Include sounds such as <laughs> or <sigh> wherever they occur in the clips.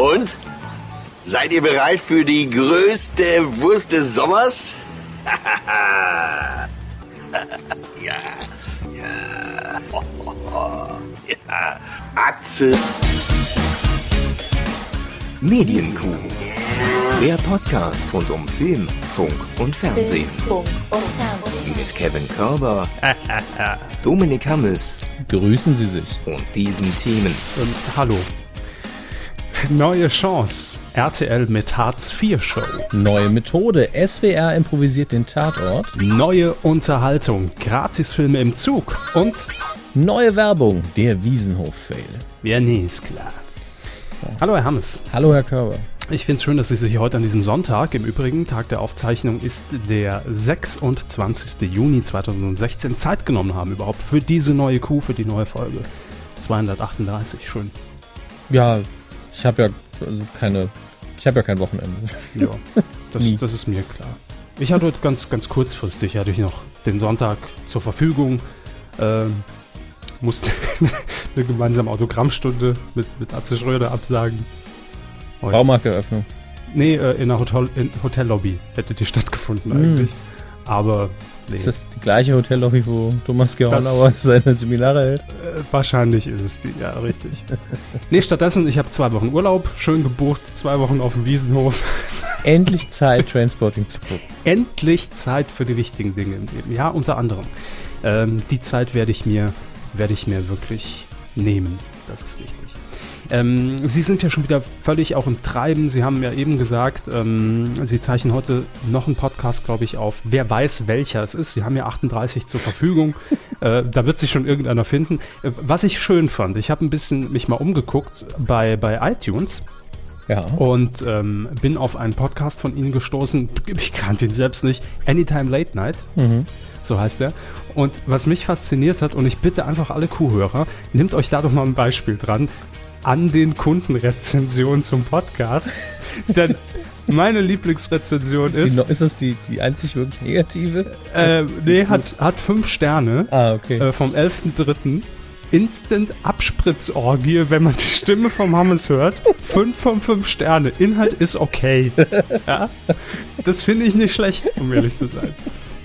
Und? Seid ihr bereit für die größte Wurst des Sommers? <laughs> ja, ja, ja, Atze. Medienkuh. Der Podcast rund um Film, Funk und Fernsehen. Mit Kevin Körber, <laughs> Dominik Hammes Grüßen Sie sich. und diesen Themen. Ähm, hallo. Neue Chance. RTL mit Hartz IV Show. Neue Methode. SWR improvisiert den Tatort. Neue Unterhaltung. Gratisfilme im Zug. Und Neue Werbung. Der Wiesenhof-Fail. ja, nee, ist klar. Hallo, Herr Hammes. Hallo, Herr Körber. Ich finde es schön, dass Sie sich heute an diesem Sonntag, im Übrigen, Tag der Aufzeichnung ist der 26. Juni 2016, Zeit genommen haben, überhaupt für diese neue Kuh, für die neue Folge. 238, schön. Ja, ich habe ja also keine. Ich habe ja kein Wochenende. Ja, <laughs> das, das ist mir klar. Ich hatte heute ganz, ganz kurzfristig, hatte ich noch den Sonntag zur Verfügung. Ähm, musste <laughs> eine gemeinsame Autogrammstunde mit, mit Atze Schröder absagen. Und- Baumarkteröffnung. Nee, äh, in der Hotel, in Hotellobby hätte die stattgefunden Mm. eigentlich. Aber nee, Ist das die gleiche Hotellobby, wo Thomas Georlauer Das- seine Seminare hält? äh, wahrscheinlich ist es die, ja, richtig. <laughs> nee, stattdessen, ich habe zwei Wochen Urlaub, schön gebucht, zwei Wochen auf dem Wiesenhof. <laughs> Endlich Zeit, Transporting zu gucken. endlich Zeit für die wichtigen Dinge im Leben. Ja, unter anderem. Ähm, die Zeit werde ich mir, werde ich mir wirklich nehmen. Das ist wichtig. Ähm, Sie sind ja schon wieder völlig auch im Treiben. Sie haben ja eben gesagt, ähm, Sie zeichnen heute noch einen Podcast, glaube ich, auf. Wer weiß, welcher es ist. Sie haben ja 38 zur Verfügung. <laughs> äh, da wird sich schon irgendeiner finden. Äh, was ich schön fand, ich habe ein bisschen mich mal umgeguckt bei, bei iTunes Ja. und ähm, bin auf einen Podcast von Ihnen gestoßen. Ich kannte ihn selbst nicht. Anytime Late Night, Mhm. so heißt er. Und was mich fasziniert hat, und ich bitte einfach alle Kuhhörer, nehmt euch da doch mal ein Beispiel dran, an den Kundenrezensionen zum Podcast. Denn meine Lieblingsrezension Ist, die, ist, no- ist das die, die einzig wirklich negative? äh, nee, hat, hat fünf Sterne Ah, okay. äh, vom 11.3. Instant Abspritzorgie, wenn man die Stimme vom Hammes hört. 5 von 5 Sterne. Inhalt ist okay. Ja? Das finde ich nicht schlecht, um ehrlich zu sein.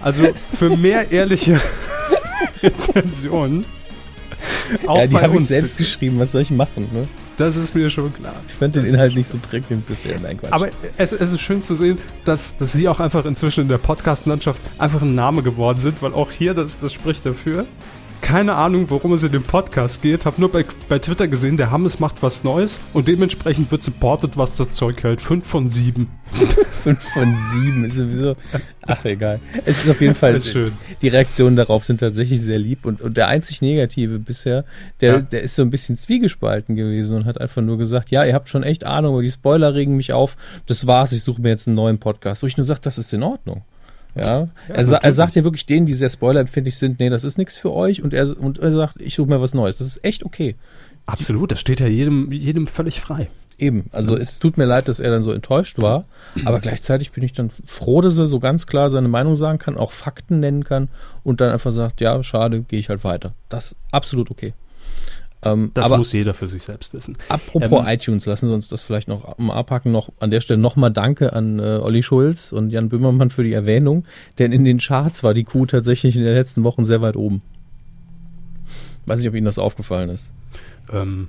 Also für mehr ehrliche <laughs> Rezensionen. <laughs> Auch ja, die habe ich uns. selbst geschrieben. Was soll ich machen? Ne? Das ist mir schon klar. Ich fand den Inhalt nicht so prägend bisher. Nein, Quatsch. Aber es, es ist schön zu sehen, dass, dass Sie auch einfach inzwischen in der Podcast-Landschaft einfach ein Name geworden sind, weil auch hier, das, das spricht dafür. Keine Ahnung, worum es in dem Podcast geht. Hab nur bei, bei Twitter gesehen, der Hammes macht was Neues und dementsprechend wird supported, was das Zeug hält. 5 von 7. 5 <laughs> von 7 ist sowieso. Ach, egal. Es ist auf jeden Fall. Schön. Die Reaktionen darauf sind tatsächlich sehr lieb. Und, und der einzig Negative bisher, der, Ja. der ist so ein bisschen zwiegespalten gewesen und hat einfach nur gesagt: Ja, ihr habt schon echt Ahnung, aber die Spoiler regen mich auf. Das war's, ich suche mir jetzt einen neuen Podcast. Wo ich nur sage, das ist in Ordnung. Ja, er, sa er natürlich. sagt ja wirklich denen, die sehr spoilerempfindlich sind, nee, das ist nichts für euch. Und er, und er sagt, ich suche mir was Neues. Das ist echt okay. Absolut, das steht ja jedem, jedem völlig frei. Eben, also es tut mir leid, dass er dann so enttäuscht war, aber gleichzeitig bin ich dann froh, dass er so ganz klar seine Meinung sagen kann, auch Fakten nennen kann und dann einfach sagt, ja, schade, gehe ich halt weiter. Das ist absolut okay. Ähm, Das aber muss jeder für sich selbst wissen. apropos ähm, iTunes, lassen Sie uns das vielleicht noch mal abhaken. Noch an der Stelle nochmal Danke an äh, Olli Schulz und Jan Böhmermann für die Erwähnung, denn in den Charts war die Kuh tatsächlich in den letzten Wochen sehr weit oben. Weiß nicht, ob Ihnen das aufgefallen ist. Ähm,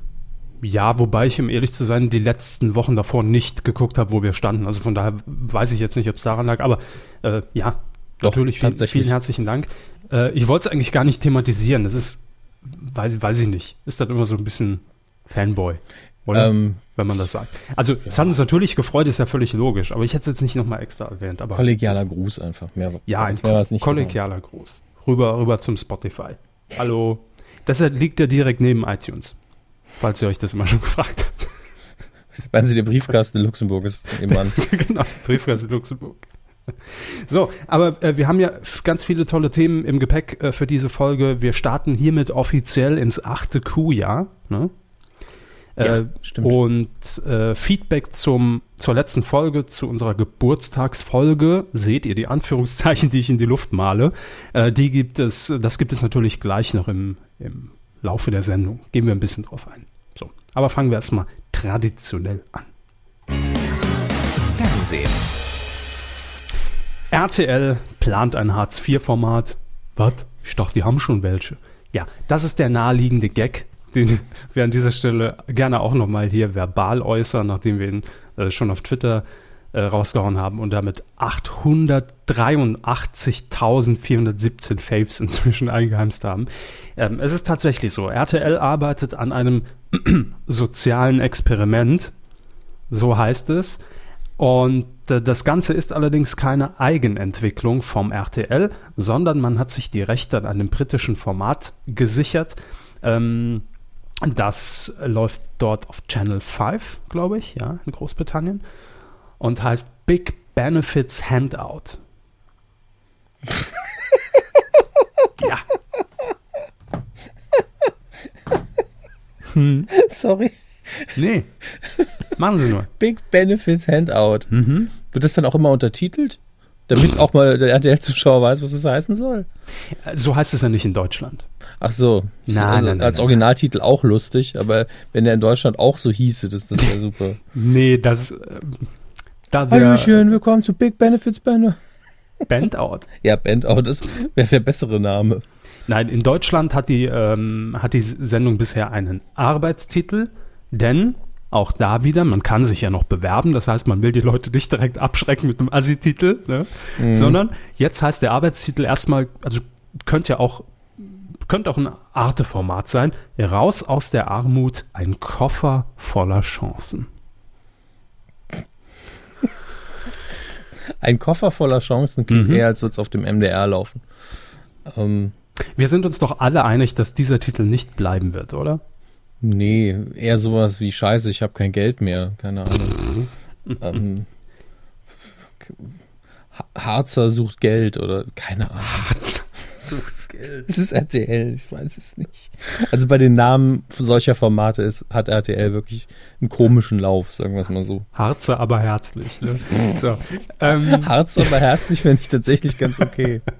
ja, wobei ich, um ehrlich zu sein, die letzten Wochen davor nicht geguckt habe, wo wir standen. Also von daher weiß ich jetzt nicht, ob es daran lag. Aber äh, ja, Doch, natürlich, viel, tatsächlich. vielen herzlichen Dank. Äh, ich wollte es eigentlich gar nicht thematisieren. Das ist, weiß, weiß ich nicht, ist dann immer so ein bisschen Fanboy, oder? Ähm, Wenn man das sagt. Also, es hat uns natürlich gefreut, ist ja völlig logisch. Aber ich hätte es jetzt nicht nochmal extra erwähnt. Aber kollegialer Gruß einfach. Mehr, ja, ein kollegialer Gruß. Rüber, rüber zum Spotify. Hallo. Das liegt ja direkt neben iTunes. Falls ihr euch das immer schon <laughs> gefragt habt. Meinen Sie, der Briefkasten Luxemburg ist <laughs> nebenan? genau, Briefkasten Luxemburg. <laughs> So, aber äh, wir haben ja ganz viele tolle Themen im Gepäck äh, für diese Folge. Wir starten hiermit offiziell ins achte Q-Jahr. Ne? Ja, Äh, stimmt. Und äh, Feedback zum, zur letzten Folge, zu unserer Geburtstagsfolge, seht ihr die Anführungszeichen, die ich in die Luft male, äh, die gibt es, das gibt es natürlich gleich noch im, im Laufe der Sendung. Gehen wir ein bisschen drauf ein. So, aber fangen wir erstmal traditionell an. Fernsehen. RTL plant ein Hartz-IV-Format. Was? Ich dachte, die haben schon welche. Ja, das ist der naheliegende Gag, den <laughs> wir an dieser Stelle gerne auch nochmal hier verbal äußern, nachdem wir ihn äh, schon auf Twitter äh, rausgehauen haben und damit 883.417 Faves inzwischen <laughs> eingeheimst haben. Ähm, es ist tatsächlich so, RTL arbeitet an einem <clears throat> sozialen Experiment, so heißt es. Und das Ganze ist allerdings keine Eigenentwicklung vom RTL, sondern man hat sich die Rechte an einem britischen Format gesichert. Ähm, das läuft dort auf Channel 5, glaube ich, ja, in Großbritannien. Und heißt Big Benefits Handout. <laughs> ja. Hm. Sorry. Nee. Machen Sie nur. Big Benefits Handout. Mhm. Wird das dann auch immer untertitelt? Damit auch mal der RTL-Zuschauer weiß, was das heißen soll. So heißt es ja nicht in Deutschland. Ach so. Nein, also nein, nein, als. Originaltitel auch lustig, aber wenn der in Deutschland auch so hieße, das, das wäre <laughs> super. Nee, das. äh, Da wär Hallöchen, willkommen zu Big Benefits Banner. Bandout. <laughs> Ja, Bandout, das wäre der bessere Name. Nein, in Deutschland hat die, ähm, hat die Sendung bisher einen Arbeitstitel, denn auch da wieder, man kann sich ja noch bewerben, das heißt, man will die Leute nicht direkt abschrecken mit einem Assi-Titel, ne? sondern jetzt heißt der Arbeitstitel erstmal, also könnte ja auch, könnte auch ein Arte-Format sein, raus aus der Armut, ein Koffer voller Chancen. Ein Koffer voller Chancen klingt Mhm. eher, als würde es auf dem MDR laufen. Ähm, Wir sind uns doch alle einig, dass dieser Titel nicht bleiben wird, oder? Nee, eher sowas wie Scheiße, ich habe kein Geld mehr. Keine Ahnung. ähm, Ha- Harzer sucht Geld oder keine Ahnung. <laughs> Es ist RTL, ich weiß es nicht. Also bei den Namen solcher Formate ist, hat RTL wirklich einen komischen Lauf, sagen wir es mal so. Harze, aber herzlich. Ne? <laughs> so, ähm, Harz aber herzlich finde ich tatsächlich ganz okay. <laughs>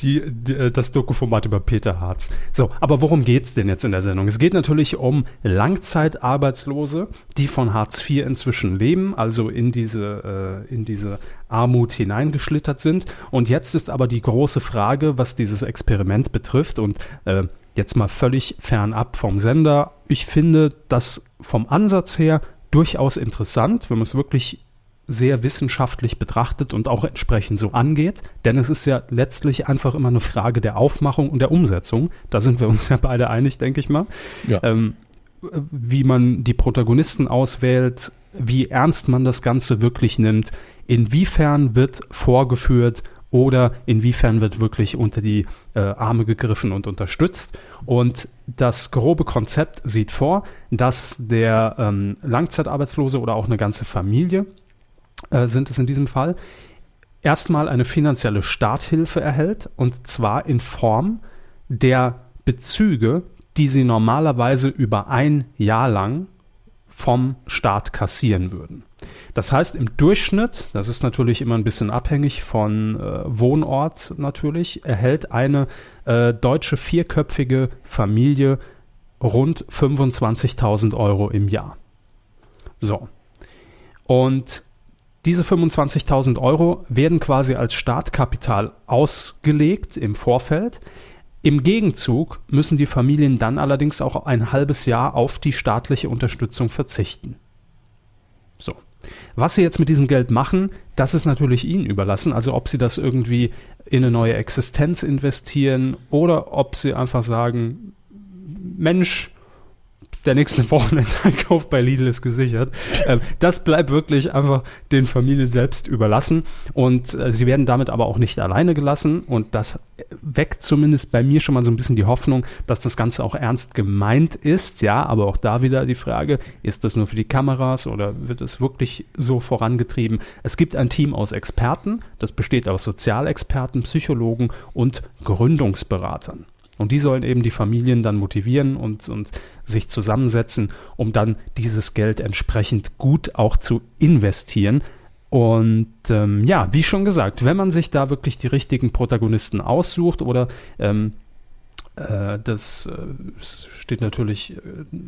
die, die, äh, das Dokuformat über Peter Harz. So, aber worum geht's denn jetzt in der Sendung? Es geht natürlich um Langzeitarbeitslose, die von Hartz IV inzwischen leben, also in diese, äh, in diese Armut hineingeschlittert sind. Und jetzt ist aber die große Frage, was dieses Experiment betrifft und äh, jetzt mal völlig fernab vom Sender. Ich finde das vom Ansatz her durchaus interessant, wenn man es wirklich sehr wissenschaftlich betrachtet und auch entsprechend so angeht. Denn es ist ja letztlich einfach immer eine Frage der Aufmachung und der Umsetzung. Da sind wir uns ja beide einig, denke ich mal. Ja. Ähm, wie man die Protagonisten auswählt, wie ernst man das Ganze wirklich nimmt, inwiefern wird vorgeführt oder inwiefern wird wirklich unter die äh, Arme gegriffen und unterstützt. Und das grobe Konzept sieht vor, dass der ähm, Langzeitarbeitslose oder auch eine ganze Familie äh, sind es in diesem Fall, erstmal eine finanzielle Starthilfe erhält und zwar in Form der Bezüge, die sie normalerweise über ein Jahr lang vom Staat kassieren würden. Das heißt, im Durchschnitt, das ist natürlich immer ein bisschen abhängig von äh, Wohnort natürlich, erhält eine äh, deutsche vierköpfige Familie rund 25.000 Euro im Jahr. So. Und diese 25.000 Euro werden quasi als Startkapital ausgelegt im Vorfeld. Im Gegenzug müssen die Familien dann allerdings auch ein halbes Jahr auf die staatliche Unterstützung verzichten. So. Was sie jetzt mit diesem Geld machen, das ist natürlich ihnen überlassen. Also ob sie das irgendwie in eine neue Existenz investieren oder ob sie einfach sagen, Mensch, der nächste Wochenendeinkauf bei Lidl ist gesichert. Ähm, das bleibt wirklich einfach den Familien selbst überlassen. Und äh, sie werden damit aber auch nicht alleine gelassen. Und das weckt zumindest bei mir schon mal so ein bisschen die Hoffnung, dass das Ganze auch ernst gemeint ist. Ja, aber auch da wieder die Frage, ist das nur für die Kameras oder wird es wirklich so vorangetrieben? Es gibt ein Team aus Experten. Das besteht aus Sozialexperten, Psychologen und Gründungsberatern. Und die sollen eben die Familien dann motivieren und, und sich zusammensetzen, um dann dieses Geld entsprechend gut auch zu investieren. Und ähm, ja, wie schon gesagt, wenn man sich da wirklich die richtigen Protagonisten aussucht oder ähm, äh, das äh, steht natürlich,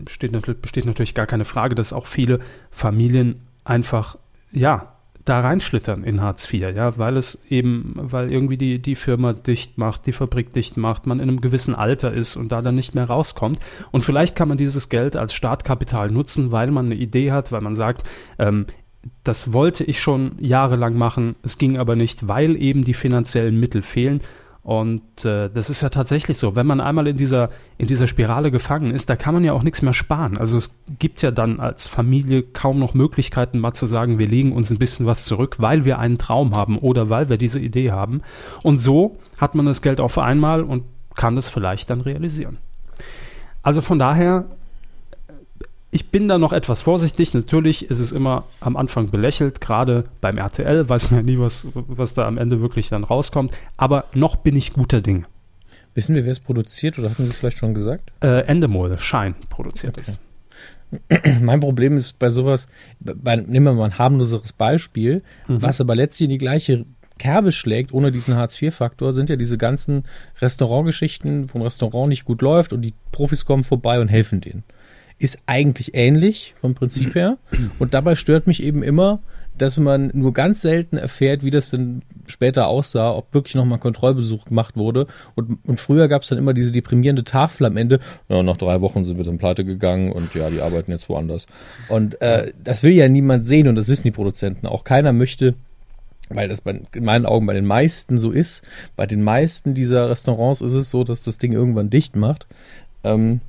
steht natürlich, besteht natürlich gar keine Frage, dass auch viele Familien einfach ja, da reinschlittern in Hartz IV, ja, weil es eben, weil irgendwie die, die Firma dicht macht, die Fabrik dicht macht, man in einem gewissen Alter ist und da dann nicht mehr rauskommt. Und vielleicht kann man dieses Geld als Startkapital nutzen, weil man eine Idee hat, weil man sagt, ähm, das wollte ich schon jahrelang machen, es ging aber nicht, weil eben die finanziellen Mittel fehlen. Und äh, das ist ja tatsächlich so. Wenn man einmal in dieser, in dieser Spirale gefangen ist, da kann man ja auch nichts mehr sparen. Also es gibt ja dann als Familie kaum noch Möglichkeiten, mal zu sagen, wir legen uns ein bisschen was zurück, weil wir einen Traum haben oder weil wir diese Idee haben. Und so hat man das Geld auf einmal und kann das vielleicht dann realisieren. Also von daher ich bin da noch etwas vorsichtig. Natürlich ist es immer am Anfang belächelt, gerade beim RTL, weiß man ja nie, was, was da am Ende wirklich dann rauskommt. Aber noch bin ich guter Ding. Wissen wir, wer es produziert oder hatten Sie es vielleicht schon gesagt? Äh, Endemol, Schein produziert okay. es. <clears throat> Mein Problem ist bei sowas, bei, nehmen wir mal ein harmloseres Beispiel, mhm. was aber letztlich in die gleiche Kerbe schlägt, ohne diesen Hartz-IV-Faktor, sind ja diese ganzen Restaurantgeschichten, wo ein Restaurant nicht gut läuft und die Profis kommen vorbei und helfen denen ist eigentlich ähnlich vom Prinzip her. Und dabei stört mich eben immer, dass man nur ganz selten erfährt, wie das denn später aussah, ob wirklich nochmal Kontrollbesuch gemacht wurde. Und, und früher gab es dann immer diese deprimierende Tafel am Ende. Ja, nach drei Wochen sind wir dann pleite gegangen und ja, die arbeiten jetzt woanders. Und äh, das will ja niemand sehen und das wissen die Produzenten auch. Keiner möchte weil das bei, in meinen Augen bei den meisten so ist. Bei den meisten dieser Restaurants ist es so, dass das Ding irgendwann dicht macht. Ähm,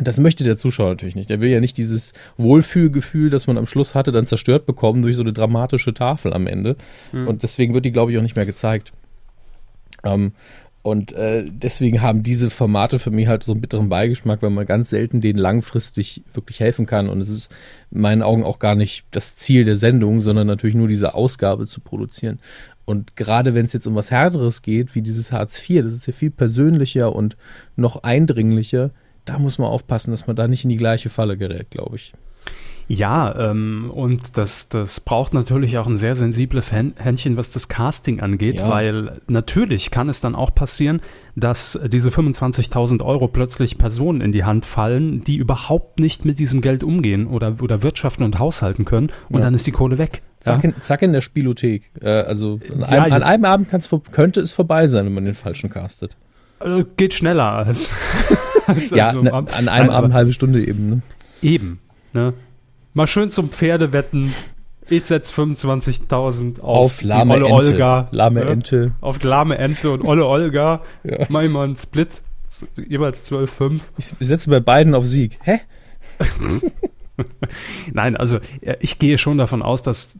das möchte der Zuschauer natürlich nicht. Der will ja nicht dieses Wohlfühlgefühl, das man am Schluss hatte, dann zerstört bekommen durch so eine dramatische Tafel am Ende. Mhm. Und deswegen wird die, glaube ich, auch nicht mehr gezeigt. Ähm, und äh, deswegen haben diese Formate für mich halt so einen bitteren Beigeschmack, weil man ganz selten denen langfristig wirklich helfen kann. Und es ist in meinen Augen auch gar nicht das Ziel der Sendung, sondern natürlich nur diese Ausgabe zu produzieren. Und gerade wenn es jetzt um was Härteres geht, wie dieses Hartz IV, das ist ja viel persönlicher und noch eindringlicher, da muss man aufpassen, dass man da nicht in die gleiche Falle gerät, glaube ich. Ja, ähm, und das, das braucht natürlich auch ein sehr sensibles Händchen, was das Casting angeht, ja. weil natürlich kann es dann auch passieren, dass diese 25.000 Euro plötzlich Personen in die Hand fallen, die überhaupt nicht mit diesem Geld umgehen oder, oder wirtschaften und haushalten können und ja. dann ist die Kohle weg. Zack, ja? in, zack in der Spielothek. Äh, also an, einem, an einem Abend könnte es vorbei sein, wenn man den falschen castet. Also geht schneller als. <laughs> als ja, an, ne, an einem Nein, Abend eine halbe Stunde eben. Ne? Eben. Ne? Mal schön zum Pferdewetten. Ich setze 25.000 auf, auf lahme Olle Ente. Olga. Lahme ne? Ente. Auf lahme Ente und Olle Olga. <laughs> ja. Mach ich mal einen Split. Jeweils 12,5. Ich setze bei beiden auf Sieg. Hä? <laughs> Nein, also ich gehe schon davon aus, dass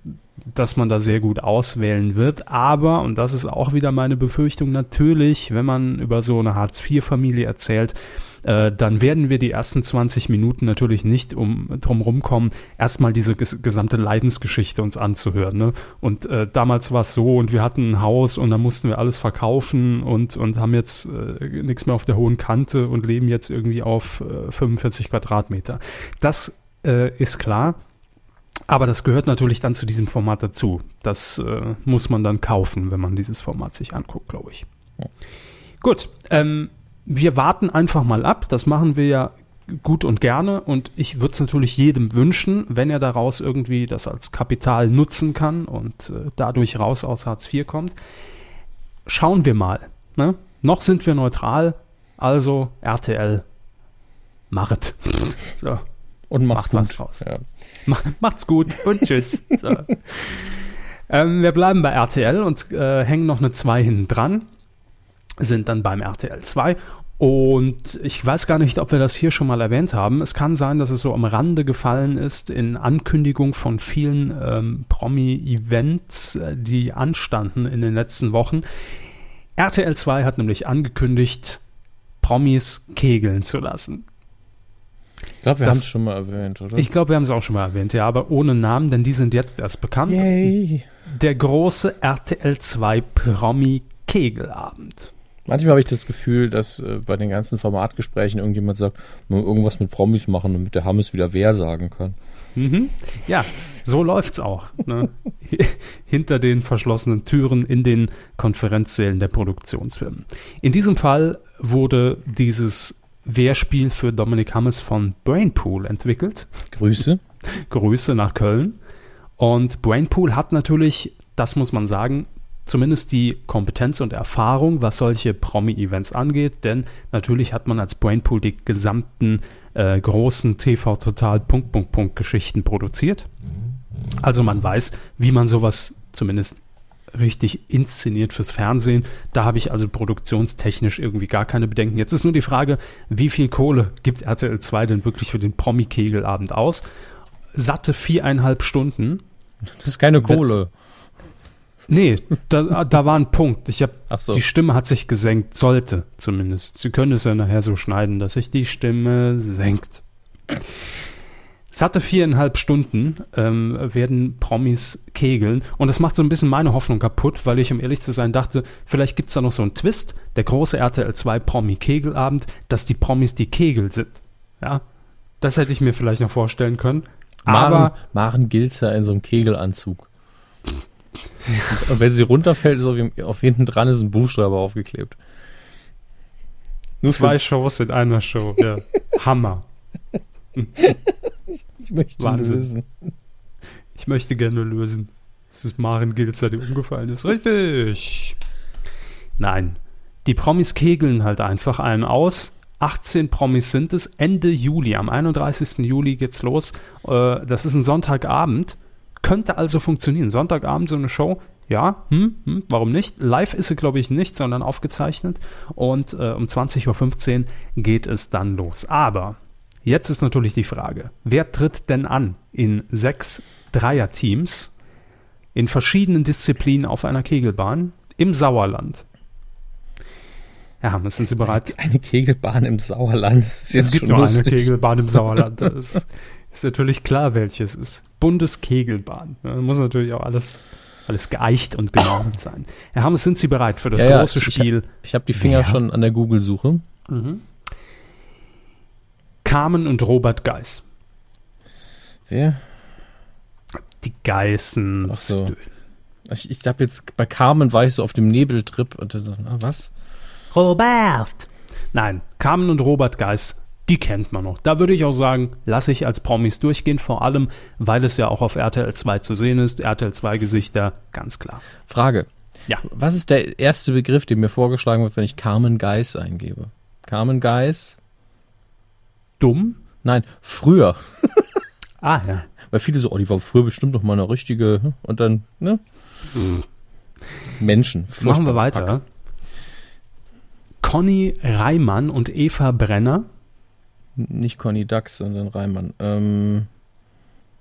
dass man da sehr gut auswählen wird. Aber, und das ist auch wieder meine Befürchtung, natürlich, wenn man über so eine Hartz-IV-Familie erzählt, äh, dann werden wir die ersten 20 Minuten natürlich nicht um drum rumkommen, erstmal diese ges gesamte Leidensgeschichte uns anzuhören. Ne? Und äh, damals war es so und wir hatten ein Haus und da mussten wir alles verkaufen und, und haben jetzt äh, nichts mehr auf der hohen Kante und leben jetzt irgendwie auf 45 äh, Quadratmeter. Das äh, ist klar. Aber das gehört natürlich dann zu diesem Format dazu. Das äh, muss man dann kaufen, wenn man dieses Format sich anguckt, glaube ich. Ja. Gut, ähm, wir warten einfach mal ab. Das machen wir ja gut und gerne. Und ich würde es natürlich jedem wünschen, wenn er daraus irgendwie das als Kapital nutzen kann und äh, dadurch raus aus Hartz IV kommt. Schauen wir mal. Ne? Noch sind wir neutral, also RTL, machet. So. Und macht's Macht gut. Raus. Ja. Macht's gut und tschüss. So. ähm, wir bleiben bei RTL und äh, hängen noch eine 2 hinten dran. Sind dann beim RTL 2 und ich weiß gar nicht, ob wir das hier schon mal erwähnt haben. Es kann sein, dass es so am Rande gefallen ist in Ankündigung von vielen ähm, Promi-Events, äh, die anstanden in den letzten Wochen. RTL 2 hat nämlich angekündigt, Promis kegeln zu lassen. Ich glaube, wir haben es schon mal erwähnt, oder? Ich glaube, wir haben es auch schon mal erwähnt, ja, aber ohne Namen, denn die sind jetzt erst bekannt. Yay. Der große RTL 2 Promi Kegelabend. Manchmal habe ich das Gefühl, dass äh, bei den ganzen Formatgesprächen irgendjemand sagt, man irgendwas mit Promis machen, damit der Hammes wieder wer sagen kann. Mhm. Ja, so läuft es auch. Ne? <laughs> Hinter den verschlossenen Türen in den Konferenzsälen der Produktionsfirmen. In diesem Fall wurde dieses Wehrspiel für Dominik Hammes von Brainpool entwickelt. Grüße. <laughs> Grüße nach Köln. Und Brainpool hat natürlich, das muss man sagen, zumindest die Kompetenz und Erfahrung, was solche Promi-Events angeht, denn natürlich hat man als Brainpool die gesamten äh, großen TV-Total Punkt, Punkt, Punkt Geschichten produziert. Also man weiß, wie man sowas zumindest richtig inszeniert fürs Fernsehen. Da habe ich also produktionstechnisch irgendwie gar keine Bedenken. Jetzt ist nur die Frage, wie viel Kohle gibt RTL 2 denn wirklich für den Promi-Kegelabend aus? Satte viereinhalb Stunden. Das ist keine Kohle. Nee, da, da war ein Punkt. Ich hab, so. Die Stimme hat sich gesenkt, sollte zumindest. Sie können es ja nachher so schneiden, dass sich die Stimme senkt. Satte viereinhalb Stunden ähm, werden Promis kegeln und das macht so ein bisschen meine Hoffnung kaputt, weil ich, um ehrlich zu sein, dachte, vielleicht gibt es da noch so einen Twist, der große RTL 2 Promi-Kegelabend, dass die Promis die Kegel sind. Ja, das hätte ich mir vielleicht noch vorstellen können. Maren, Aber Maren Gilzer in so einem Kegelanzug. Und wenn sie runterfällt, ist auf, auf hinten dran ist ein Buchstabe aufgeklebt. Nur zwei Shows in einer Show, ja. <laughs> Hammer. Ich möchte Wahnsinn. lösen. Ich möchte gerne lösen. Es ist Maren Gilzer, die umgefallen ist. Richtig. Nein. Die Promis kegeln halt einfach einen aus. 18 Promis sind es. Ende Juli, am 31. Juli geht's los. Äh, das ist ein Sonntagabend. Könnte also funktionieren. Sonntagabend so eine Show. Ja, hm, hm, warum nicht? Live ist sie, glaube ich, nicht, sondern aufgezeichnet. Und äh, um 20.15 Uhr geht es dann los. Aber Jetzt ist natürlich die Frage, wer tritt denn an in sechs Dreierteams in verschiedenen Disziplinen auf einer Kegelbahn im Sauerland? Ja, sind Sie bereit? Eine Kegelbahn im Sauerland. Das ist jetzt es gibt schon nur eine lustig. Kegelbahn im Sauerland. Das <laughs> ist, ist natürlich klar, welches es ist. Bundeskegelbahn. Ja, Da muss natürlich auch alles, alles geeicht und genormt sein. Herr Hammes, sind Sie bereit für das Ja, ja, große ich- ich- Spiel? Ich habe die Finger Wer? schon an der Google-Suche. Carmen und Robert Geis. Wer? Die Geissens. Ach so. Ich, ich habe jetzt bei Carmen war ich so auf dem Nebeltrip und dann, ah, was? Robert. Nein, Carmen und Robert Geis, die kennt man noch. Da würde ich auch sagen, lasse ich als Promis durchgehen, vor allem, weil es ja auch auf RTL 2 zu sehen ist. RTL 2 Gesichter, ganz klar. Frage. Ja. Was ist der erste Begriff, der mir vorgeschlagen wird, wenn ich Carmen Geis eingebe? Carmen Geis? Dumm? Nein, früher. <laughs> Ah, ja. Weil viele so, oh, die war früher bestimmt noch mal eine richtige, hm, und dann, ne? Menschen. Machen wir weiter. Pack. Conny Reimann und Eva Brenner. Nicht Conny Dax, sondern Reimann. Ähm,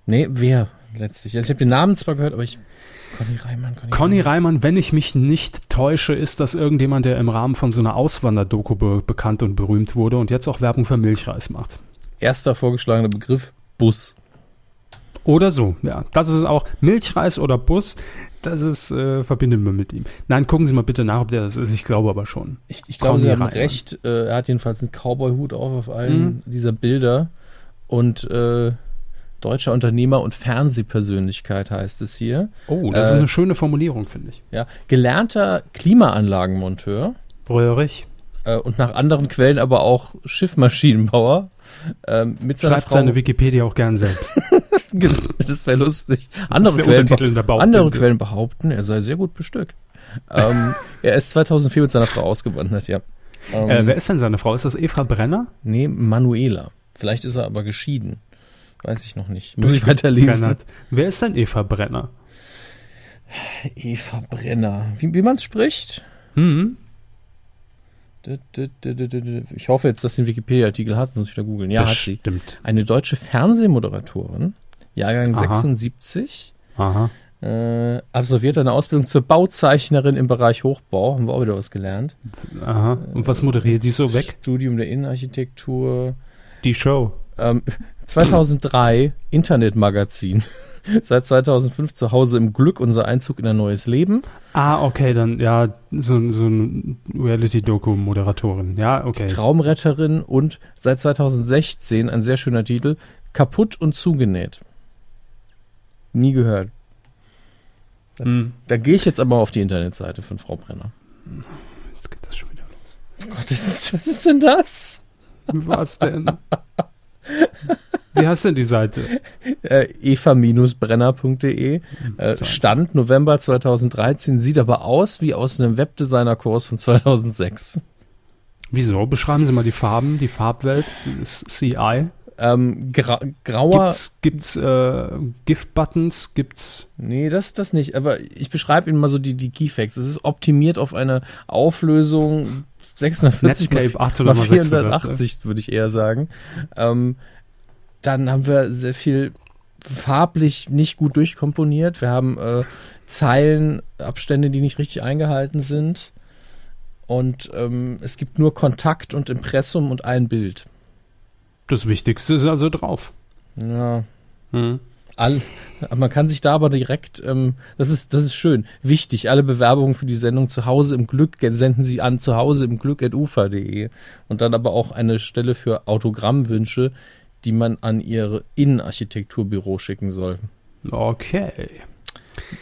nee, wer letztlich? Also ich habe den Namen zwar gehört, aber ich. Conny Reimann, Conny, Conny Reimann, wenn ich mich nicht täusche, ist das irgendjemand, der im Rahmen von so einer Auswanderdoku be bekannt und berühmt wurde und jetzt auch Werbung für Milchreis macht. Erster vorgeschlagener Begriff, Bus. Oder so, ja. Das ist auch Milchreis oder Bus. Das ist, äh, verbinden wir mit ihm. Nein, gucken Sie mal bitte nach, ob der das ist. Ich glaube aber schon. Ich, ich glaube, Sie haben Reimann. recht. Äh, er hat jedenfalls einen Cowboy-Hut auf auf allen Mhm. dieser Bilder. Und äh, deutscher Unternehmer und Fernsehpersönlichkeit heißt es hier. Oh, das Äh, ist eine schöne Formulierung, finde ich. Ja, gelernter Klimaanlagenmonteur Röhrig. äh, und nach anderen Quellen aber auch Schiffmaschinenbauer. Ähm, mit seiner Schreibt Frau. seine Wikipedia auch gern selbst. <laughs> <laughs> das wäre lustig. Andere, der Quellen, Bauchbinde. andere Quellen behaupten, er sei sehr gut bestückt. ähm, <laughs> er ist 2004 mit seiner Frau ausgewandert, ja. Ähm, äh, wer ist denn seine Frau? Ist das Eva Brenner? nee, Manuela. Vielleicht ist er aber geschieden. Weiß ich noch nicht. Muss ich weiterlesen. Brennert. Wer ist denn Eva Brenner? Eva Brenner. Wie, wie man es spricht? Hm. Ich hoffe jetzt, dass sie einen Wikipedia-Artikel hat, sonst muss ich wieder googeln. Ja, hat sie. Stimmt. Eine deutsche Fernsehmoderatorin, Jahrgang Aha. 76, Aha. äh, absolviert eine Ausbildung zur Bauzeichnerin im Bereich Hochbau. Haben wir auch wieder was gelernt. Aha. Und was moderiert die so weg? Studium der Innenarchitektur. Die Show. Ähm, <laughs> 2003 Internetmagazin. Seit 2005 zu Hause im Glück, unser Einzug in ein neues Leben. Ah, okay, dann, ja, so, so eine Reality-Doku-Moderatorin. Ja, okay. Traumretterin und seit 2016 ein sehr schöner Titel, Kaputt und zugenäht. Nie gehört. Hm. Da gehe ich jetzt aber auf die Internetseite von Frau Brenner. Jetzt geht das schon wieder los. Oh Gott, ist, was ist denn das? Was denn? <laughs> Wie heißt denn die Seite? <laughs> Äh, eva-brenner.de. Äh, Stand November 2013, sieht aber aus wie aus einem Webdesigner-Kurs von 2006. Wieso? Beschreiben Sie mal die Farben, die Farbwelt, das CI. Ähm, gra grauer. Gibt's, gibt's äh, Gift-Buttons? Gibt's. Nee, das, das nicht. Aber ich beschreibe Ihnen mal so die, die Keyfacts. Es ist optimiert auf eine Auflösung 640 Netscape mal 800 mal 480, würde ich eher sagen. Ähm, dann haben wir sehr viel farblich nicht gut durchkomponiert. Wir haben äh, Zeilenabstände, die nicht richtig eingehalten sind. Und ähm, es gibt nur Kontakt und Impressum und ein Bild. Das Wichtigste ist also drauf. Ja. Hm. All, man kann sich da aber direkt, ähm, das ist, das ist schön, wichtig, alle Bewerbungen für die Sendung zu Hause im Glück senden Sie an zu Hause im Glück at ufer.de und dann aber auch eine Stelle für Autogrammwünsche, die man an Ihr Innenarchitekturbüro schicken soll. Okay.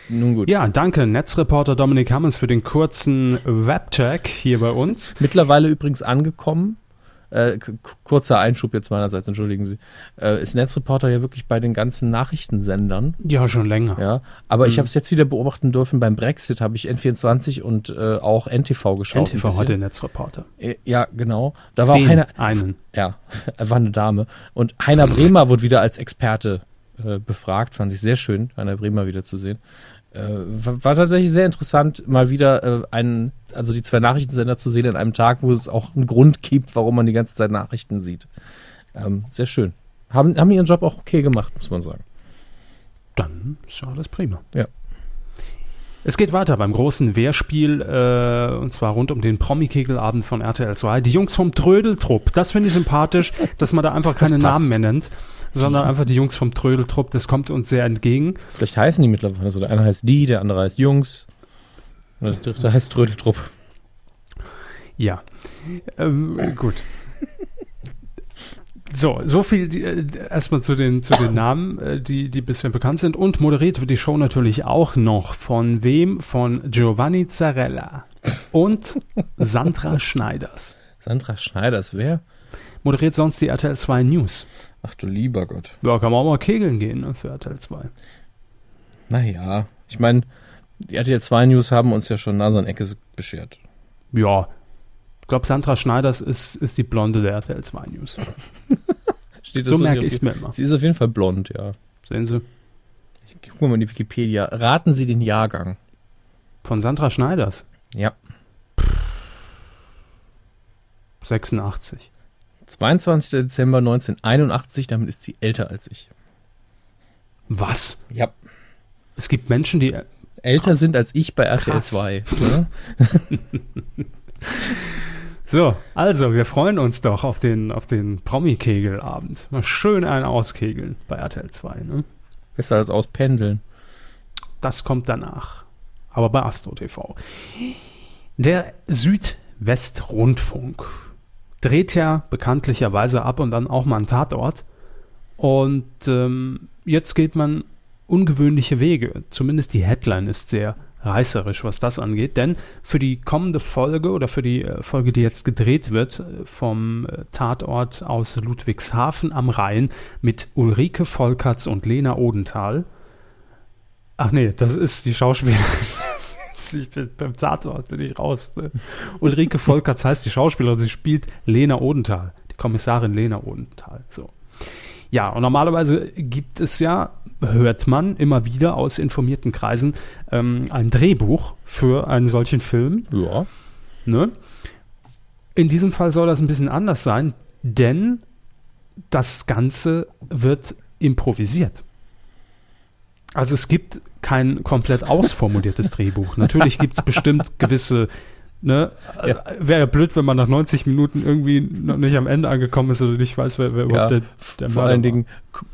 Nun gut. Ja, danke Netzreporter Dominik Hammers für den kurzen Webcheck hier bei uns. Mittlerweile übrigens angekommen. Äh, kurzer Einschub jetzt meinerseits, entschuldigen Sie. Äh, ist Netzreporter ja wirklich bei den ganzen Nachrichtensendern. Ja, schon länger. Ja, aber Mhm. ich habe es jetzt wieder beobachten dürfen. Beim Brexit habe ich N24 und äh, auch NTV geschaut. NTV heute Netzreporter. Äh, Ja, genau. Da war auch Den Heiner, einen. ja, <laughs> war eine Dame. Und Heiner <laughs> Bremer wurde wieder als Experte äh, befragt. Fand ich sehr schön, Heiner Bremer wieder zu sehen. Äh, war, war tatsächlich sehr interessant, mal wieder äh, einen, also die zwei Nachrichtensender zu sehen an einem Tag, wo es auch einen Grund gibt, warum man die ganze Zeit Nachrichten sieht. Ähm, sehr schön. Haben, haben ihren Job auch okay gemacht, muss man sagen. Dann ist ja alles prima. Ja. Es geht weiter beim großen Wehrspiel, äh, und zwar rund um den Promi-Kegelabend von RTL 2. Die Jungs vom Trödeltrupp, das finde ich sympathisch, dass man da einfach keine. Namen mehr nennt, sondern einfach die Jungs vom Trödeltrupp, das kommt uns sehr entgegen. Vielleicht heißen die mittlerweile. Also der eine heißt die, der andere heißt Jungs. Und der dritte heißt Trödeltrupp. Ja, ähm, gut. So, so viel die, äh, erstmal zu den, zu den Namen, äh, die, die bisher bekannt sind. Und moderiert wird die Show natürlich auch noch von wem? Von Giovanni Zarella und Sandra Schneiders. Sandra Schneiders, wer? Moderiert sonst die RTL 2 News. Ach du lieber Gott. Ja, kann man auch mal kegeln gehen ne, für RTL 2. Naja, ich meine, die RTL 2 News haben uns ja schon Nasan-Ecke beschert. Ja, ich glaube, Sandra Schneiders ist, ist die Blonde der RTL 2 News. <laughs> Steht So merke ich es mir immer. Sie ist auf jeden Fall blond, ja. Sehen Sie? Gucken wir mal in die Wikipedia. Raten Sie den Jahrgang. Von Sandra Schneiders. Ja. 86. 22. Dezember 1981, damit ist sie älter als ich. Was? Ja. Es gibt Menschen, die Älter sind als ich bei RTL Krass. 2. <laughs> Ne? So, also, wir freuen uns doch auf den, auf den Promi-Kegelabend. Mal schön einen auskegeln bei RTL 2. Ne? Besser als auspendeln. Das kommt danach. Aber bei Astro TV. Der Südwestrundfunk dreht ja bekanntlicherweise ab und dann auch mal einen Tatort. Und ähm, jetzt geht man ungewöhnliche Wege. Zumindest die Headline ist sehr reißerisch, was das angeht. Denn für die kommende Folge oder für die äh, Folge, die jetzt gedreht wird, äh, vom äh, Tatort aus Ludwigshafen am Rhein mit Ulrike Volkerts und Lena Odenthal. Ach nee, das ist die Schauspielerin. Ich bin, beim Tatort bin ich raus. ne? Ulrike Volkerts heißt die Schauspielerin, sie spielt Lena Odenthal, die Kommissarin Lena Odenthal. So. Ja, und normalerweise gibt es ja, hört man immer wieder aus informierten Kreisen, ähm, ein Drehbuch für einen solchen Film. Ja. Ne? In diesem Fall soll das ein bisschen anders sein, denn das Ganze wird improvisiert. Also es gibt kein komplett ausformuliertes Drehbuch. Natürlich gibt es bestimmt gewisse, ne, Ja. wäre ja blöd, wenn man nach 90 Minuten irgendwie noch nicht am Ende angekommen ist oder nicht weiß, wer, wer überhaupt der, der Vor Mörder allen war. Dingen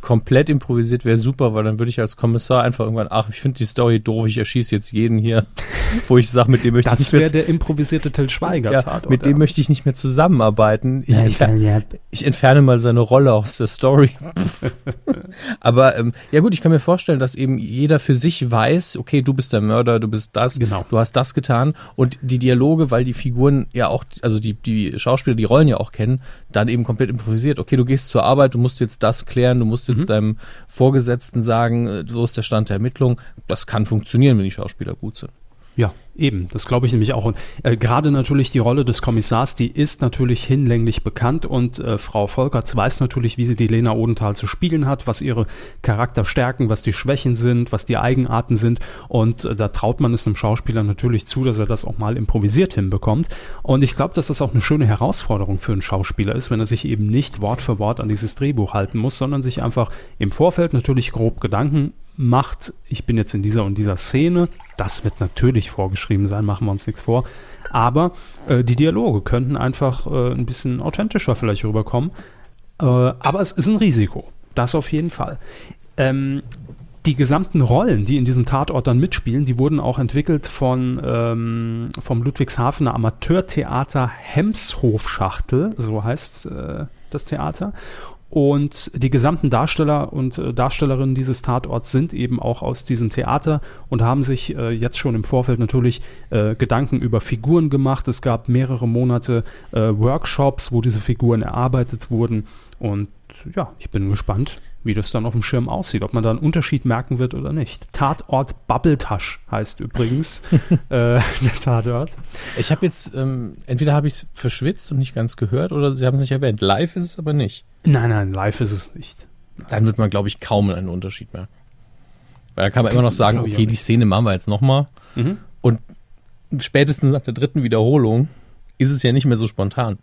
komplett improvisiert wäre super, weil dann würde ich als Kommissar einfach irgendwann, ach, ich finde die Story doof, ich erschieße jetzt jeden hier, <laughs> wo ich sage, mit dem möchte ich Das nicht mehr wäre der improvisierte Till Schweiger ja, mit dem möchte ich nicht mehr zusammenarbeiten. Ich, ja. ich entferne mal seine Rolle aus der Story. <laughs> Aber ähm, ja gut, ich kann mir vorstellen, dass eben jeder für sich weiß, okay, du bist der Mörder, du bist das, Genau. du hast das getan und die Dialoge, weil die Figuren ja auch, also die, die Schauspieler die Rollen ja auch kennen, dann eben komplett improvisiert. Okay, du gehst zur Arbeit, du musst jetzt das klären, du musst jetzt mhm. deinem Vorgesetzten sagen, äh, so ist der Stand der Ermittlung. Das kann funktionieren, wenn die Schauspieler gut sind. Ja, eben. Das glaube ich nämlich auch. Und äh, gerade natürlich die Rolle des Kommissars, die ist natürlich hinlänglich bekannt und äh, Frau Volkerts weiß natürlich, wie sie die Lena Odenthal zu spielen hat, was ihre Charakterstärken, was die Schwächen sind, was die Eigenarten sind. Und äh, da traut man es einem Schauspieler natürlich zu, dass er das auch mal improvisiert hinbekommt. Und ich glaube, dass das auch eine schöne Herausforderung für einen Schauspieler ist, wenn er sich eben nicht Wort für Wort an dieses Drehbuch halten muss, sondern sich einfach im Vorfeld natürlich grob Gedanken macht, ich bin jetzt in dieser und dieser Szene, das wird natürlich vorgeschrieben sein, machen wir uns nichts vor, aber äh, die Dialoge könnten einfach äh, ein bisschen authentischer vielleicht rüberkommen, äh, aber es ist ein Risiko, das auf jeden Fall. Ähm, die gesamten Rollen, die in diesem Tatort dann mitspielen, die wurden auch entwickelt von ähm, vom Ludwigshafener Amateurtheater Hemshofschachtel, so heißt äh, das Theater. Und die gesamten Darsteller und äh, Darstellerinnen dieses Tatorts sind eben auch aus diesem Theater und haben sich äh, jetzt schon im Vorfeld natürlich äh, Gedanken über Figuren gemacht. Es gab mehrere Monate äh, Workshops, wo diese Figuren erarbeitet wurden. Und ja, ich bin gespannt, wie das dann auf dem Schirm aussieht, ob man da einen Unterschied merken wird oder nicht. Tatort Babbeltasch heißt übrigens <laughs> äh, der Tatort. Ich habe jetzt, ähm, entweder habe ich es verschwitzt und nicht ganz gehört oder Sie haben es nicht erwähnt. Live ist es aber nicht. Nein, nein, live ist es nicht. Dann wird man, glaube ich, kaum einen Unterschied merken. Weil da kann man immer noch sagen, okay, die Szene machen wir jetzt nochmal. Mhm. Und spätestens nach der dritten Wiederholung ist es ja nicht mehr so spontan.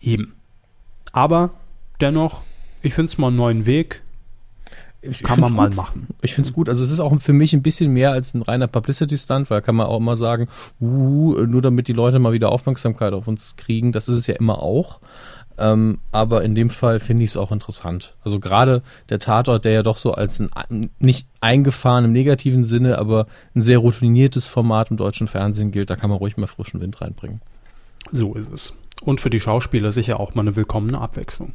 Eben. Aber dennoch, ich finde es mal einen neuen Weg. Ich kann man mal machen. Ich finde es gut. Also es ist auch für mich ein bisschen mehr als ein reiner Publicity-Stunt, weil da kann man auch immer sagen, uh, nur damit die Leute mal wieder Aufmerksamkeit auf uns kriegen. Das ist es ja immer auch. Ähm, aber in dem Fall finde ich es auch interessant. Also gerade der Tatort, der ja doch so als ein nicht eingefahren im negativen Sinne, aber ein sehr routiniertes Format im deutschen Fernsehen gilt, da kann man ruhig mal frischen Wind reinbringen. So ist es. Und für die Schauspieler sicher auch mal eine willkommene Abwechslung.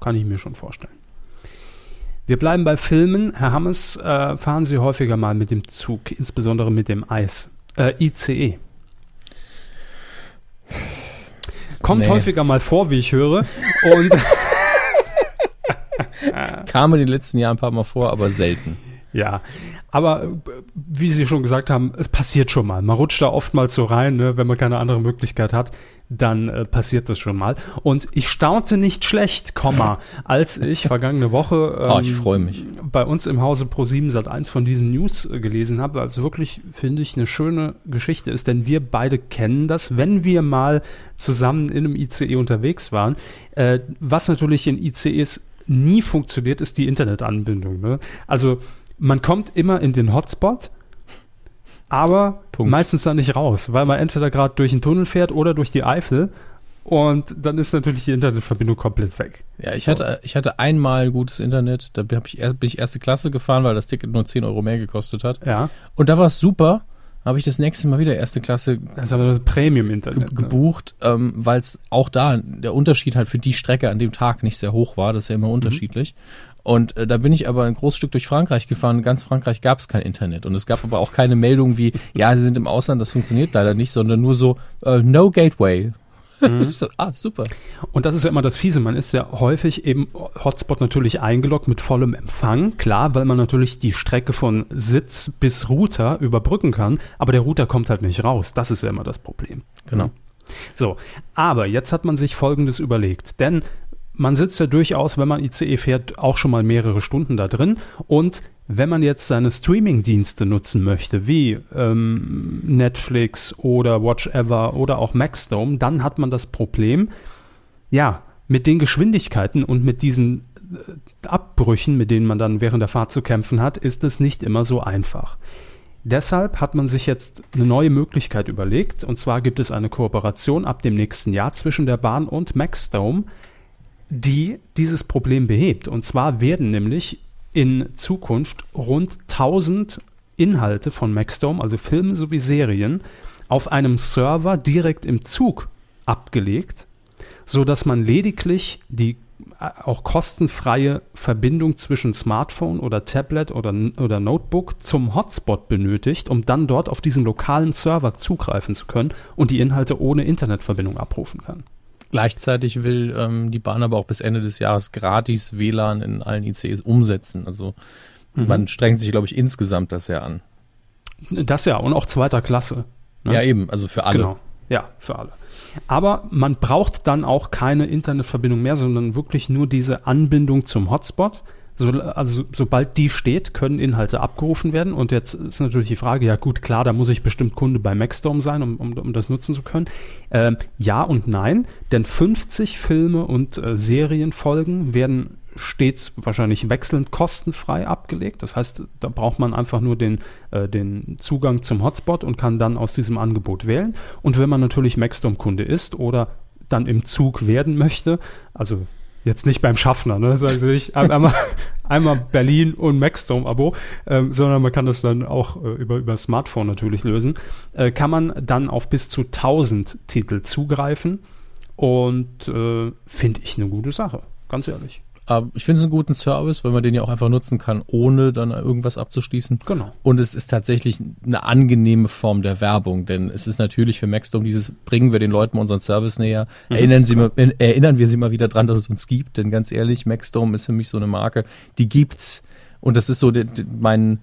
Kann ich mir schon vorstellen. Wir bleiben bei Filmen. Herr Hammes, äh, fahren Sie häufiger mal mit dem Zug, insbesondere mit dem Eis. Äh, ICE. Kommt nee. häufiger mal vor, wie ich höre. Und <laughs> kam in den letzten Jahren ein paar Mal vor, aber selten. Ja, aber äh, wie Sie schon gesagt haben, es passiert schon mal. Man rutscht da oftmals so rein, ne? wenn man keine andere Möglichkeit hat, dann äh, passiert das schon mal. Und ich staunte nicht schlecht, Komma, <laughs> als ich vergangene Woche ähm, oh, ich freue mich. bei uns im Hause Pro7 Sat 1 von diesen News äh, gelesen habe. Also wirklich finde ich eine schöne Geschichte ist, denn wir beide kennen das, wenn wir mal zusammen in einem ICE unterwegs waren. Äh, was natürlich in ICEs nie funktioniert, ist die Internetanbindung. Ne? Also man kommt immer in den Hotspot, aber Punkt. meistens dann nicht raus, weil man entweder gerade durch den Tunnel fährt oder durch die Eifel. Und dann ist natürlich die Internetverbindung komplett weg. Ja, ich, so. hatte, ich hatte einmal gutes Internet. Da bin ich, bin ich erste Klasse gefahren, weil das Ticket nur 10 Euro mehr gekostet hat. Ja. Und da war es super. Habe ich das nächste Mal wieder erste Klasse das Premium-Internet, ge ne? gebucht, ne? ähm, weil es auch da der Unterschied halt für die Strecke an dem Tag nicht sehr hoch war. Das ist ja immer mhm. Und äh, da bin ich aber ein großes Stück durch Frankreich gefahren. In ganz Frankreich gab es kein Internet. Und es gab aber auch keine Meldung wie, ja, sie sind im Ausland, das funktioniert leider nicht, sondern nur so, uh, no gateway. Mhm. <laughs> so, ah, super. Und das ist ja immer das Fiese. Man ist ja häufig eben Hotspot natürlich eingeloggt mit vollem Empfang. Klar, weil man natürlich die Strecke von Sitz bis Router überbrücken kann. Aber der Router kommt halt nicht raus. Das ist ja immer das Problem. Genau. So, aber jetzt hat man sich Folgendes überlegt. Denn man sitzt ja durchaus, wenn man ICE fährt, auch schon mal mehrere Stunden da drin. Und wenn man jetzt seine Streaming-Dienste nutzen möchte, wie ähm, Netflix oder Watchever oder auch Maxdome, dann hat man das Problem, ja, mit den Geschwindigkeiten und mit diesen äh, Abbrüchen, mit denen man dann während der Fahrt zu kämpfen hat, ist es nicht immer so einfach. Deshalb hat man sich jetzt eine neue Möglichkeit überlegt. Und zwar gibt es eine Kooperation ab dem nächsten Jahr zwischen der Bahn und Maxdome die dieses Problem behebt. Und zwar werden nämlich in Zukunft rund 1000 Inhalte von Maxdome, also Filme sowie Serien, auf einem Server direkt im Zug abgelegt, sodass man lediglich die äh, auch kostenfreie Verbindung zwischen Smartphone oder Tablet oder, oder Notebook zum Hotspot benötigt, um dann dort auf diesen lokalen Server zugreifen zu können und die Inhalte ohne Internetverbindung abrufen kann. Gleichzeitig will ähm, die Bahn aber auch bis Ende des Jahres gratis WLAN in allen ICEs umsetzen. Also mhm. man strengt sich, glaube ich, insgesamt das ja an. Das ja, und auch zweiter Klasse. Ne? Ja, eben, also für alle. Genau, ja, für alle. Aber man braucht dann auch keine Internetverbindung mehr, sondern wirklich nur diese Anbindung zum Hotspot. So, also sobald die steht, können Inhalte abgerufen werden. Und jetzt ist natürlich die Frage, ja gut, klar, da muss ich bestimmt Kunde bei Maxstorm sein, um, um, um das nutzen zu können. Ähm, ja und nein, denn 50 Filme und äh, Serienfolgen werden stets wahrscheinlich wechselnd kostenfrei abgelegt. Das heißt, da braucht man einfach nur den, äh, den Zugang zum Hotspot und kann dann aus diesem Angebot wählen. Und wenn man natürlich Maxstorm-Kunde ist oder dann im Zug werden möchte, also jetzt nicht beim Schaffner, ne, Sie nicht, einmal, <laughs> einmal Berlin und Maxstorm-Abo, ähm, sondern man kann das dann auch äh, über, über Smartphone natürlich lösen, äh, kann man dann auf bis zu 1000 Titel zugreifen und äh, finde ich eine gute Sache, ganz ehrlich. Aber ich finde es einen guten Service, weil man den ja auch einfach nutzen kann, ohne dann irgendwas abzuschließen. Genau. Und es ist tatsächlich eine angenehme Form der Werbung, denn es ist natürlich für Maxdome dieses, bringen wir den Leuten unseren Service näher. Mhm. Erinnern, Sie mal, erinnern wir sie mal wieder dran, dass es uns gibt, denn ganz ehrlich, Maxdome ist für mich so eine Marke, die gibt's. Und das ist so die, die, mein,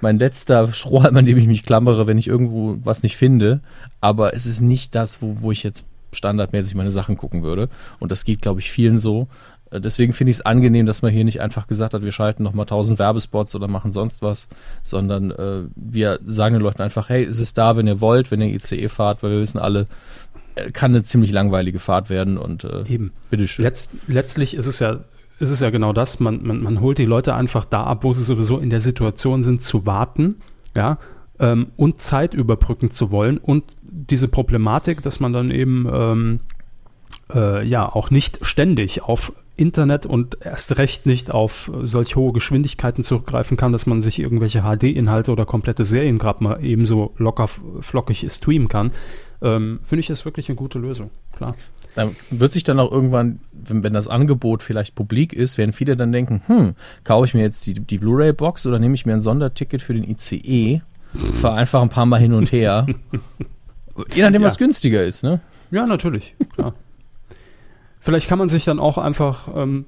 mein letzter Strohhalm, an dem ich mich klammere, wenn ich irgendwo was nicht finde. Aber es ist nicht das, wo, wo ich jetzt standardmäßig meine Sachen gucken würde. Und das geht, glaube ich, vielen so. Deswegen finde ich es angenehm, dass man hier nicht einfach gesagt hat, wir schalten nochmal tausend Werbespots oder machen sonst was, sondern äh, wir sagen den Leuten einfach, hey, es ist da, wenn ihr wollt, wenn ihr ICE fahrt, weil wir wissen alle, äh, kann eine ziemlich langweilige Fahrt werden und äh, eben. Bitteschön. Letzt, letztlich ist es ja ist es ja genau das, man, man, man holt die Leute einfach da ab, wo sie sowieso in der Situation sind, zu warten, ja, ähm, und Zeit überbrücken zu wollen und diese Problematik, dass man dann eben ähm, äh, ja auch nicht ständig auf Internet und erst recht nicht auf solch hohe Geschwindigkeiten zurückgreifen kann, dass man sich irgendwelche HD-Inhalte oder komplette Serien gerade mal ebenso locker flockig streamen kann, ähm, finde ich das wirklich eine gute Lösung. Klar. Da wird sich dann auch irgendwann, wenn, wenn das Angebot vielleicht publik ist, werden viele dann denken, hm, kaufe ich mir jetzt die, die Blu-ray-Box oder nehme ich mir ein Sonderticket für den ICE, fahre einfach ein paar Mal hin und her. <laughs> Je nachdem, ja. was günstiger ist, ne? Ja, natürlich. Klar. Vielleicht kann man sich dann auch einfach, ähm,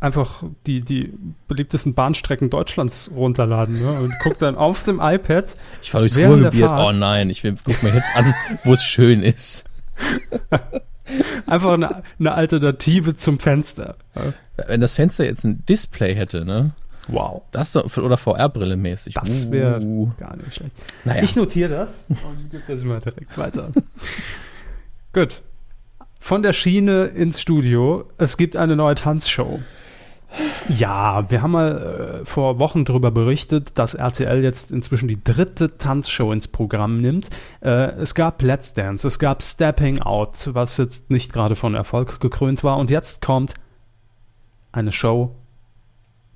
einfach die, die beliebtesten Bahnstrecken Deutschlands runterladen ne? und guckt dann auf dem iPad. Ich fahre durchs Ruhrgebiet. Oh nein, ich guck mir jetzt an, wo es schön ist. Einfach eine, eine, Alternative zum Fenster. Wenn das Fenster jetzt ein Display hätte, ne? Wow. Das oder VR-Brille mäßig. Das wäre uh. gar nicht schlecht. Naja. Ich notiere das und gebe das mal direkt weiter. <laughs> Gut von der Schiene ins Studio. Es gibt eine neue Tanzshow. Ja, wir haben mal äh, vor Wochen darüber berichtet, dass RTL jetzt inzwischen die dritte Tanzshow ins Programm nimmt. Äh, es gab Let's Dance, es gab Stepping Out, was jetzt nicht gerade von Erfolg gekrönt war. Und jetzt kommt eine Show,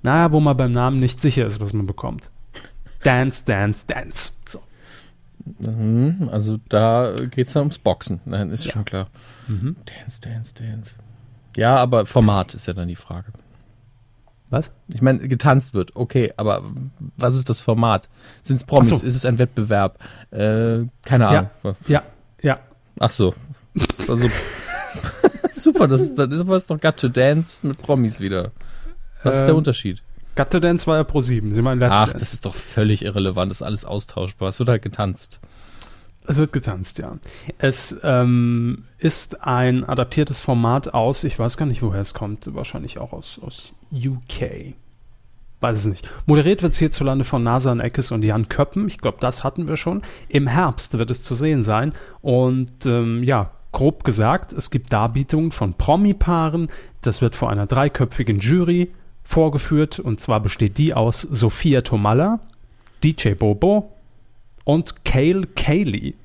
naja, wo man beim Namen nicht sicher ist, was man bekommt. Dance, Dance, Dance. So. Mhm, also da geht es ja ums Boxen, Nein, ist ja. schon klar. Mhm. Dance, Dance, Dance. Ja, aber Format ist ja dann die Frage. Was? Ich meine, getanzt wird, okay, aber was ist das Format? Sind es Promis? So. Ist es ein Wettbewerb? Äh, keine Ahnung. Ja, ja. ja. Ach so. Also, <laughs> super, das ist, das ist doch Got to Dance mit Promis wieder. Was ähm, ist der ähm, Unterschied? Got to Dance war ja Pro 7. Sie meinen Ach, Dance. das ist doch völlig irrelevant. Das ist alles austauschbar. Es wird halt getanzt. Es wird getanzt, ja. Es ähm, ist ein adaptiertes Format aus, ich weiß gar nicht, woher es kommt, wahrscheinlich auch aus, aus UK. Weiß es nicht. Moderiert wird es hierzulande von Nasan Eckes und Jan Köppen. Ich glaube, das hatten wir schon. Im Herbst wird es zu sehen sein. Und ähm, ja, grob gesagt, es gibt Darbietungen von Promi-Paaren. Das wird vor einer dreiköpfigen Jury vorgeführt. Und zwar besteht die aus Sophia Tomalla, DJ Bobo, und Cale Cayley.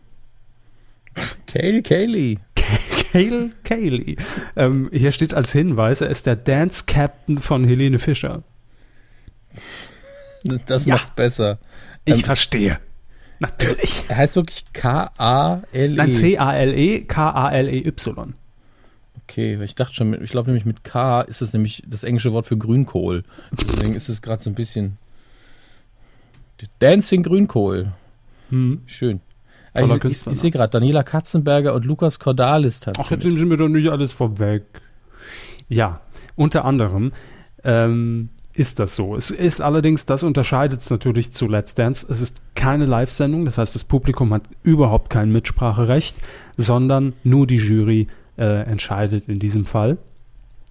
Cale Cayley. Cale Cayley. Ähm, hier steht als Hinweis, er ist der Dance Captain von Helene Fischer. Das ja. macht's besser. Ich ähm, verstehe. Natürlich. Er heißt wirklich K-A-L-E. Nein, C-A-L-E, K-A-L-E-Y. Okay, ich dachte schon, ich glaube nämlich mit K ist es nämlich das englische Wort für Grünkohl. Deswegen ist es gerade so ein bisschen Dancing Grünkohl. Hm. Schön. Also ich, ich, ich sehe gerade, Daniela Katzenberger und Lukas Cordalis tatsächlich. Ach, jetzt sind wir doch nicht alles vorweg. Ja, unter anderem ähm, ist das so. Es ist allerdings, das unterscheidet es natürlich zu Let's Dance. Es ist keine Live-Sendung, das heißt, das Publikum hat überhaupt kein Mitspracherecht, sondern nur die Jury äh, entscheidet in diesem Fall,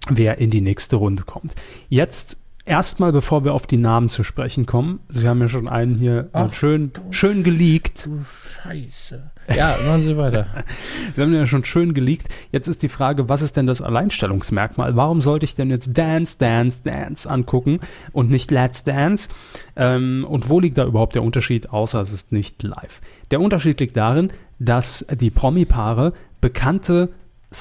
wer in die nächste Runde kommt. Jetzt erstmal, bevor wir auf die Namen zu sprechen kommen, Sie haben ja schon einen hier Ach, schön, schön geleakt. Du Scheiße. Ja, machen Sie weiter. <laughs> Sie haben ja schon schön geleakt. Jetzt ist die Frage, was ist denn das Alleinstellungsmerkmal? Warum sollte ich denn jetzt Dance, Dance, Dance angucken und nicht Let's Dance? Ähm, und wo liegt da überhaupt der Unterschied, außer es ist nicht live? Der Unterschied liegt darin, dass die Promi-Paare bekannte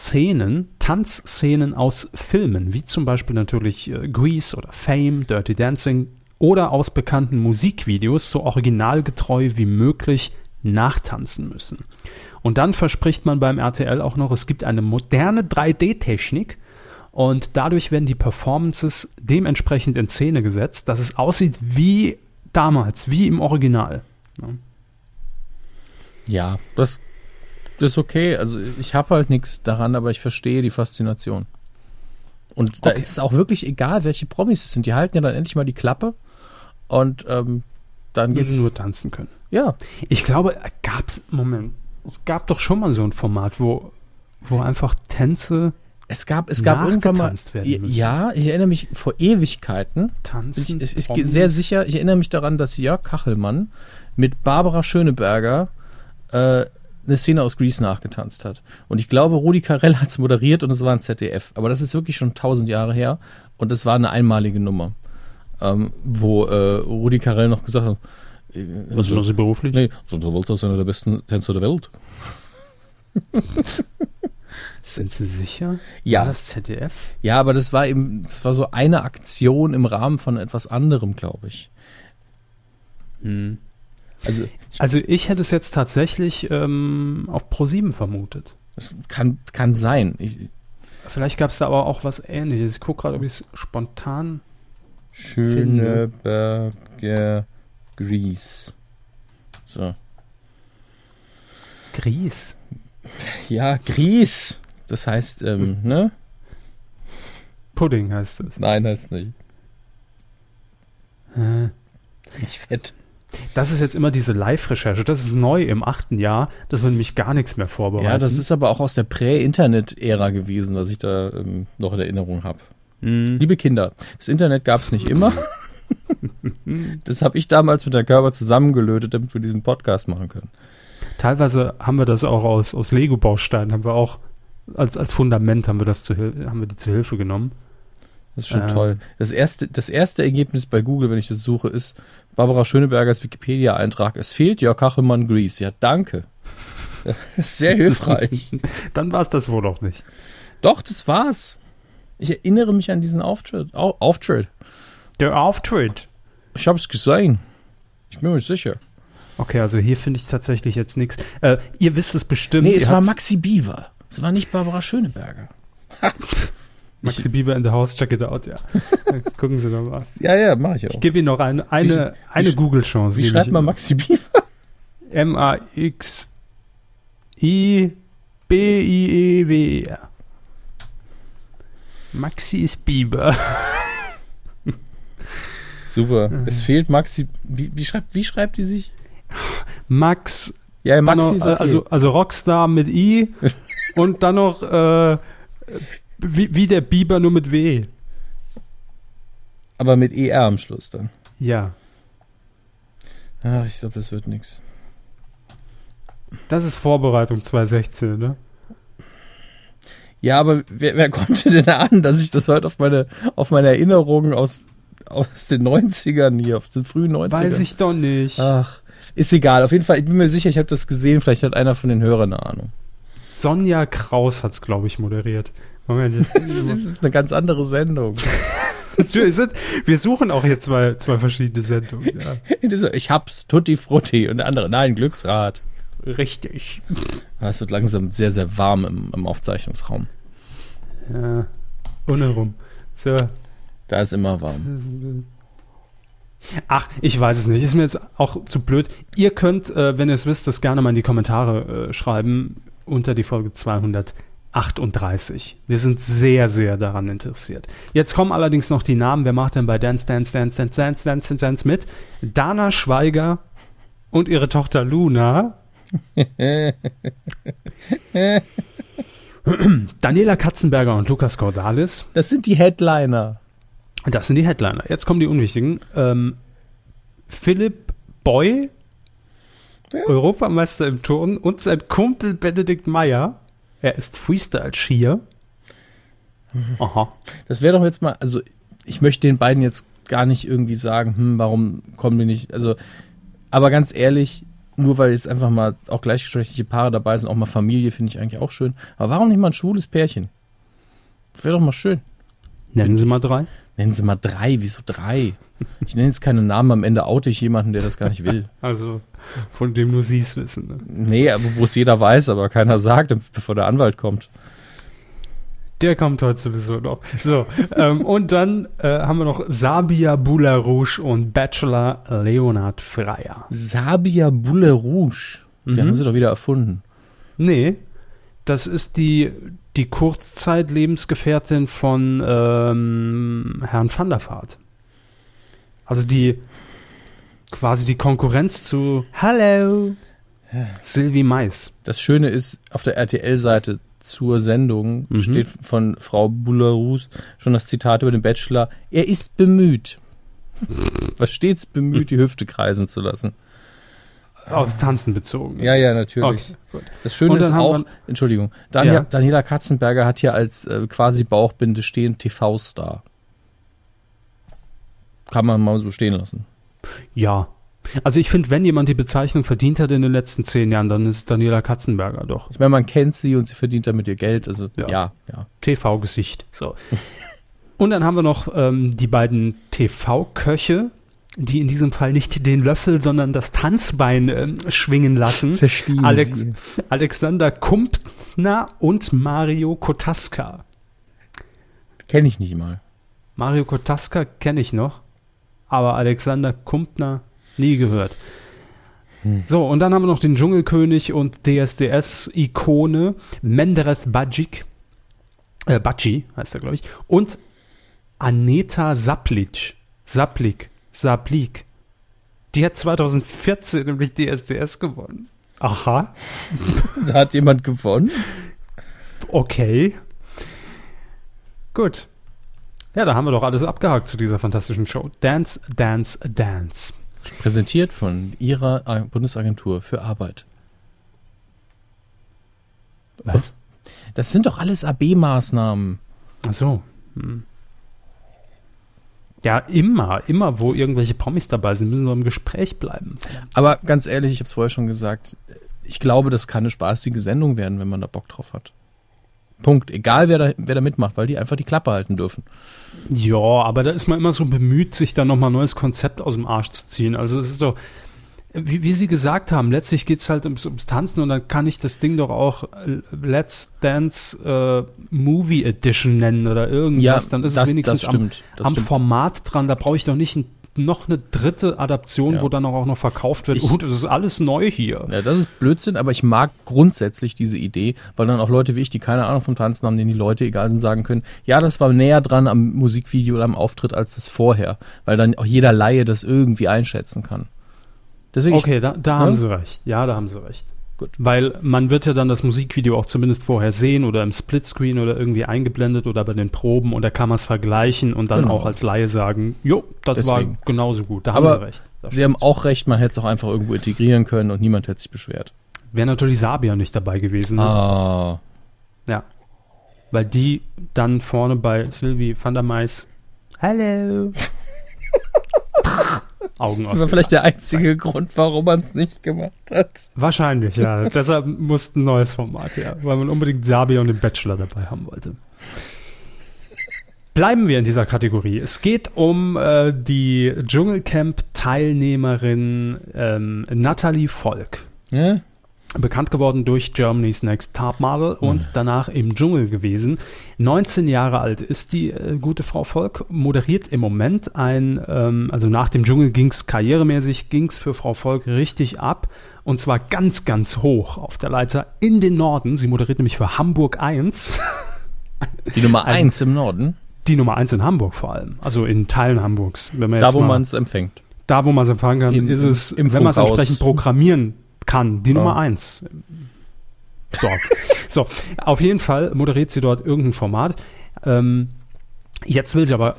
Szenen, Tanzszenen aus Filmen, wie zum Beispiel natürlich äh, Grease oder Fame, Dirty Dancing oder aus bekannten Musikvideos so originalgetreu wie möglich nachtanzen müssen. Und dann verspricht man beim RTL auch noch, es gibt eine moderne 3D-Technik und dadurch werden die Performances dementsprechend in Szene gesetzt, dass es aussieht wie damals, wie im Original. Ja, das das ist okay. Also ich habe halt nichts daran, aber ich verstehe die Faszination. Und da okay. ist es auch wirklich egal, welche Promis es sind. Die halten ja dann endlich mal die Klappe und ähm, dann geht's. Nur tanzen können. Ja. Ich glaube, gab es, Moment, es gab doch schon mal so ein Format, wo, wo einfach Tänze. Es gab, es gab irgendwann mal. Ja, ich erinnere mich vor Ewigkeiten. Tanzen. Ich, ich, ich sehr sicher, ich erinnere mich daran, dass Jörg Kachelmann mit Barbara Schöneberger äh, eine Szene aus Grease nachgetanzt hat. Und ich glaube, Rudi Carell hat es moderiert und es war ein ZDF. Aber das ist wirklich schon tausend Jahre her und es war eine einmalige Nummer. Ähm, wo äh, Rudi Carell noch gesagt hat, äh, was machen Sie beruflich? Nee, John Travolta ist einer der besten Tänzer der Welt. Sind Sie sicher? Ja. War das ZDF? Ja, aber das war eben, das war so eine Aktion im Rahmen von etwas anderem, glaube ich. Hm. Also, also ich hätte es jetzt tatsächlich ähm, auf Pro7 vermutet. Das kann, kann sein. Ich, Vielleicht gab es da aber auch was ähnliches. Ich gucke gerade, ob ich es spontan Schöneberger Grease. So. Gries. Ja, Gries. Das heißt, ähm, ne? Pudding heißt es. Nein, heißt nicht. Hä? Ich fett. Das ist jetzt immer diese Live-Recherche. Das ist neu im achten Jahr, dass wir nämlich gar nichts mehr vorbereiten. Ja, das ist aber auch aus der Prä-Internet-Ära gewesen, was ich da ähm, noch in Erinnerung habe. Mhm. Liebe Kinder, das Internet gab es nicht immer. <laughs> das habe ich damals mit der Körper zusammengelötet, damit wir diesen Podcast machen können. Teilweise haben wir das auch aus, aus Lego-Bausteinen, haben wir auch als, als Fundament haben wir das zu, haben wir die zu Hilfe genommen. Das ist schon ähm. toll. Das erste, das erste Ergebnis bei Google, wenn ich das suche, ist Barbara Schönebergers Wikipedia-Eintrag. Es fehlt Jörg Kachelmann Grease. Ja, danke. <laughs> Sehr hilfreich. <laughs> Dann war es das wohl auch nicht. Doch, das war's. Ich erinnere mich an diesen Auftritt. Au Auftritt. Der Auftritt. Ich habe es gesehen. Ich bin mir sicher. Okay, also hier finde ich tatsächlich jetzt nichts. Äh, ihr wisst es bestimmt. Nee, es war Maxi Beaver. Es war nicht Barbara Schöneberger. <laughs> Maxi Beaver in the House, check it out, ja. <laughs> Gucken Sie noch mal. Ja, ja, mache ich auch. Ich gebe Ihnen noch eine, eine, ich, eine Google-Chance. Wie schreibt man Maxi Beaver? M-A-X-I-B-I-E-W-E-R. Maxi ist Bieber. <laughs> Super. Mhm. Es fehlt Maxi. Wie, wie, schreibt, wie schreibt die sich? Max. Ja, Maxi noch, ist okay. also, also Rockstar mit I <laughs> und dann noch äh, wie, wie der Biber, nur mit W. Aber mit ER am Schluss dann. Ja. Ach, ich glaube, das wird nichts. Das ist Vorbereitung 2016, ne? Ja, aber wer, wer <laughs> konnte denn ahnen, dass ich das heute auf meine, auf meine Erinnerungen aus, aus den 90ern hier, aus den frühen 90ern. Weiß ich doch nicht. Ach, ist egal. Auf jeden Fall, ich bin mir sicher, ich habe das gesehen. Vielleicht hat einer von den Hörern eine Ahnung. Sonja Kraus hat es, glaube ich, moderiert. Moment, <laughs> das ist eine ganz andere Sendung. <laughs> wir suchen auch hier zwei, zwei verschiedene Sendungen. Ja. <laughs> Ich hab's, Tutti Frutti und der andere, nein, Glücksrad. Richtig. Es wird langsam sehr, sehr warm im, im Aufzeichnungsraum. Ja, unherum. So. Da ist immer warm. Ach, ich weiß es nicht. Ist mir jetzt auch zu blöd. Ihr könnt, äh, wenn ihr es wisst, das gerne mal in die Kommentare äh, schreiben unter die Folge 238. Wir sind sehr, sehr daran interessiert. Jetzt kommen allerdings noch die Namen. Wer macht denn bei Dance, Dance, Dance, Dance, Dance, Dance, Dance, Dance mit? Dana Schweiger und ihre Tochter Luna. <laughs> Daniela Katzenberger und Lukas Cordalis. Das sind die Headliner. Das sind die Headliner. Jetzt kommen die unwichtigen. Ähm, Philipp Boy, ja. Europameister im Turnen und sein Kumpel Benedikt Meyer. Er ist Freestyle-Skier. Aha. Das wäre doch jetzt mal, also ich möchte den beiden jetzt gar nicht irgendwie sagen, hm, warum kommen die nicht, also, aber ganz ehrlich, nur weil jetzt einfach mal auch gleichgeschlechtliche Paare dabei sind, auch mal Familie, finde ich eigentlich auch schön. Aber warum nicht mal ein schwules Pärchen? Wäre doch mal schön. Nennen Sie mal drei. Nennen Sie mal drei. Wieso drei? Ich nenne jetzt keine Namen, am Ende oute ich jemanden, der das gar nicht will. <laughs> Also, von dem nur Sie es wissen. Ne? Nee, aber wo es jeder weiß, aber keiner sagt, bevor der Anwalt kommt. Der kommt heute sowieso noch. So, ähm, und dann äh, haben wir noch Sabia Boularouche und Bachelor Leonard Freier. Sabia Boularouche? Mhm. Die haben sie doch wieder erfunden. Nee, das ist die, die Kurzzeit-Lebensgefährtin von ähm, Herrn van der Vaart. Also die quasi die Konkurrenz zu Hallo Sylvie Mais. Das Schöne ist, auf der RTL-Seite zur Sendung mhm. steht von Frau Boularus schon das Zitat über den Bachelor. Er ist bemüht. <laughs> War stets bemüht, die Hüfte kreisen zu lassen. Aufs Tanzen bezogen. Ja, ja, natürlich. Okay, das Schöne ist auch, Entschuldigung, Daniel, ja. Daniela Katzenberger hat hier als äh, quasi Bauchbinde stehen TV-Star. Kann man mal so stehen lassen. Ja. Also ich finde, wenn jemand die Bezeichnung verdient hat in den letzten zehn Jahren, dann ist Daniela Katzenberger doch. Ich meine, man kennt sie und sie verdient damit ihr Geld. Also ja, ja. ja. TV-Gesicht. So. und dann haben wir noch ähm, die beiden TV-Köche, die in diesem Fall nicht den Löffel, sondern das Tanzbein äh, schwingen lassen. Verstehen Alex Sie. Alexander Kumpner und Mario Kotaska. Kenne ich nicht mal. Mario Kotaska kenne ich noch, aber Alexander Kumpner nie gehört. Hm. So, und dann haben wir noch den Dschungelkönig und DSDS-Ikone Menderes Bajic. Äh, Baci heißt er, glaube ich. Und Aneta Saplic. Saplik. Sablik. Die hat 2014 nämlich DSDS gewonnen. Aha. da hat jemand gewonnen? Okay. Gut. Ja, da haben wir doch alles abgehakt zu dieser fantastischen Show. Dance, Dance, Dance. Präsentiert von Ihrer Bundesagentur für Arbeit. Was? Das sind doch alles AB-Maßnahmen. Ach so. Hm. Ja, immer, immer, wo irgendwelche Promis dabei sind, müssen wir im Gespräch bleiben. Aber ganz ehrlich, ich habe es vorher schon gesagt, ich glaube, das kann eine spaßige Sendung werden, wenn man da Bock drauf hat. Punkt. Egal, wer da, wer da mitmacht, weil die einfach die Klappe halten dürfen. Ja, aber da ist man immer so bemüht, sich da nochmal ein neues Konzept aus dem Arsch zu ziehen. Also es ist so, wie, wie Sie gesagt haben, letztlich geht es halt ums, ums, Tanzen und dann kann ich das Ding doch auch äh, Let's Dance äh, Movie Edition nennen oder irgendwas. Ja, dann ist das, es wenigstens am, am Format dran. Da brauche ich doch nicht ein, noch eine dritte Adaption, ja. wo dann auch noch verkauft wird. Gut, es ist alles neu hier. Ja, das ist Blödsinn, aber ich mag grundsätzlich diese Idee, weil dann auch Leute wie ich, die keine Ahnung vom Tanzen haben, denen die Leute egal sind, sagen können, ja, das war näher dran am Musikvideo oder am Auftritt als das vorher, weil dann auch jeder Laie das irgendwie einschätzen kann. Deswegen okay, da, da ja? haben Sie recht. Ja, da haben Sie recht. Gut. Weil man wird ja dann das Musikvideo auch zumindest vorher sehen oder im Splitscreen oder irgendwie eingeblendet oder bei den Proben und da kann man es vergleichen und dann genau. auch als Laie sagen, jo, das Deswegen. war genauso gut. Da Aber haben Sie recht. Sie haben auch recht, man hätte es auch einfach irgendwo integrieren können und niemand hätte sich beschwert. Wäre natürlich Sabia nicht dabei gewesen. Ne? Ah. Ja. Weil die dann vorne bei Sylvie van der Mais Hallo. <laughs> Augen Das war vielleicht der einzige Grund, warum man es nicht gemacht hat. Wahrscheinlich, ja. <laughs> Deshalb musste ein neues Format her, weil man unbedingt Sabia und den Bachelor dabei haben wollte. Bleiben wir in dieser Kategorie. Es geht um äh, die Dschungelcamp-Teilnehmerin ähm, Natalie Volk. Ja? Bekannt geworden durch Germany's Next Top Model und mhm. danach im Dschungel gewesen. 19 Jahre alt ist die äh, gute Frau Volk, moderiert im Moment ein, ähm, also nach dem Dschungel ging es karrieremäßig, ging es für Frau Volk richtig ab und zwar ganz, ganz hoch auf der Leiter in den Norden. Sie moderiert nämlich für Hamburg 1. <laughs> Die Nummer 1 im Norden? Die Nummer 1 in Hamburg vor allem, also in Teilen Hamburgs. da, wo man es empfängt. Da, wo man es empfangen kann, Im, ist es, wenn man es entsprechend programmieren kann, die ja. Nummer eins. Dort. <laughs> so, auf jeden Fall moderiert sie dort irgendein Format. Ähm, jetzt will sie aber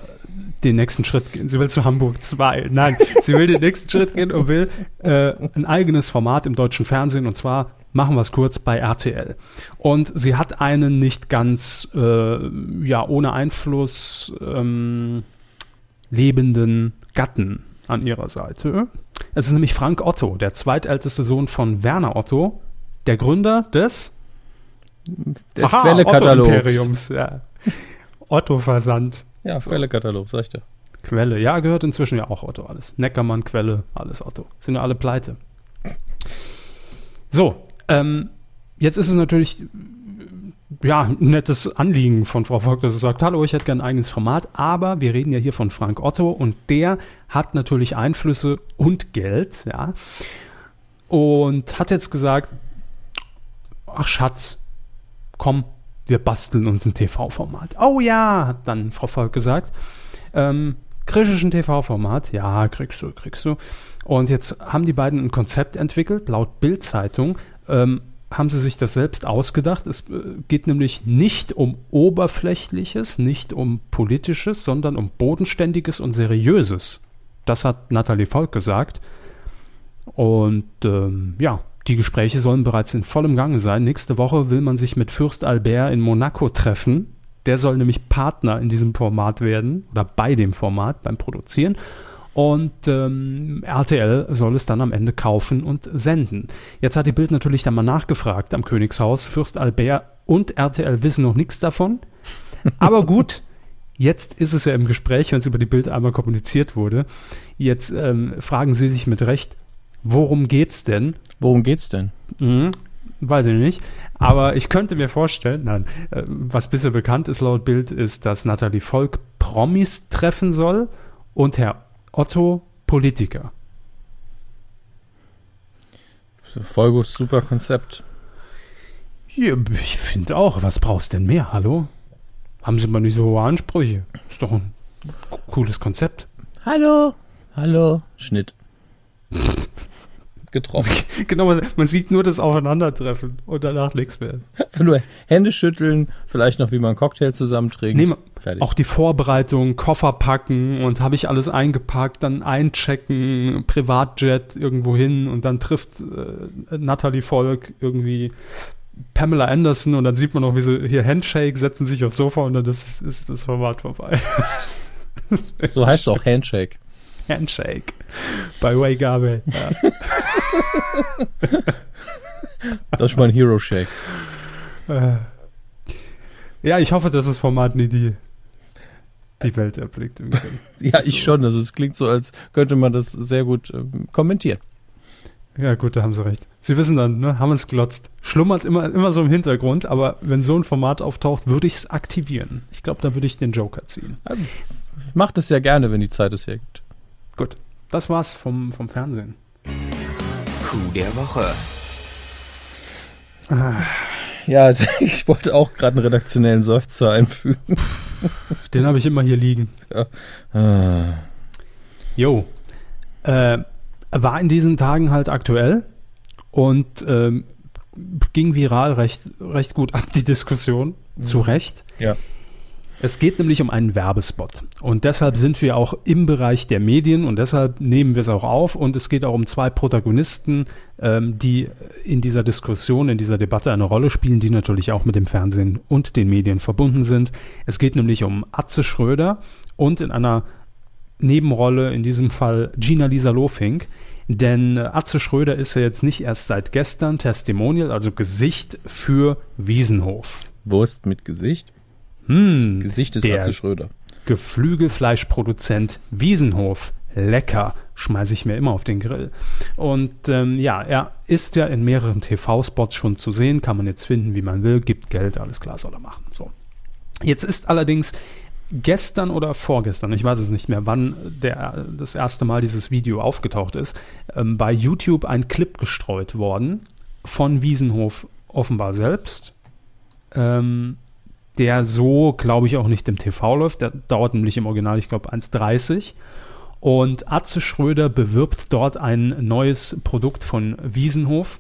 den nächsten Schritt gehen. Sie will zu Hamburg 2. Nein, sie will den nächsten Schritt gehen und will äh, ein eigenes Format im deutschen Fernsehen und zwar machen wir es kurz bei RTL. Und sie hat einen nicht ganz äh, ja ohne Einfluss ähm, lebenden Gatten an ihrer Seite. Es ist nämlich Frank Otto, der zweitälteste Sohn von Werner Otto, der Gründer des, des Quellekatalogs. Ja. Otto Versand. Ja, Quellekatalog, sag ich dir. Quelle, ja, gehört inzwischen ja auch Otto alles. Neckermann, Quelle, alles Otto. Sind ja alle pleite. So, ähm, jetzt ist es natürlich ja, ein nettes Anliegen von Frau Vogt, dass sie sagt, hallo, ich hätte gerne ein eigenes Format, aber wir reden ja hier von Frank Otto und der hat natürlich Einflüsse und Geld, ja. Und hat jetzt gesagt, ach Schatz, komm, wir basteln uns ein TV-Format. Oh ja, hat dann Frau Volk gesagt. Ähm, griechischen TV-Format, ja, kriegst du, kriegst du. Und jetzt haben die beiden ein Konzept entwickelt, laut Bild-Zeitung, ähm, haben sie sich das selbst ausgedacht. Es äh, geht nämlich nicht um oberflächliches, nicht um politisches, sondern um bodenständiges und seriöses. Das hat Nathalie Volk gesagt. Und ähm, ja, die Gespräche sollen bereits in vollem Gange sein. Nächste Woche will man sich mit Fürst Albert in Monaco treffen. Der soll nämlich Partner in diesem Format werden oder bei dem Format beim Produzieren. Und ähm, RTL soll es dann am Ende kaufen und senden. Jetzt hat die Bild natürlich dann mal nachgefragt am Königshaus. Fürst Albert und RTL wissen noch nichts davon. Aber gut, jetzt ist es ja im Gespräch, wenn es über die Bild einmal kommuniziert wurde. Jetzt ähm, fragen Sie sich mit Recht, worum geht's denn? Worum geht's denn? Mhm, weiß ich nicht. Aber ich könnte mir vorstellen, nein, äh, was bisher bekannt ist laut Bild, ist, dass Nathalie Volk Promis treffen soll und Herr Otto Politiker. Voll gut, super Konzept. Ja, ich finde auch. Was brauchst du denn mehr? Hallo? Haben Sie mal nicht so hohe Ansprüche? Ist doch ein cooles Konzept. Hallo, hallo, Schnitt. <laughs> getroffen. <laughs> genau, man, man, sieht nur das Aufeinandertreffen und danach nichts mehr. nur Hände schütteln, vielleicht noch, wie man einen Cocktail zusammentrinkt. Nee, Fertig. Auch die Vorbereitung, Koffer packen und habe ich alles eingepackt, dann einchecken, Privatjet irgendwo hin und dann trifft äh, Natalie Volk irgendwie Pamela Anderson und dann sieht man auch, wie sie hier Handshake, setzen sich aufs Sofa und dann ist, ist das Format vorbei. <laughs> so heißt es auch Handshake. Handshake. Bei Way Gabe. Ja. das ist mein Hero Shake. Äh. Ja, ich hoffe, dass das Format nie die, die Welt erblickt. <laughs> ja, ich schon. Also es klingt so, als könnte man das sehr gut ähm, kommentieren. Ja, gut, da haben Sie recht. Sie wissen dann, ne, haben es glotzt. Schlummert immer, immer so im Hintergrund, aber wenn so ein Format auftaucht, würde ich es aktivieren. Ich glaube, da würde ich den Joker ziehen. Ich mache das ja gerne, wenn die Zeit es hergibt. Das war's vom, vom Fernsehen. Coup der Woche. Ja, <laughs> ich wollte auch gerade einen redaktionellen Seufzer einfügen. <laughs> Den habe ich immer hier liegen. Ja. Ah. Jo. Äh, war in diesen Tagen halt aktuell und ähm, ging viral recht, recht gut ab, die Diskussion. Mhm. Zu Recht. Ja. Es geht nämlich um einen Werbespot. Und deshalb sind wir auch im Bereich der Medien und deshalb nehmen wir es auch auf. Und es geht auch um zwei Protagonisten, ähm, die in dieser Diskussion, in dieser Debatte eine Rolle spielen, die natürlich auch mit dem Fernsehen und den Medien verbunden sind. Es geht nämlich um Atze Schröder und in einer Nebenrolle, in diesem Fall Gina Lisa Lofink. Denn Atze Schröder ist ja jetzt nicht erst seit gestern Testimonial, also Gesicht für Wiesenhof. Wurst mit Gesicht? Hm, Gesicht ist Atze Schröder. Geflügelfleischproduzent Wiesenhof lecker, schmeiße ich mir immer auf den Grill. Und ähm, ja, er ist ja in mehreren TV-Spots schon zu sehen, kann man jetzt finden, wie man will, gibt Geld, alles klar, soll er machen. So. Jetzt ist allerdings gestern oder vorgestern, ich weiß es nicht mehr, wann der, das erste Mal dieses Video aufgetaucht ist, ähm, bei YouTube ein Clip gestreut worden von Wiesenhof offenbar selbst, ähm, der so, glaube ich, auch nicht im TV läuft. Der dauert nämlich im Original, ich glaube, 1,30. Und Atze Schröder bewirbt dort ein neues Produkt von Wiesenhof.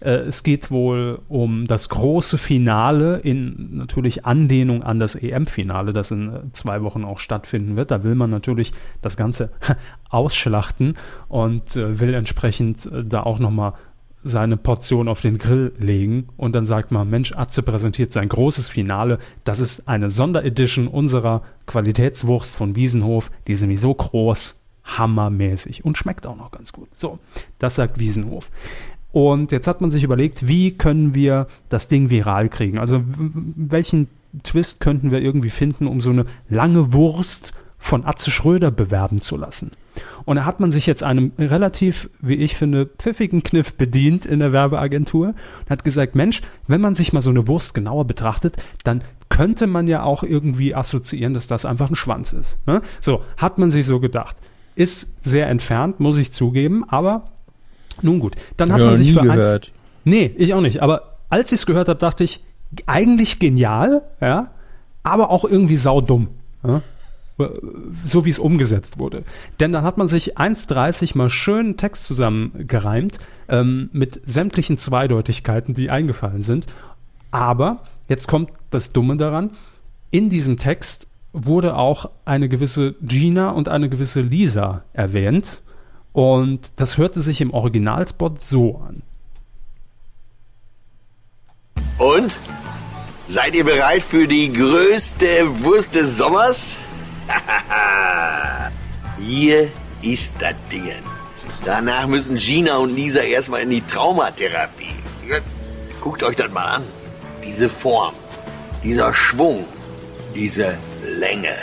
Äh, es geht wohl um das große Finale in natürlich Anlehnung an das EM-Finale, das in äh, zwei Wochen auch stattfinden wird. Da will man natürlich das Ganze <laughs> ausschlachten und äh, will entsprechend da auch nochmal seine Portion auf den Grill legen und dann sagt man, Mensch, Atze präsentiert sein großes Finale. Das ist eine Sonderedition unserer Qualitätswurst von Wiesenhof. Die ist nämlich so groß, hammermäßig und schmeckt auch noch ganz gut. So, das sagt Wiesenhof. Und jetzt hat man sich überlegt, wie können wir das Ding viral kriegen? Also welchen Twist könnten wir irgendwie finden, um so eine lange Wurst von Atze Schröder bewerben zu lassen? Und da hat man sich jetzt einem relativ, wie ich finde, pfiffigen Kniff bedient in der Werbeagentur und hat gesagt, Mensch, wenn man sich mal so eine Wurst genauer betrachtet, dann könnte man ja auch irgendwie assoziieren, dass das einfach ein Schwanz ist. Ne? So, hat man sich so gedacht. Ist sehr entfernt, muss ich zugeben, aber nun gut. Dann hat man sich für gehört. eins. Nee, ich auch nicht. Aber als ich es gehört habe, dachte ich, eigentlich genial, ja, aber auch irgendwie saudumm. Ja? So wie es umgesetzt wurde. Denn dann hat man sich 1,30 mal schön Text zusammengereimt ähm, mit sämtlichen Zweideutigkeiten, die eingefallen sind. Aber jetzt kommt das Dumme daran, in diesem Text wurde auch eine gewisse Gina und eine gewisse Lisa erwähnt. Und das hörte sich im Originalspot so an. Und? Seid ihr bereit für die größte Wurst des Sommers? <laughs> Hier ist das Ding. Danach müssen Gina und Lisa erstmal in die Traumatherapie. Guckt euch das mal an. Diese Form, dieser Schwung, diese Länge.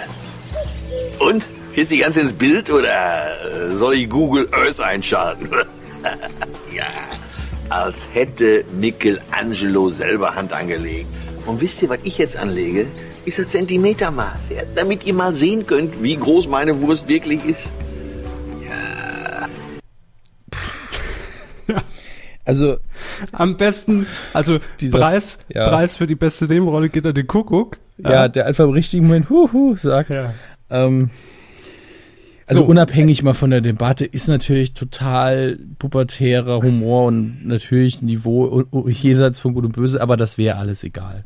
Und? Ist die ganz ins Bild oder soll ich Google Earth einschalten? <laughs> ja, als hätte Michelangelo selber Hand angelegt. Und wisst ihr, was ich jetzt anlege? Ist das Zentimetermaß, ja, damit ihr mal sehen könnt, wie groß meine Wurst wirklich ist. Ja. ja. <laughs> Also am besten, also dieser, Preis, ja. Preis für die beste Nebenrolle geht an den Kuckuck. Ja, ja, der einfach im richtigen Moment Huhu sagt. Ja. Ähm, also so. unabhängig mal von der Debatte ist natürlich total pubertärer Humor und natürlich Niveau jenseits von Gut und Böse, aber das wäre alles egal.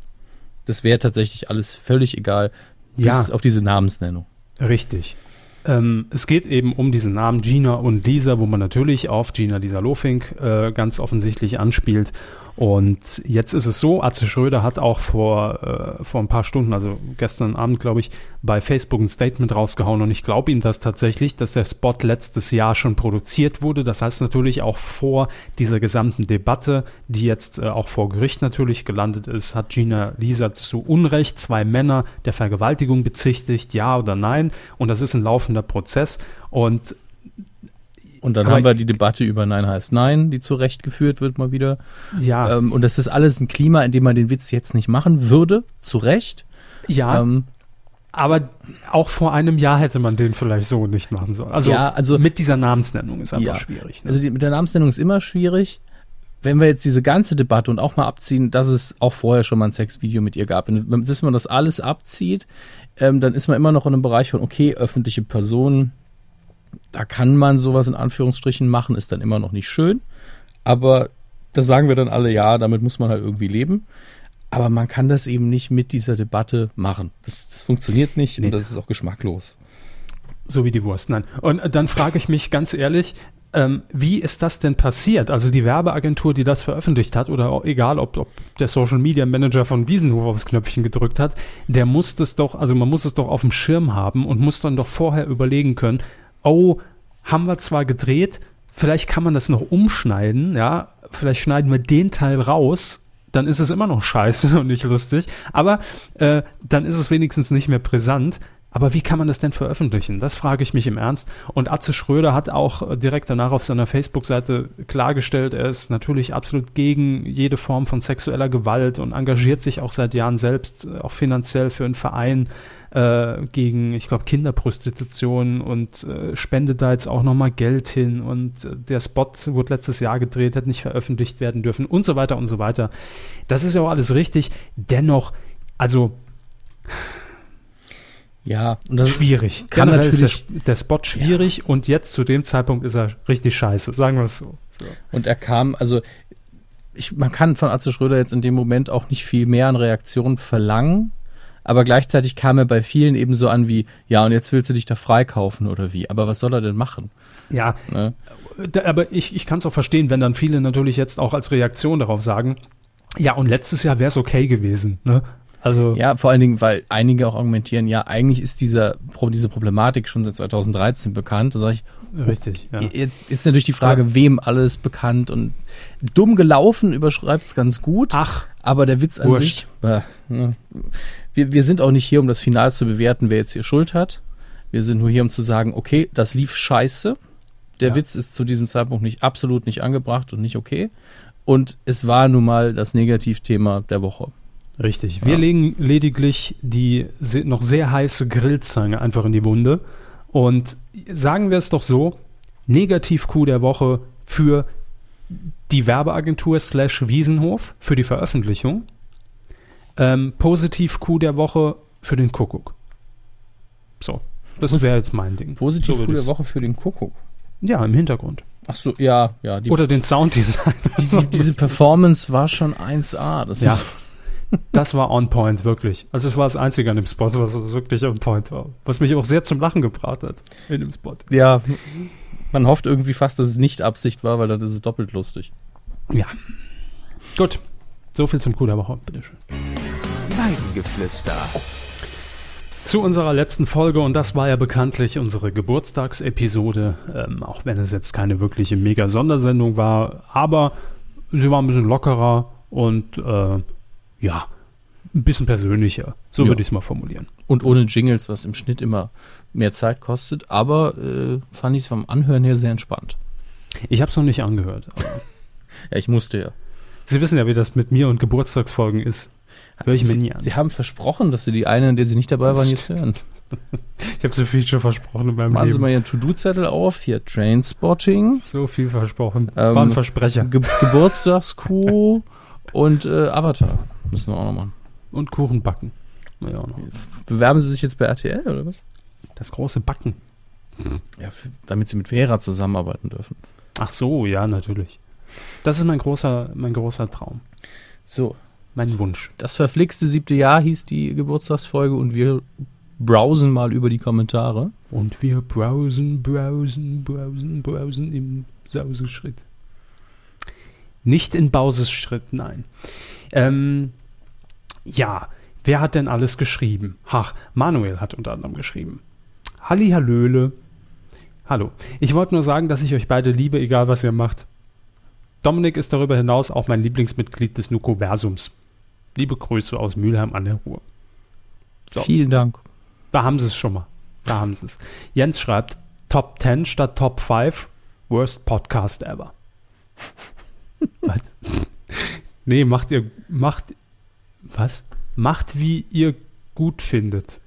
Das wäre tatsächlich alles völlig egal, bis ja. auf diese Namensnennung. Richtig. Ähm, es geht eben um diesen Namen Gina und Lisa, wo man natürlich auf Gina Lisa Lofink äh, ganz offensichtlich anspielt. Und jetzt ist es so, Atze Schröder hat auch vor, äh, vor ein paar Stunden, also gestern Abend, glaube ich, bei Facebook ein Statement rausgehauen und ich glaube ihm das tatsächlich, dass der Spot letztes Jahr schon produziert wurde. Das heißt natürlich auch vor dieser gesamten Debatte, die jetzt äh, auch vor Gericht natürlich gelandet ist, hat Gina Lisa zu Unrecht zwei Männer der Vergewaltigung bezichtigt, ja oder nein. Und das ist ein laufender Prozess. Und und dann Aber haben wir die Debatte über Nein heißt Nein, die zu Recht geführt wird mal wieder. Ja. Ähm, und das ist alles ein Klima, in dem man den Witz jetzt nicht machen würde, zu Recht. Ja. Ähm, aber auch vor einem Jahr hätte man den vielleicht so nicht machen sollen. Also, ja, also mit dieser Namensnennung ist einfach ja, schwierig. Ne? Also die, mit der Namensnennung ist immer schwierig. Wenn wir jetzt diese ganze Debatte und auch mal abziehen, dass es auch vorher schon mal ein Sexvideo mit ihr gab, wenn, wenn man das alles abzieht, ähm, dann ist man immer noch in einem Bereich von, okay, öffentliche Personen, da kann man sowas in Anführungsstrichen machen, ist dann immer noch nicht schön. Aber da sagen wir dann alle, ja, damit muss man halt irgendwie leben. Aber man kann das eben nicht mit dieser Debatte machen. Das, das funktioniert nicht nee. und das ist auch geschmacklos. So wie die Wurst, nein. Und dann frage ich mich ganz ehrlich, ähm, wie ist das denn passiert? Also die Werbeagentur, die das veröffentlicht hat, oder egal, ob, ob der Social Media Manager von Wiesenhof aufs Knöpfchen gedrückt hat, der muss das doch, also man muss es doch auf dem Schirm haben und muss dann doch vorher überlegen können, oh, haben wir zwar gedreht, vielleicht kann man das noch umschneiden, ja, vielleicht schneiden wir den Teil raus, dann ist es immer noch scheiße <laughs> und nicht lustig, aber äh, dann ist es wenigstens nicht mehr brisant. Aber wie kann man das denn veröffentlichen? Das frage ich mich im Ernst. Und Atze Schröder hat auch direkt danach auf seiner Facebook-Seite klargestellt, er ist natürlich absolut gegen jede Form von sexueller Gewalt und engagiert sich auch seit Jahren selbst äh, auch finanziell für einen Verein äh, gegen, ich glaube, Kinderprostitution und äh, spendet da jetzt auch nochmal Geld hin. Und äh, der Spot wurde letztes Jahr gedreht, hat nicht veröffentlicht werden dürfen und so weiter und so weiter. Das ist ja auch alles richtig. Dennoch, also Ja, und das schwierig. kann Generell ist natürlich- der, der Spot schwierig und jetzt zu dem Zeitpunkt ist er richtig scheiße, sagen wir es so. so. Und er kam, also ich, man kann von Atze Schröder jetzt in dem Moment auch nicht viel mehr an Reaktionen verlangen, aber gleichzeitig kam er bei vielen eben so an wie, ja, und jetzt willst du dich da freikaufen oder wie. Aber was soll er denn machen? Ja, Ne? da, aber ich, ich kann es auch verstehen, wenn dann viele natürlich jetzt auch als Reaktion darauf sagen, ja, und letztes Jahr wäre es okay gewesen. Ne? Also, Ja, vor allen Dingen, weil einige auch argumentieren, ja, eigentlich ist dieser, diese Problematik schon seit 2013 bekannt. Da sage ich, richtig. Ja. jetzt ist natürlich die Frage, wem alles bekannt und dumm gelaufen überschreibt es ganz gut. Ach, Aber der Witz an Wurscht. sich, äh, ne. wir, wir sind auch nicht hier, um das Final zu bewerten, wer jetzt hier Schuld hat. Wir sind nur hier, um zu sagen, okay, das lief scheiße. Der Ja. Witz ist zu diesem Zeitpunkt nicht absolut nicht angebracht und nicht okay. Und es war nun mal das Negativthema der Woche. Richtig. Wir Ja. legen lediglich die noch sehr heiße Grillzange einfach in die Wunde. Und sagen wir es doch so: Negativ-Coup der Woche für die Werbeagentur slash Wiesenhof für die Veröffentlichung. Ähm, Positiv-Coup der Woche für den Kuckuck. So, das wäre jetzt mein Ding. Positiv So ich's- Woche für den Kuckuck. Ja, im Hintergrund. Ach so, ja, ja. Die, Oder den Sounddesign. die, die, diese Performance war schon 1A. Das Ja. muss, Das war on point, wirklich. Also es war das Einzige an dem Spot, was wirklich on point war. Was mich auch sehr zum Lachen gebracht hat in dem Spot. ja, man hofft irgendwie fast, dass es nicht Absicht war, weil dann ist es doppelt lustig. Ja. Gut. So viel zum Coup der Woche, bitteschön. Weidengeflüster. Zu unserer letzten Folge, und das war ja bekanntlich unsere Geburtstagsepisode, ähm, auch wenn es jetzt keine wirkliche mega-Sondersendung war, aber sie war ein bisschen lockerer und äh, ja, ein bisschen persönlicher. So Ja. würde ich es mal formulieren. Und ohne Jingles, was im Schnitt immer mehr Zeit kostet. Aber äh, fand ich es vom Anhören her sehr entspannt. Ich habe es noch nicht angehört. Aber <laughs> Ja, ich musste ja. Sie wissen ja, wie das mit mir und Geburtstagsfolgen ist. Hör ich mir nie Sie, an. Sie haben versprochen, dass Sie die eine, in der Sie nicht dabei waren, jetzt hören. <laughs> Ich habe so viel schon versprochen in meinem Machen Sie Leben. mal Ihren To-Do-Zettel auf. Hier Trainspotting, so viel versprochen. Ähm, War ein Versprecher. Ge Geburtstagskuh <laughs> und äh, Avatar. Müssen wir auch noch machen. Und Kuchen backen. Ja, auch noch. Bewerben Sie sich jetzt bei RTL oder was? Das große Backen. Ja, f- damit Sie mit Vera zusammenarbeiten dürfen. Ach so, ja, natürlich. Das ist mein großer, mein großer Traum. So, Mein Wunsch. das verflixte siebte Jahr hieß die Geburtstagsfolge und wir browsen mal über die Kommentare. Und wir browsen, browsen, browsen, browsen im Sauseschritt. Nicht in Bauses Schritt, nein. Ähm, ja, wer hat denn alles geschrieben? Ach, Manuel hat unter anderem geschrieben. Halli Hallöle. Hallo. Ich wollte nur sagen, dass ich euch beide liebe, egal was ihr macht. Dominik ist darüber hinaus auch mein Lieblingsmitglied des Nukoversums. Liebe Grüße aus Mülheim an der Ruhr. So. Vielen Dank. Da haben sie es schon mal. Da haben sie es. Jens schreibt Top 10 statt Top 5. Worst Podcast ever. <laughs> Nee, macht ihr, macht, was? Macht, wie ihr gut findet.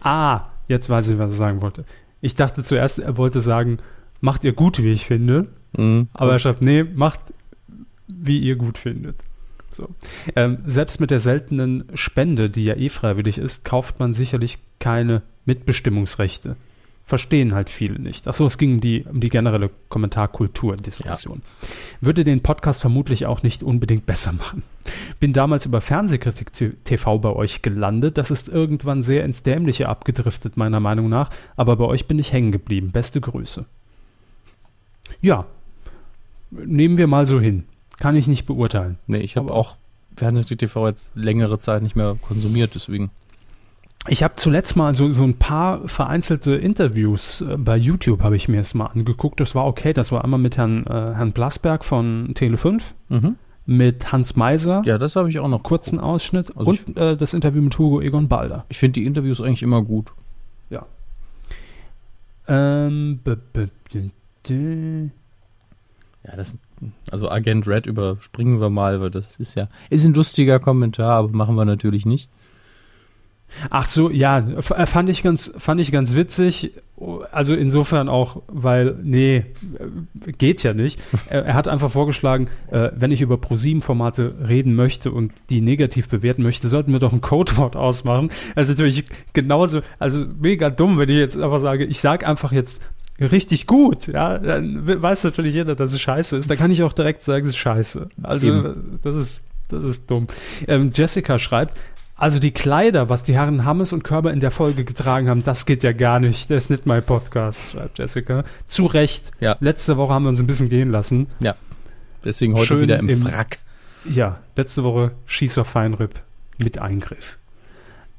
Ah, jetzt weiß ich, was er sagen wollte. Ich dachte zuerst, er wollte sagen, macht ihr gut, wie ich finde. Mhm. Aber er schreibt, nee, macht, wie ihr gut findet. So. Ähm, selbst mit der seltenen Spende, die ja eh freiwillig ist, kauft man sicherlich keine Mitbestimmungsrechte. Verstehen halt viele nicht. Achso, es ging um die, um die generelle Kommentarkultur-Diskussion. Würde den Podcast vermutlich auch nicht unbedingt besser machen. Bin damals über Fernsehkritik TV bei euch gelandet. Das ist irgendwann sehr ins Dämliche abgedriftet, meiner Meinung nach. Aber bei euch bin ich hängen geblieben. Beste Grüße. Ja, nehmen wir mal so hin. Kann ich nicht beurteilen. Nee, ich habe auch Fernseh-TV jetzt längere Zeit nicht mehr konsumiert, deswegen. Ich habe zuletzt mal so, so ein paar vereinzelte Interviews äh, bei YouTube habe ich mir es mal angeguckt. Das war okay. Das war einmal mit Herrn, äh, Herrn Blasberg von Tele5, Mhm. mit Hans Meiser, Ja, das habe ich auch noch kurzen geguckt. Ausschnitt Also und äh, das Interview mit Hugo Egon Balder. Ich finde die Interviews eigentlich immer gut. Ähm, -d -d Ja, das, also Agent Red überspringen wir mal, weil das ist ja, ist ein lustiger Kommentar, aber machen wir natürlich nicht. Ach so, ja, äh, fand ich ganz, fand ich ganz witzig. Also insofern auch, weil, nee, äh, geht ja nicht. Er, er hat einfach vorgeschlagen, äh, wenn ich über ProSieben-Formate reden möchte und die negativ bewerten möchte, sollten wir doch ein Codewort ausmachen. Also natürlich genauso, also mega dumm, wenn ich jetzt einfach sage, ich sage einfach jetzt richtig gut, ja, dann we- weiß natürlich jeder, dass es scheiße ist. Da kann ich auch direkt sagen, es ist scheiße. Also Eben. das ist, das ist dumm. Ähm, Jessica schreibt, also die Kleider, was die Herren Hammes und Körber in der Folge getragen haben, das geht ja gar nicht. Das ist nicht mein Podcast, schreibt Jessica. Zu Recht. Ja. Letzte Woche haben wir uns ein bisschen gehen lassen. Deswegen heute Schön wieder im, im- Frack. Ja, letzte Woche Schießer Feinripp mit Eingriff.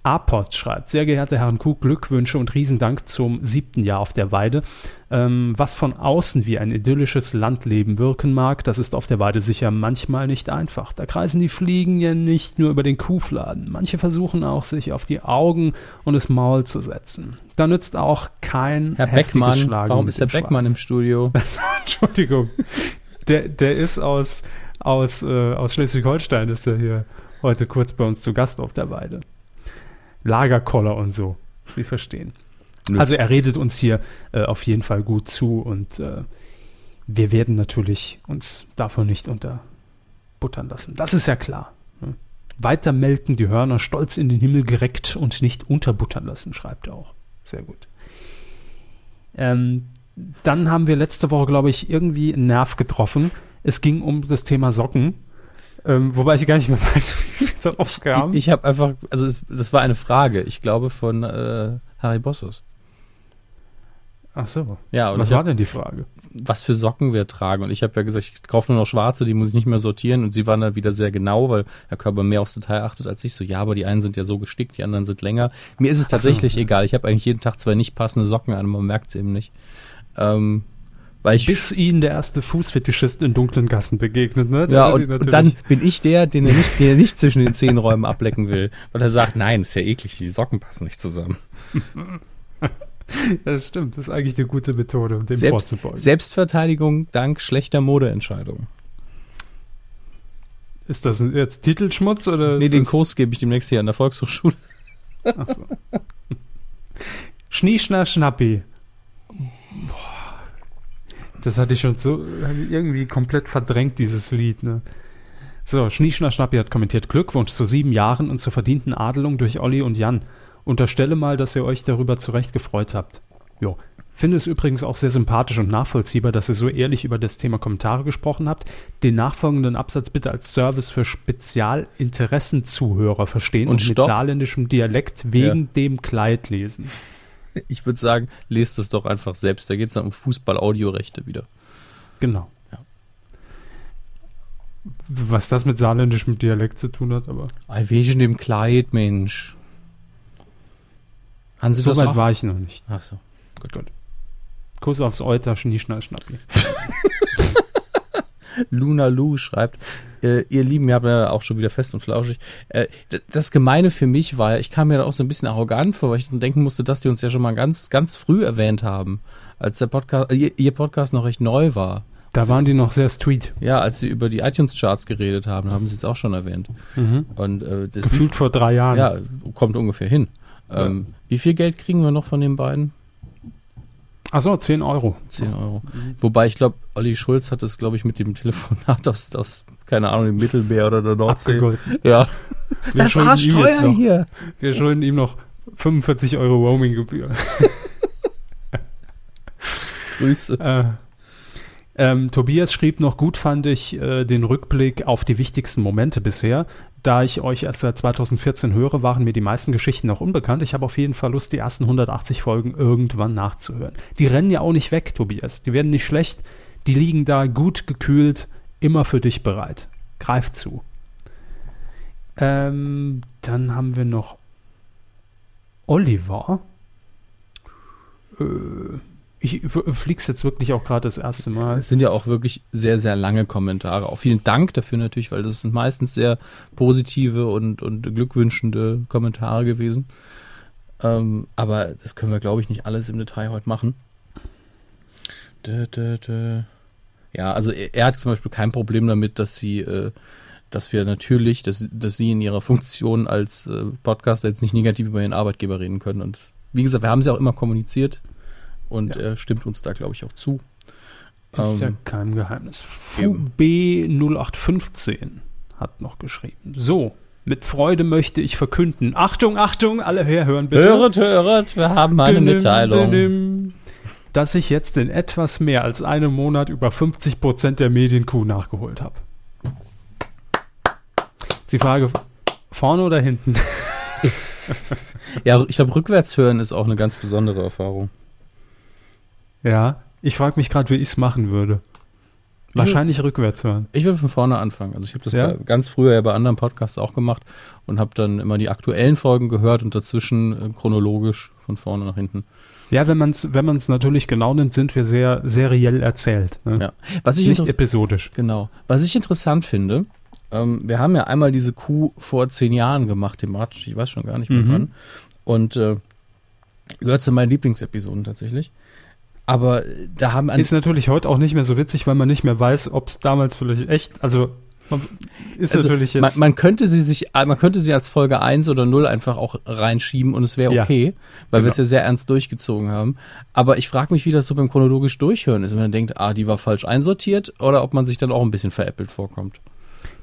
Apot schreibt, sehr geehrte Herren Kuh, Glückwünsche und Riesendank zum siebten Jahr auf der Weide. Ähm, was von außen wie ein idyllisches Landleben wirken mag, das ist auf der Weide sicher manchmal nicht einfach. Da kreisen die Fliegen ja nicht nur über den Kuhfladen. Manche versuchen auch, sich auf die Augen und das Maul zu setzen. Da nützt auch kein Herr Beckmann, Schlagen warum ist der dem Schweif. Beckmann im Studio? <laughs> Entschuldigung. Der, der ist aus, aus, äh, aus Schleswig-Holstein, ist er hier heute kurz bei uns zu Gast auf der Weide. Lagerkoller und so. Sie verstehen. Nö. Also er redet uns hier äh, auf jeden Fall gut zu und äh, wir werden natürlich uns davon nicht unterbuttern lassen. Das ist ja klar. Ne? Weiter melken die Hörner, stolz in den Himmel gereckt und nicht unterbuttern lassen, schreibt er auch. Sehr gut. Ähm, dann haben wir letzte Woche, glaube ich, irgendwie einen Nerv getroffen. Es ging um das Thema Socken. Ähm, wobei ich gar nicht mehr <laughs> weiß, wie wir darauf kamen. Ich, ich habe einfach, also es, das war eine Frage, ich glaube von äh, Harry Bossos. Ach so. Ja, und Was war hab, denn die Frage? was für Socken wir tragen. Und ich habe ja gesagt, ich kaufe nur noch schwarze, die muss ich nicht mehr sortieren. Und sie waren dann wieder sehr genau, weil Herr Körber mehr aufs Detail achtet als ich. So, ja, aber die einen sind ja so gestickt, die anderen sind länger. Mir ist es tatsächlich ja. egal. Ich habe eigentlich jeden Tag zwei nicht passende Socken an, man merkt es eben nicht. Ähm, weil ich Bis ihnen der erste Fußfetischist in dunklen Gassen begegnet, ne? Der Ja, und, und dann bin ich der, den er nicht, den er nicht zwischen den Zehenräumen ablecken will. Weil er sagt, nein, ist ja eklig, die Socken passen nicht zusammen. <laughs> Das stimmt, das ist eigentlich eine gute Methode, um dem Selbst, vorzubeugen. Selbstverteidigung dank schlechter Modeentscheidungen. ist das jetzt Titelschmutz oder? Nee, den Kurs gebe ich demnächst hier an der Volkshochschule. Ach so. Schnieschner Schnappi. Boah, das hatte ich schon so irgendwie komplett verdrängt, dieses Lied. Ne? So, Schnieschner Schnappi hat kommentiert: Glückwunsch zu sieben Jahren und zur verdienten Adelung durch Olli und Jan. Unterstelle mal, dass ihr euch darüber zurecht gefreut habt. Jo. Finde es übrigens auch sehr sympathisch und nachvollziehbar, dass ihr so ehrlich über das Thema Kommentare gesprochen habt. Den nachfolgenden Absatz bitte als Service für Spezialinteressenzuhörer verstehen Und und, mit saarländischem Dialekt wegen dem Kleid lesen. <laughs> Ich würde sagen, lest es doch einfach selbst. Da geht es dann um Fußball-Audiorechte wieder. Genau. Ja. Was das mit saarländischem Dialekt zu tun hat, aber Ei, wegen dem Kleid, Mensch. Haben Sie so das weit auch? war ich noch nicht. Ach so. Gut, gut. Kuss aufs Euter, Schnieschnall, Schnappi. <laughs> Luna Lu schreibt, äh, ihr Lieben, ihr habt ja auch schon wieder fest und flauschig. Äh, das Gemeine für mich war, ich kam mir da auch so ein bisschen arrogant vor, weil ich dann denken musste, dass die uns ja schon mal ganz, ganz früh erwähnt haben, als der Podcast, ihr, ihr Podcast noch recht neu war. Da waren die noch sehr street. Ja, als sie über die iTunes-Charts geredet haben, haben sie es auch schon erwähnt. Und äh, Gefühlt vor drei Jahren. ja, kommt ungefähr hin. Ähm, Wie viel Geld kriegen wir noch von den beiden? Achso, 10 Euro. 10 Euro. Wobei ich glaube, Olli Schulz hat es, glaube ich, mit dem Telefonat <laughs> aus, aus, keine Ahnung, dem Mittelmeer oder der Nordsee. Abgegolten. Ja. Wir Das Arschteuer noch- hier. Wir schulden ihm noch 45 Euro Roaming-Gebühr. <laughs> Grüße. Äh, ähm, Tobias schrieb noch, gut fand ich äh, den Rückblick auf die wichtigsten Momente bisher. Da ich euch erst seit 2014 höre, waren mir die meisten Geschichten noch unbekannt. Ich habe auf jeden Fall Lust, die ersten 180 Folgen irgendwann nachzuhören. Die rennen ja auch nicht weg, Tobias. Die werden nicht schlecht. Die liegen da gut gekühlt, immer für dich bereit. Greif zu. Ähm, dann haben wir noch Oliver. Äh, ich flieg's jetzt wirklich auch gerade das erste Mal. Es sind ja auch wirklich sehr, sehr lange Kommentare. Auch vielen Dank dafür natürlich, weil das sind meistens sehr positive und, und glückwünschende Kommentare gewesen. Ähm, aber das können wir, glaube ich, nicht alles im Detail heute machen. Dö, dö, dö. Ja, also er, er hat zum Beispiel kein Problem damit, dass sie, äh, dass wir natürlich, dass, dass sie in ihrer Funktion als äh, Podcaster jetzt nicht negativ über ihren Arbeitgeber reden können. Und das, wie gesagt, wir haben sie auch immer kommuniziert und Ja. er stimmt uns da, glaube ich, auch zu. Ist ja Ähm, kein Geheimnis. eben. FUB0815 hat noch geschrieben. So, mit Freude möchte ich verkünden. Achtung, Achtung, alle herhören bitte. Höret, höret, wir haben eine Mitteilung. Dass ich jetzt in etwas mehr als einem Monat über 50% der Medienkuh nachgeholt habe. Die Frage, vorne oder hinten? <laughs> Ja, ich glaube, rückwärts hören ist auch eine ganz besondere Erfahrung. Ja, ich frage mich gerade, wie ich es machen würde. Wahrscheinlich rückwärts hören. Ich will von vorne anfangen. Also ich habe das Ja? bei, ganz früher ja bei anderen Podcasts auch gemacht und habe dann immer die aktuellen Folgen gehört und dazwischen äh, chronologisch von vorne nach hinten. Ja, wenn man es wenn man's natürlich genau nimmt, sind wir sehr seriell erzählt. Ne? Ja. Was ich Nicht episodisch. genau. Was ich interessant finde, ähm, wir haben ja einmal diese Kuh vor zehn Jahren gemacht, thematisch, ich weiß schon gar nicht mehr Mhm. wann. Und äh, gehört zu meinen Lieblingsepisoden tatsächlich. Aber äh, da haben Ist natürlich heute auch nicht mehr so witzig, weil man nicht mehr weiß, ob es damals vielleicht echt, also ist Also, natürlich jetzt. man, man könnte sie sich, man könnte sie als Folge 1 oder 0 einfach auch reinschieben und es wäre Ja. okay, weil wir Genau. es ja sehr ernst durchgezogen haben. Aber ich frage mich, wie das so beim chronologisch durchhören ist, wenn man denkt, ah, die war falsch einsortiert oder ob man sich dann auch ein bisschen veräppelt vorkommt.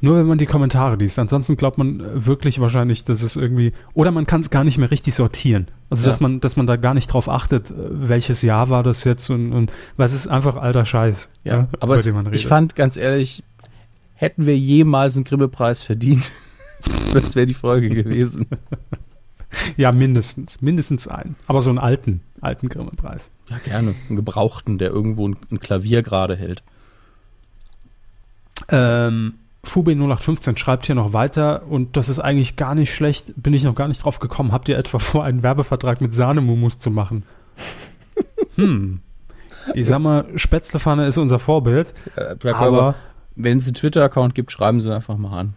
Nur wenn man die Kommentare liest. Ansonsten glaubt man wirklich wahrscheinlich, dass es irgendwie. Oder man kann es gar nicht mehr richtig sortieren. Also Ja. dass man, dass man da gar nicht drauf achtet, äh, welches Jahr war das jetzt und, und was ist einfach alter Scheiß. Ja, aber über es, den man ich fand ganz ehrlich, hätten wir jemals einen Grimme-Preis verdient, <laughs> das wäre die Folge gewesen. Ja, mindestens. Mindestens einen. Aber so einen alten, alten Grimme-Preis. Ja, gerne. Einen Gebrauchten, der irgendwo ein, ein Klavier gerade hält. Ähm, Fube 0815 schreibt hier noch weiter und das ist eigentlich gar nicht schlecht, bin ich noch gar nicht drauf gekommen. Habt ihr etwa vor, einen Werbevertrag mit Sahnemumus zu machen? <laughs> hm. Ich sag mal, Spätzlepfanne ist unser Vorbild, aber aber wenn es einen Twitter-Account gibt, schreiben sie einfach mal an.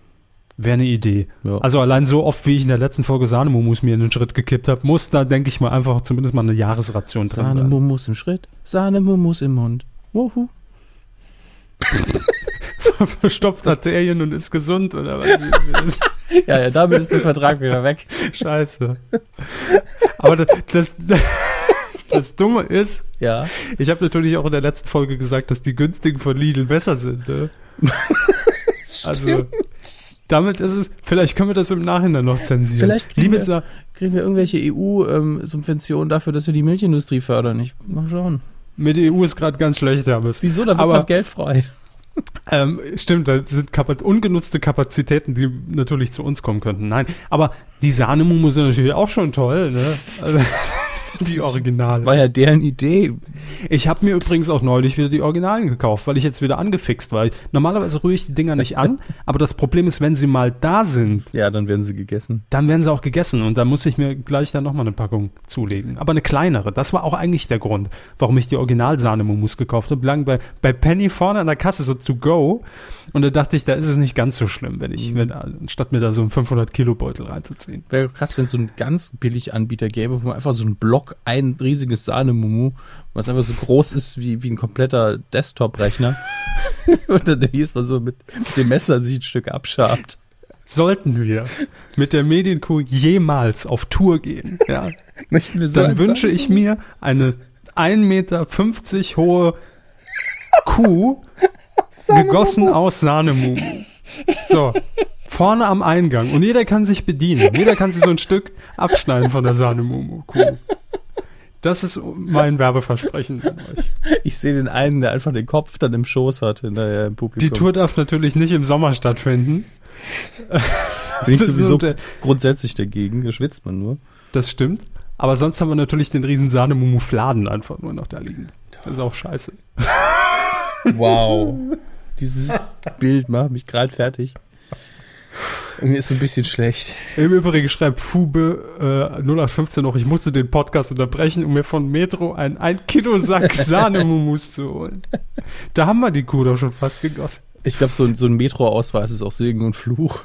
wäre eine Idee. Ja. Also allein so oft, wie ich in der letzten Folge Sahnemumus mir in den Schritt gekippt habe, muss da, denke ich mal, einfach zumindest mal eine Jahresration drin sein. Sahnemumus im Schritt, Sahnemumus im Mund. Wuhu. <laughs> Verstopft Arterien und ist gesund oder was? <laughs> Ja, ja, damit ist der Vertrag wieder weg. Scheiße. Aber das, das, <laughs> das Dumme ist, Ja. Ich habe natürlich auch in der letzten Folge gesagt, dass die günstigen von Lidl besser sind. Ne? <laughs> also damit ist es. Vielleicht können wir das im Nachhinein noch zensieren. Vielleicht kriegen wir- Kriegen wir irgendwelche EU-Subventionen dafür, dass wir die Milchindustrie fördern? Ich mal schauen. mit der EU ist gerade ganz schlecht, Hermes. Wieso? Da wird gerade Geld frei. <laughs> Ähm, stimmt, da sind Kapa ungenutzte Kapazitäten, die natürlich zu uns kommen könnten. Nein, aber die Sahnemumu sind natürlich auch schon toll, ne? Also, <laughs> die Originale. War ja deren Idee. Ich habe mir übrigens auch neulich wieder die Originalen gekauft, weil ich jetzt wieder angefixt war. Normalerweise rühre ich die Dinger nicht an, <laughs> aber das Problem ist, wenn sie mal da sind, Ja, dann werden sie gegessen. dann werden sie auch gegessen und da muss ich mir gleich dann nochmal eine Packung zulegen. Aber eine kleinere. Das war auch eigentlich der Grund, warum ich die Original-Sahnemumus gekauft habe. Lang bei, bei Penny vorne an der Kasse so to go und da dachte ich, da ist es nicht ganz so schlimm, wenn ich, wenn, anstatt mir da so einen 500 Kilo Beutel reinzuziehen. Wäre krass, wenn es so einen ganz billig Anbieter gäbe, wo man einfach so einen Block, ein riesiges Sahnemumu, was einfach so groß ist wie, wie ein kompletter Desktop-Rechner. <laughs> Und dann jedes Mal so mit, mit dem Messer sich ein Stück abschabt. Sollten wir mit der Medienkuh jemals auf Tour gehen, ja, <laughs> Möchten wir so dann wünsche ich mir eine 1,50 Meter hohe Kuh, <laughs> gegossen aus Sahnemumu. So, vorne am Eingang. Und jeder kann sich bedienen. Jeder kann sich so ein Stück abschneiden von der Sahnemumu-Kuh. Das ist mein Werbeversprechen an euch. Ich sehe den einen, der einfach den Kopf dann im Schoß hat hinterher im Publikum. Die Tour darf natürlich nicht im Sommer stattfinden. bin ich sowieso grundsätzlich dagegen, da schwitzt man nur. Das stimmt. Aber sonst haben wir natürlich den riesen Sahnemumu-Fladen einfach nur noch da liegen. Das ist auch scheiße. Wow. Dieses Bild macht mich gerade fertig. Mir ist so ein bisschen schlecht. Im Übrigen schreibt Fube äh, 0815 noch, ich musste den Podcast unterbrechen, um mir von Metro einen 1 Kilo Sack <laughs> Sahnemumus zu holen. Da haben wir die Kuh doch schon fast gegossen. Ich glaube, so, ein- so ein Metro-Ausweis ist auch Segen und Fluch.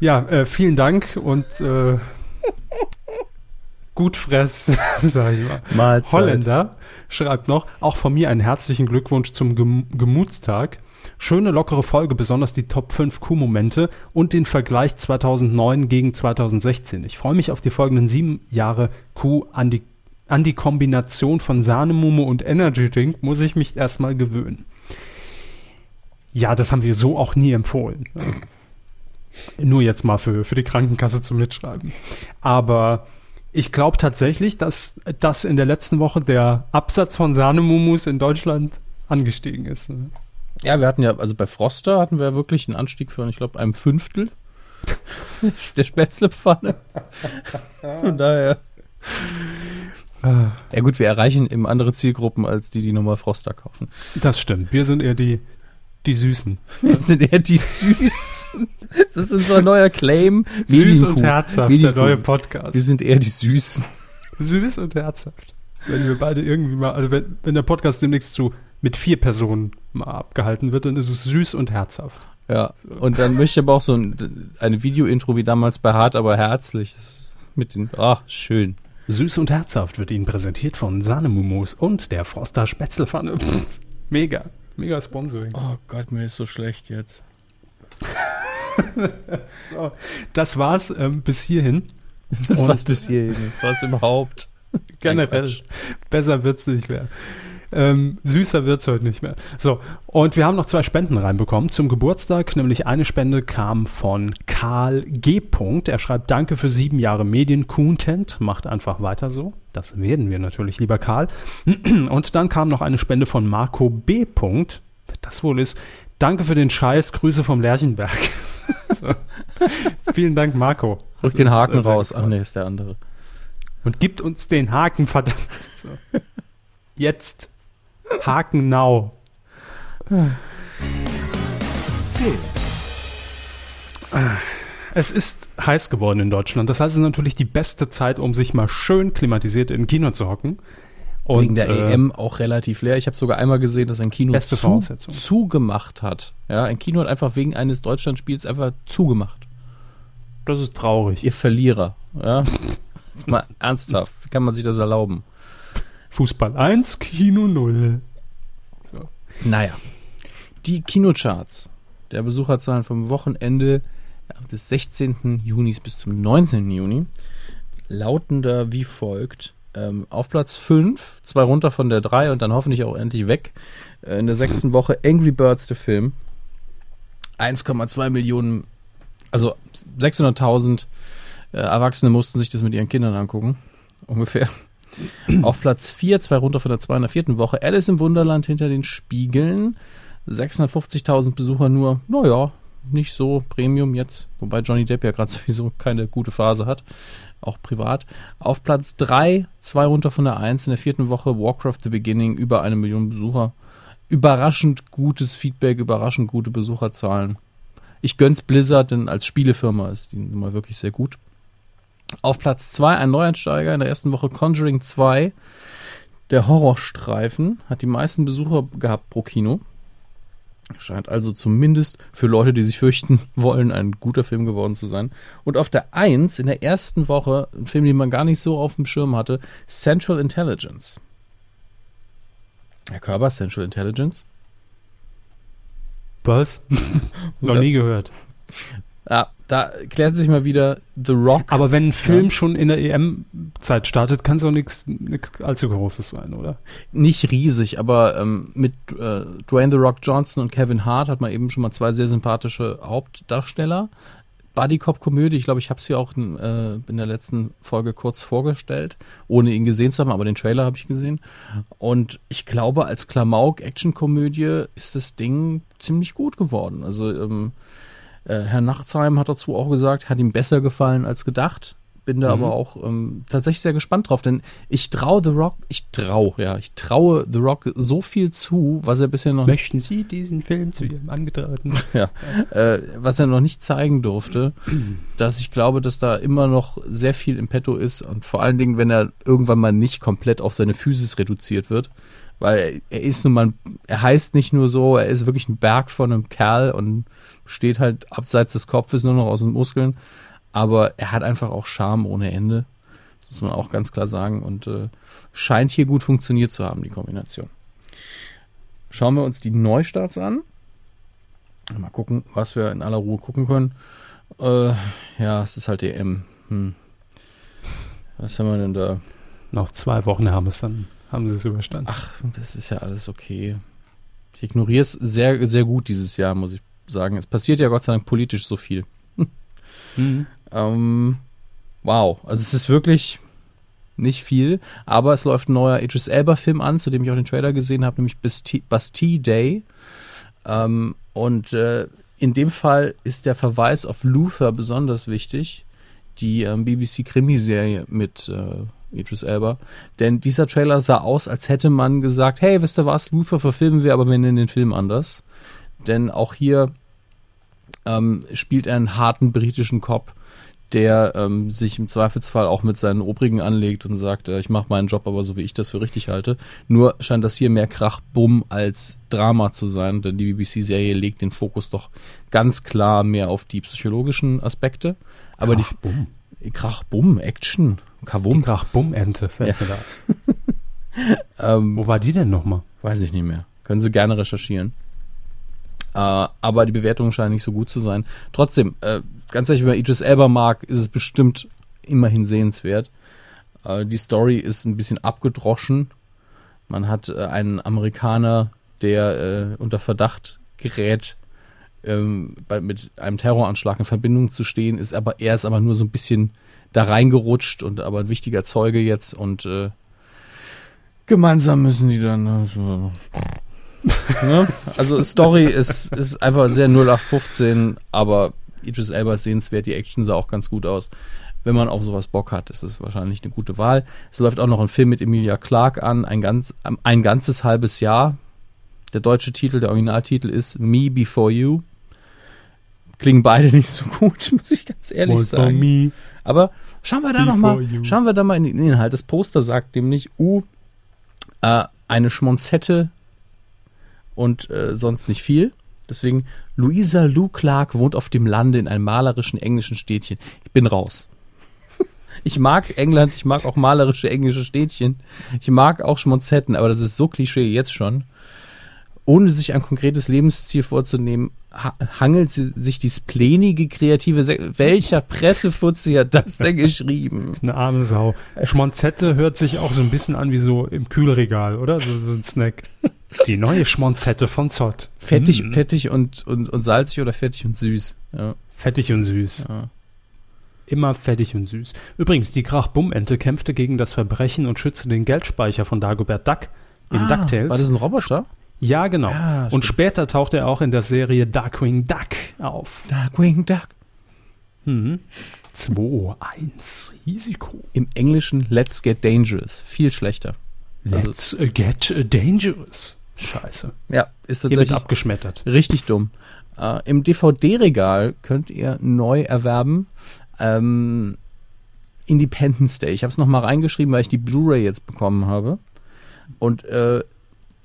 Ja, äh, vielen Dank und äh, <laughs> Gutfress, <laughs> sag ich mal. Mahlzeit. Holländer schreibt noch, auch von mir einen herzlichen Glückwunsch zum Gem Gemutstag. Schöne lockere Folge, besonders die Top 5 Q-Momente und den Vergleich 2009 gegen 2016. Ich freue mich auf die folgenden sieben Jahre Q an die, an die Kombination von Sahnemumme und Energy Drink muss ich mich erstmal gewöhnen. Ja, das haben wir so auch nie empfohlen. Nur jetzt mal für, für die Krankenkasse zum Mitschreiben. Aber ich glaube tatsächlich, dass, dass in der letzten Woche der Absatz von Sahnemumus in Deutschland angestiegen ist. ne? Ja, wir hatten ja, also bei Froster hatten wir wirklich einen Anstieg von, ich glaube, einem Fünftel <laughs> der Spätzlepfanne. Von daher. Ja gut, wir erreichen eben andere Zielgruppen als die, die normal Froster kaufen. Das stimmt. Wir sind eher die, die Süßen. Das sind eher die Süßen. Das ist unser neuer Claim. Süß und herzhaft, Medienkuh. der neue Podcast. Wir sind eher die Süßen. Süß und herzhaft. Wenn wir beide irgendwie mal, also wenn, wenn der Podcast demnächst zu mit vier Personen mal abgehalten wird, dann ist es süß und herzhaft. Ja, und dann möchte ich aber auch so ein, eine Video-Intro wie damals bei Hart, aber herzlich. Das Mit den, ach, schön. Süß und herzhaft wird Ihnen präsentiert von Sahnemumos und der Froster Spätzlepfanne. Mega. Mega Sponsoring. Oh Gott, mir ist so schlecht jetzt. <laughs> So, das war's ähm, bis hierhin. Das Und- war's bis hierhin. Das war's überhaupt. <laughs> Generell. Besser wird's nicht mehr. Ähm, süßer wird's heute nicht mehr. So, und wir haben noch zwei Spenden reinbekommen zum Geburtstag. Nämlich eine Spende kam von Karl G. Er schreibt Danke für sieben Jahre Medien-Content. Macht einfach weiter so. Das werden wir natürlich, lieber Karl. <clears throat> Und dann kam noch eine Spende von Marco B. Das wohl ist. Danke für den Scheiß. Grüße vom Lerchenberg. <laughs> so. Vielen Dank, Marco. Rück den Haken raus. Ach nee, ist der andere. Und gibt uns den Haken, verdammt. So. <laughs> Jetzt. Haken now. Es ist heiß geworden in Deutschland. Das heißt, es ist natürlich die beste Zeit, um sich mal schön klimatisiert in Kino zu hocken. Und, Wegen der äh, EM auch relativ leer. Ich habe sogar einmal gesehen, dass ein Kino zu, zugemacht hat. Ja, ein Kino hat einfach wegen eines Deutschlandspiels einfach zugemacht. Das ist traurig. Ihr Verlierer. Ja. Jetzt mal ernsthaft. Wie kann man sich das erlauben? Fußball 1, Kino 0. Naja. Die Kinocharts der Besucherzahlen vom Wochenende des 16. Junis bis zum 19. Juni lauten da wie folgt. Ähm, auf Platz 5, zwei runter von der 3 und dann hoffentlich auch endlich weg. Äh, in der sechsten Woche Angry Birds, der Film. 1,2 Millionen, also 600.000 äh, Erwachsene mussten sich das mit ihren Kindern angucken. Ungefähr. Auf Platz 4, zwei runter von der 204. Woche, Alice im Wunderland hinter den Spiegeln. 650.000 Besucher nur, naja, nicht so Premium jetzt, wobei Johnny Depp ja gerade <laughs> sowieso keine gute Phase hat, auch privat. Auf Platz 3, zwei runter von der 1 in der vierten Woche, Warcraft The Beginning, über eine Million Besucher. Überraschend gutes Feedback, überraschend gute Besucherzahlen. Ich gönn's Blizzard, denn als Spielefirma ist die Nummer wirklich sehr gut. Auf Platz 2 ein Neueinsteiger in der ersten Woche Conjuring 2. Der Horrorstreifen hat die meisten Besucher gehabt pro Kino. Scheint also zumindest für Leute, die sich fürchten <laughs> wollen, ein guter Film geworden zu sein. Und auf der 1 in der ersten Woche, ein Film, den man gar nicht so auf dem Schirm hatte, Central Intelligence. Herr Körber, Central Intelligence. Was? <laughs> Noch nie gehört. Ja, da klärt sich mal wieder The Rock. Aber wenn ein Film Ja. schon in der EM-Zeit startet, kann es auch nichts allzu Großes sein, oder? nicht riesig, aber ähm, mit äh, Dwayne The Rock Johnson und Kevin Hart hat man eben schon mal zwei sehr sympathische Hauptdarsteller. Buddy Cop Komödie, ich glaube, ich habe ja auch in, äh, in der letzten Folge kurz vorgestellt, ohne ihn gesehen zu haben, aber den Trailer habe ich gesehen. Und ich glaube, als Klamauk-Action-Komödie ist das Ding ziemlich gut geworden. Also ähm, äh, Herr Nachtsheim hat dazu auch gesagt, hat ihm besser gefallen als gedacht. Bin da Mhm. aber auch ähm, tatsächlich sehr gespannt drauf, denn ich traue The Rock, ich traue, ja, ich traue The Rock so viel zu, was er bisher noch Möchten Sie diesen Film zu Ihrem Angetraten? <laughs> ja, äh, was er noch nicht zeigen durfte, dass ich glaube, dass da immer noch sehr viel im Petto ist und vor allen Dingen, wenn er irgendwann mal nicht komplett auf seine Physis reduziert wird, weil er, er ist nun mal, er heißt nicht nur so, er ist wirklich ein Berg von einem Kerl und steht halt abseits des Kopfes nur noch aus den Muskeln, aber er hat einfach auch Charme ohne Ende. Das muss man auch ganz klar sagen. Und äh, scheint hier gut funktioniert zu haben, die Kombination. Schauen wir uns die Neustarts an. Mal gucken, was wir in aller Ruhe gucken können. Äh, ja, es ist halt EM. Hm. Was haben wir denn da? Noch zwei Wochen haben es dann, haben sie es überstanden. Ach, das ist ja alles okay. Ich ignoriere es sehr, sehr gut dieses Jahr, muss ich sagen. Es passiert ja Gott sei Dank politisch so viel. <laughs> Mhm. Ähm, wow, also es ist wirklich nicht viel, aber es läuft ein neuer Idris Elba-Film an, zu dem ich auch den Trailer gesehen habe, nämlich Bastille, Day. Ähm, und äh, in dem Fall ist der Verweis auf Luther besonders wichtig, die ähm, BBC-Krimiserie mit äh, Idris Elba. Denn dieser Trailer sah aus, als hätte man gesagt, hey, wisst ihr was, Luther verfilmen wir, aber wir nennen den Film anders. Denn auch hier ähm, spielt er einen harten britischen Cop, der ähm, sich im Zweifelsfall auch mit seinen Obrigen anlegt und sagt, äh, ich mache meinen Job aber so, wie ich das für richtig halte. Nur scheint das hier mehr Krach-Bumm als Drama zu sein, denn die BBC-Serie legt den Fokus doch ganz klar mehr auf die psychologischen Aspekte. Aber Krach, bumm. die Krach-Bumm, Action, Kavum, Krach, Bumm, Ente fällt mir da. <laughs> ähm, Wo war die denn nochmal? Weiß ich nicht mehr. Können Sie gerne recherchieren. Äh, aber die Bewertungen scheinen nicht so gut zu sein. Trotzdem, äh, ganz ehrlich, wenn man Idris Elba mag, ist es bestimmt immerhin sehenswert. Äh, die Story ist ein bisschen abgedroschen. Man hat einen Amerikaner, der unter Verdacht gerät, ähm, bei, mit einem Terroranschlag in Verbindung zu stehen, ist aber er ist aber nur so ein bisschen da reingerutscht und aber ein wichtiger Zeuge jetzt und äh, gemeinsam müssen die dann also, <laughs> ne? also Story ist ist einfach sehr 0815, aber Idris Elba ist sehenswert, die Action sah auch ganz gut aus. Wenn man auf sowas Bock hat, ist es wahrscheinlich eine gute Wahl. Es läuft auch noch ein Film mit Emilia Clarke an, ein, ganz, ein ganzes halbes Jahr. Der deutsche Titel, der Originaltitel ist Me Before You. Klingen beide nicht so gut, <laughs> muss ich ganz ehrlich for sagen. me. Aber schauen wir da noch Before mal, you. schauen wir da mal in den Inhalt. Das Poster sagt nämlich, uh, äh, eine Schmonzette und äh, sonst nicht viel. Deswegen, Louisa Lou Clark wohnt auf dem Lande in einem malerischen englischen Städtchen. Ich bin raus. <laughs> Ich mag England, ich mag auch malerische englische Städtchen. Ich mag auch Schmonzetten, aber das ist so Klischee jetzt schon. Ohne sich ein konkretes Lebensziel vorzunehmen, ha hangelt sie sich die splenige kreative Se Welcher Pressefuzzi hat das denn geschrieben? <laughs> Eine arme Sau. Schmonzette hört sich auch so ein bisschen an wie so im Kühlregal, oder? So, so ein Snack. <laughs> Die neue Schmonzette von Zott. Fettig, Mm. fettig und, und, und salzig oder fettig und süß. Ja, Fettig und süß. ja. Immer fettig und süß. Übrigens, die Krach-Bumm-Ente kämpfte gegen das Verbrechen und schützte den Geldspeicher von Dagobert Duck in Ah, DuckTales. War das ein Roboter? ja, genau. Ja, und später tauchte er auch in der Serie Darkwing Duck auf. Darkwing Duck. Mhm. 2, 1, Risiko. Im Englischen Let's Get Dangerous. Viel schlechter. Let's get dangerous. Scheiße. Ja, ist Hiermit tatsächlich abgeschmettert. richtig dumm. Äh, Im DVD-Regal könnt ihr neu erwerben ähm, Independence Day. Ich habe es nochmal reingeschrieben, weil ich die Blu-ray jetzt bekommen habe. Und äh,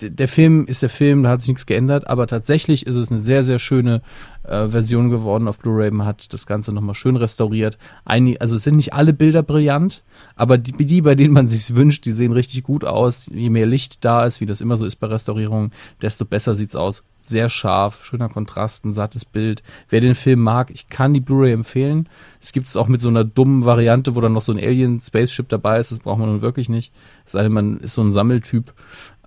der Film ist der Film, da hat sich nichts geändert, aber tatsächlich ist es eine sehr, sehr schöne äh, Version geworden auf Blu-ray. Man hat das Ganze nochmal schön restauriert. Einig, also es sind nicht alle Bilder brillant, aber die, die, bei denen man sich wünscht, die sehen richtig gut aus. Je mehr Licht da ist, wie das immer so ist bei Restaurierungen, desto besser sieht's aus. Sehr scharf, schöner Kontrast, ein sattes Bild. Wer den Film mag, ich kann die Blu-ray empfehlen. Es gibt es auch mit so einer dummen Variante, wo dann noch so ein Alien-Spaceship dabei ist. Das braucht man nun wirklich nicht. Es sei denn, man ist so ein Sammeltyp.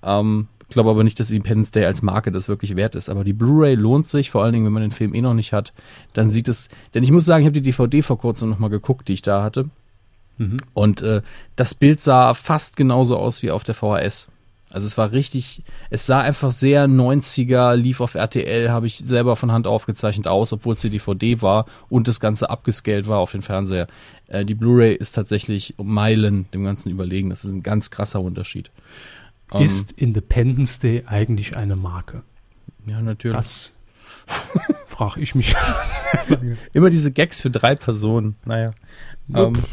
Ähm, glaube aber nicht, dass Independence Day als Marke das wirklich wert ist. Aber die Blu-ray lohnt sich, vor allen Dingen, wenn man den Film eh noch nicht hat. Dann sieht es, denn ich muss sagen, ich habe die DVD vor kurzem nochmal geguckt, die ich da hatte. Mhm. Und äh, das Bild sah fast genauso aus wie auf der VHS. Also es war richtig, es sah einfach sehr 90er, lief auf RTL, habe ich selber von Hand aufgezeichnet aus, obwohl es die DVD war und das Ganze abgescaled war auf den Fernseher. Äh, die Blu-ray ist tatsächlich um Meilen dem Ganzen überlegen. Das ist ein ganz krasser Unterschied. Ähm, Ist Independence Day eigentlich eine Marke? ja, natürlich. Das <laughs> frage ich mich. <laughs> Immer diese Gags für drei Personen. Naja. Nope. Ähm,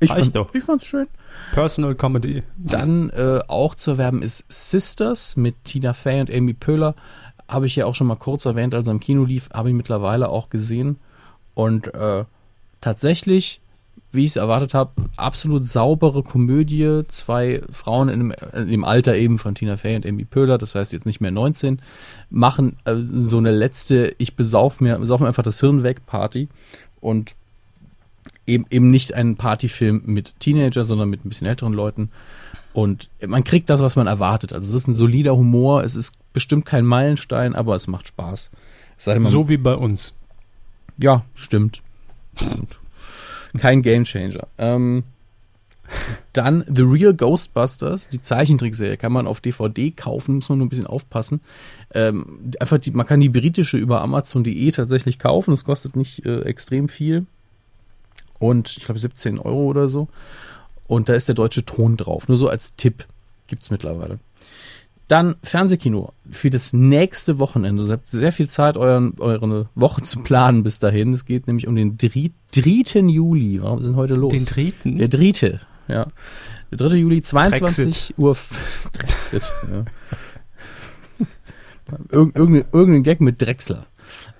ich, fand, doch. ich fand's schön. Personal Comedy. Dann äh, auch zu erwerben ist Sisters mit Tina Fey und Amy Poehler. Habe ich ja auch schon mal kurz erwähnt, als er im Kino lief, habe ich mittlerweile auch gesehen. Und äh, tatsächlich wie ich es erwartet habe, absolut saubere Komödie. Zwei Frauen in dem, in Alter eben von Tina Fey und Amy Pöhler, das heißt jetzt nicht mehr 19, machen äh, so eine letzte, ich besauf mir, besauf mir einfach das Hirn weg Party und eben, eben nicht ein Partyfilm mit Teenager, sondern mit ein bisschen älteren Leuten. Und man kriegt das, was man erwartet. Also es ist ein solider Humor, es ist bestimmt kein Meilenstein, aber es macht Spaß. Es So wie bei uns. ja, stimmt. stimmt. Kein Gamechanger. Ähm, dann The Real Ghostbusters, die Zeichentrickserie, kann man auf DVD kaufen, muss man nur ein bisschen aufpassen. Ähm, einfach die, man kann die britische über Amazon.de tatsächlich kaufen, das kostet nicht äh, extrem viel. Und ich glaube 17 Euro oder so. Und da ist der deutsche Ton drauf. Nur so als Tipp gibt's mittlerweile. Dann Fernsehkino für das nächste Wochenende. Also ihr habt sehr viel Zeit, euren, eure Woche zu planen bis dahin. Es geht nämlich um den 3. 3. Juli. Warum sind heute los? Den dritten. Der dritte, ja. Der 3. Juli, 22 Uhr. f- <laughs> Drexit, ja. Irg irgendein, irgendein Gag mit Drechsler.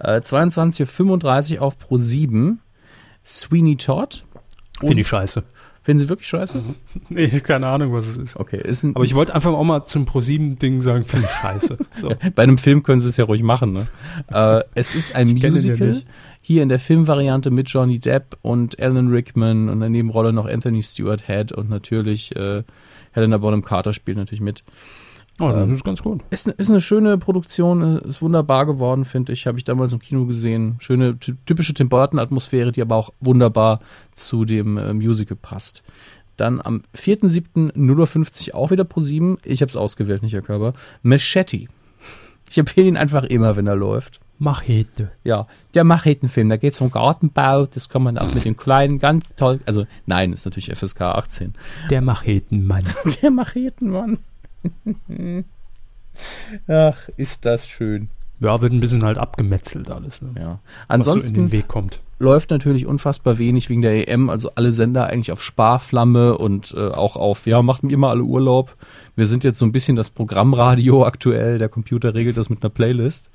Äh, 22.35 Uhr auf Pro 7. Sweeney Todd. Finde ich scheiße. Finden Sie wirklich scheiße? <laughs> Nee, keine Ahnung, was es ist. Okay, ist ein, Aber ich wollte einfach auch mal zum ProSieben-Ding sagen, finde ich scheiße. <laughs> So. Bei einem Film können sie es ja ruhig machen. Ne? äh, es ist ein Ich Musical. Hier in der Filmvariante mit Johnny Depp und Alan Rickman und in der Nebenrolle noch Anthony Stewart Head und natürlich äh, Helena Bonham Carter spielt natürlich mit. Oh, das Ähm, ist ganz gut. Ist, ist eine schöne Produktion, ist wunderbar geworden, finde ich. Habe ich damals im Kino gesehen. Schöne, ty- typische Tim Burton-Atmosphäre, die aber auch wunderbar zu dem äh, Musical passt. Dann am 4.7. 0.50 Uhr auch wieder pro 7. Ich habe es ausgewählt, nicht Herr Körber. Machete. Ich empfehle ihn einfach immer, wenn er läuft. Machete. Ja, der Machetenfilm, da geht es um Gartenbau, das kann man auch mit den Kleinen ganz toll, also nein, ist natürlich FSK 18. Der Machetenmann. <laughs> Der Machetenmann. <laughs> Ach, ist das schön. Ja, wird ein bisschen halt abgemetzelt alles, ne? Ja. was so in Ansonsten den Weg kommt. läuft natürlich unfassbar wenig wegen der EM, also alle Sender eigentlich auf Sparflamme und äh, auch auf, ja, macht immer alle Urlaub. Wir sind jetzt so ein bisschen das Programmradio <laughs> aktuell, der Computer regelt das mit einer Playlist.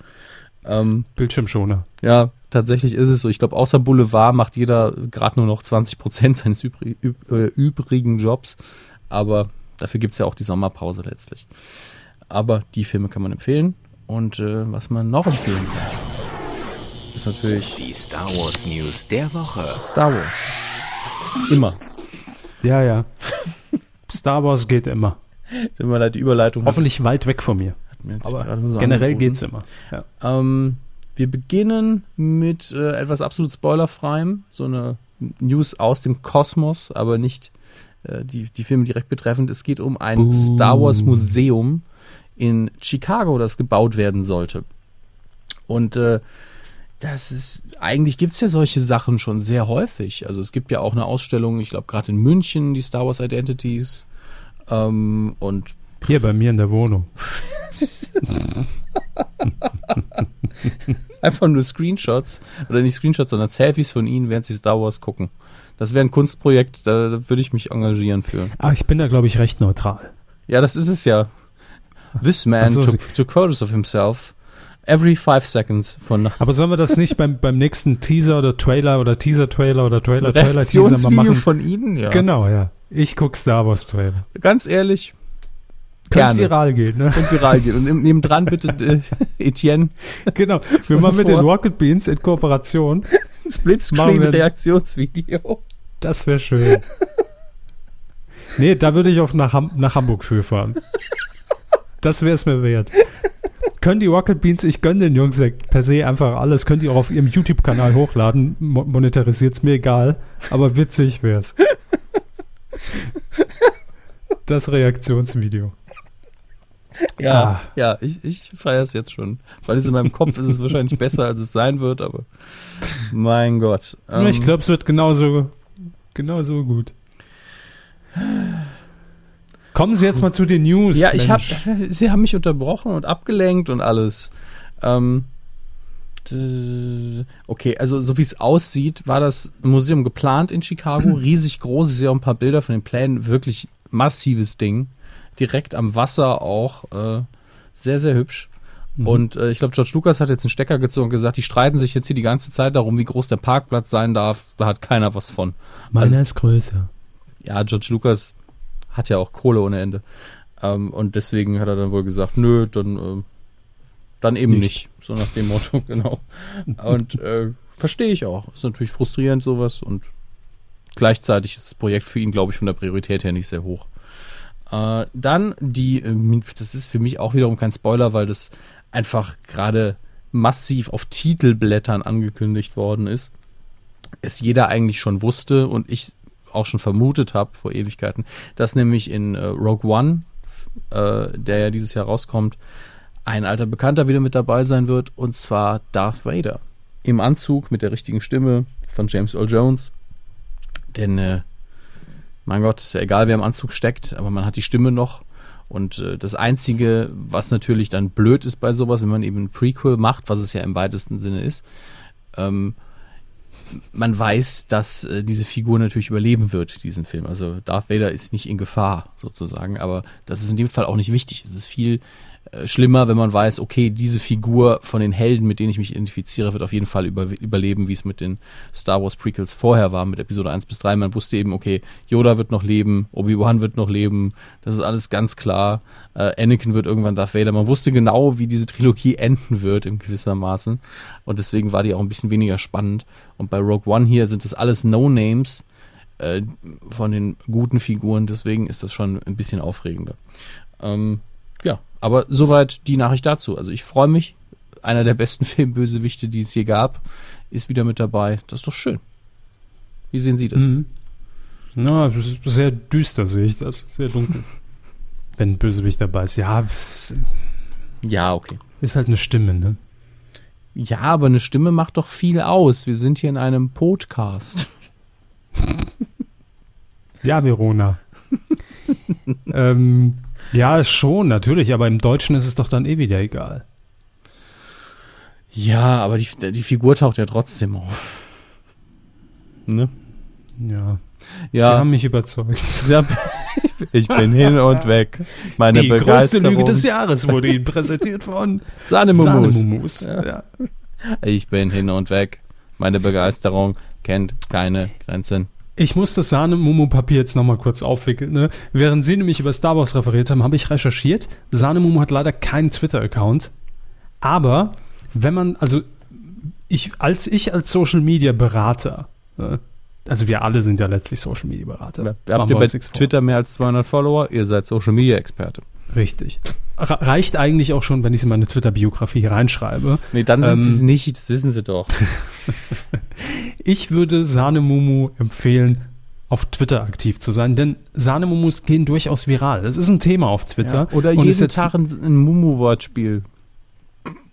Ähm, Bildschirmschoner. ja, tatsächlich ist es so. Ich glaube, außer Boulevard macht jeder gerade nur noch 20 Prozent <laughs> seines übri üb äh, übrigen Jobs. Aber dafür gibt's ja auch die Sommerpause letztlich. Aber die Filme kann man empfehlen. Und äh, was man noch empfehlen kann, ist natürlich Die Star Wars News der Woche. Star Wars. Immer. Ja, ja. Star Wars geht immer. Mir leid, die Überleitung. Hoffentlich weit weg von mir. hat mir Aber so generell angeboten. geht's immer. Ja. Ähm, wir beginnen mit äh, etwas absolut spoilerfreiem, so eine News aus dem Kosmos, aber nicht die, die Filme direkt betreffend. Es geht um ein Buh. Star Wars Museum in Chicago, das gebaut werden sollte. Und äh, das ist, eigentlich gibt's ja solche Sachen schon sehr häufig. Also es gibt ja auch eine Ausstellung, ich glaube gerade in München, die Star Wars Identities. Ähm, und Hier bei mir in der Wohnung. <laughs> Einfach nur Screenshots, oder nicht Screenshots, sondern Selfies von ihnen, während sie Star Wars gucken. Das wäre ein Kunstprojekt, da, da würde ich mich engagieren für. Aber ich bin da, glaube ich, recht neutral. Ja, das ist es ja. This man so, took, took photos of himself every five seconds von Aber sollen wir das nicht beim, beim nächsten Teaser oder Trailer oder Teaser-Trailer oder Trailer-Trailer-Teaser mal Reaktionsvideo machen? von ihnen? Ja. Genau, ja. Ich guck Star Wars Trailer. Ganz ehrlich, Könnte Gerne. viral gehen, ne? und viral geht. Und neben- nebendran bitte äh, <laughs> Etienne, genau. Wir machen mit den Rocket Beans in Kooperation. Splitscreen-Reaktionsvideo. Das wäre schön. Nee, da würde ich auch nach, Ham nach Hamburg für fahren. Das wäre es mir wert. Können die Rocket Beans, ich gönne den Jungs ja per se einfach alles, könnt ihr auch auf ihrem YouTube-Kanal hochladen, mo monetarisiert's mir egal, aber witzig wär's. Das Reaktionsvideo. Ja, Ah. ja, ich, ich feiere es jetzt schon. Weil es in meinem Kopf ist es wahrscheinlich besser, als es sein wird, aber mein Gott. Ja, ich Ähm, glaube, es wird genauso, genauso gut. Kommen Sie jetzt mal zu den News. Ja, ich habe, sie haben mich unterbrochen und abgelenkt und alles. Ähm, okay, also so wie es aussieht, war das Museum geplant in Chicago, <clears throat> riesig groß. Ich sehe auch ein paar Bilder von den Plänen, wirklich massives Ding. Direkt am Wasser auch, äh, sehr, sehr hübsch. Und äh, ich glaube, George Lucas hat jetzt einen Stecker gezogen und gesagt, die streiten sich jetzt hier die ganze Zeit darum, wie groß der Parkplatz sein darf. Da hat keiner was von. Meiner ist größer. Ja, George Lucas hat ja auch Kohle ohne Ende. Ähm, und deswegen hat er dann wohl gesagt, nö, dann, ähm, dann eben nicht. Nicht. So nach dem Motto, <laughs> genau. Und äh, verstehe ich auch. Ist natürlich frustrierend sowas und gleichzeitig ist das Projekt für ihn, glaube ich, von der Priorität her nicht sehr hoch. Äh, dann die, ähm, das ist für mich auch wiederum kein Spoiler, weil das einfach gerade massiv auf Titelblättern angekündigt worden ist. Es jeder eigentlich schon wusste und ich auch schon vermutet habe vor Ewigkeiten, dass nämlich in äh, Rogue One, äh, der ja dieses Jahr rauskommt, ein alter Bekannter wieder mit dabei sein wird und zwar Darth Vader. Im Anzug mit der richtigen Stimme von James Earl Jones. Denn, äh, mein Gott, ist ja egal, wer im Anzug steckt, aber man hat die Stimme noch. Und äh, das Einzige, was natürlich dann blöd ist bei sowas, wenn man eben ein Prequel macht, was es ja im weitesten Sinne ist, ähm, man weiß, dass äh, diese Figur natürlich überleben wird, diesen Film. Also Darth Vader ist nicht in Gefahr, sozusagen, aber das ist in dem Fall auch nicht wichtig. Es ist viel äh, schlimmer, wenn man weiß, okay, diese Figur von den Helden, mit denen ich mich identifiziere, wird auf jeden Fall über, überleben, wie es mit den Star Wars Prequels vorher war, mit Episode 1 bis 3. Man wusste eben, okay, Yoda wird noch leben, Obi-Wan wird noch leben, das ist alles ganz klar. Äh, Anakin wird irgendwann Darth Vader. Man wusste genau, wie diese Trilogie <laughs> enden wird, in gewissermaßen. Und deswegen war die auch ein bisschen weniger spannend. Und bei Rogue One hier sind das alles No-Names äh, von den guten Figuren, deswegen ist das schon ein bisschen aufregender. Ähm, ja, aber soweit die Nachricht dazu. Also ich freue mich. Einer der besten <laughs> Filmbösewichte, die es je gab, ist wieder mit dabei. Das ist doch schön. Wie sehen Sie das? Mhm. Na, das ist sehr düster, sehe ich das. Sehr dunkel. <laughs> Wenn ein Bösewicht dabei ist. Ja, es Ja, okay. ist halt eine Stimme, ne? Ja, aber eine Stimme macht doch viel aus. Wir sind hier in einem Podcast. <laughs> Ja, Verona. ähm, ja, schon, natürlich, aber im Deutschen ist es doch dann eh wieder egal. Ja, aber die, die Figur taucht ja trotzdem auf. Ne? Ja. Sie Ja, haben mich überzeugt. <laughs> ich bin hin und weg. Meine Begeisterung. Jahres wurde Ihnen präsentiert von Sahnemumus. Sahnemumus. Ja. Ich bin hin und weg. Meine Begeisterung kennt keine Grenzen. Ich muss das Sahnemumu-Papier jetzt nochmal kurz aufwickeln. Ne? Während Sie nämlich über Star Wars referiert haben, habe ich recherchiert. Sahnemumu hat leider keinen Twitter-Account. Aber wenn man, also ich, als ich als Social Media Berater, äh, also wir alle sind ja letztlich Social Media Berater. Habt ihr bei vor. Twitter mehr als 200 Follower? Ihr seid Social Media Experte. Richtig. Re- Reicht eigentlich auch schon, wenn ich es in meine Twitter-Biografie reinschreibe. Nee, dann sind Ähm, sie es nicht, das wissen sie doch. <laughs> Ich würde Sahnemumu empfehlen, auf Twitter aktiv zu sein, denn Sahnemumus gehen durchaus viral. Es ist ein Thema auf Twitter. Oder Und ist jeden jetzt- Tag ein, ein Mumu-Wortspiel.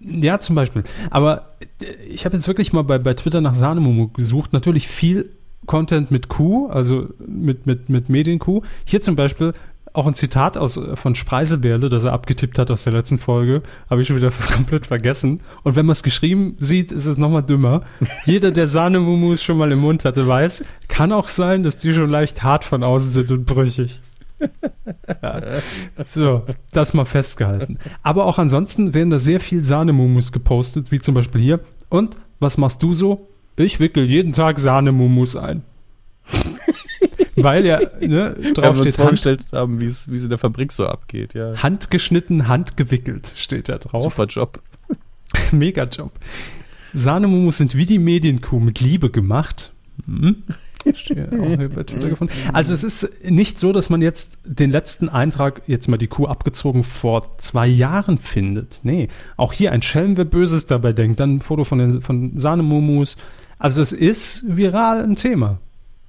Ja, zum Beispiel. Aber äh, ich habe jetzt wirklich mal bei, bei Twitter nach Sahnemumu gesucht. Natürlich viel Content mit Q, also mit, mit, mit Medien-Q. Hier zum Beispiel auch ein Zitat aus, äh, von Spreiselbärle, das er abgetippt hat aus der letzten Folge. Habe ich schon wieder <laughs> komplett vergessen. Und wenn man es geschrieben sieht, ist es nochmal dümmer. Jeder, der Sahnemumus schon mal im Mund hatte, weiß, kann auch sein, dass die schon leicht hart von außen sind und brüchig. <laughs> Ja. So, das mal festgehalten. Aber auch ansonsten werden da sehr viel Sahnemumus gepostet, wie zum Beispiel hier. Und was machst du so? Ich wickel jeden Tag Sahnemumus ein. Weil ja ne, <laughs> drauf wir uns steht Hand, vorgestellt haben, wie es in der Fabrik so abgeht. Ja. handgeschnitten, handgewickelt steht da drauf. Super Job. <laughs> Mega Job. Sahnemumus sind wie die Medienkuh mit Liebe gemacht. Hm? Steht auch hier bei Twitter gefunden. Also es ist nicht so, dass man jetzt den letzten Eintrag, jetzt mal die Kuh abgezogen, vor zwei Jahren findet. Nee, auch hier ein Schelm, wer Böses dabei denkt. Dann ein Foto von, den, von Sahnemumus. Also es ist viral ein Thema,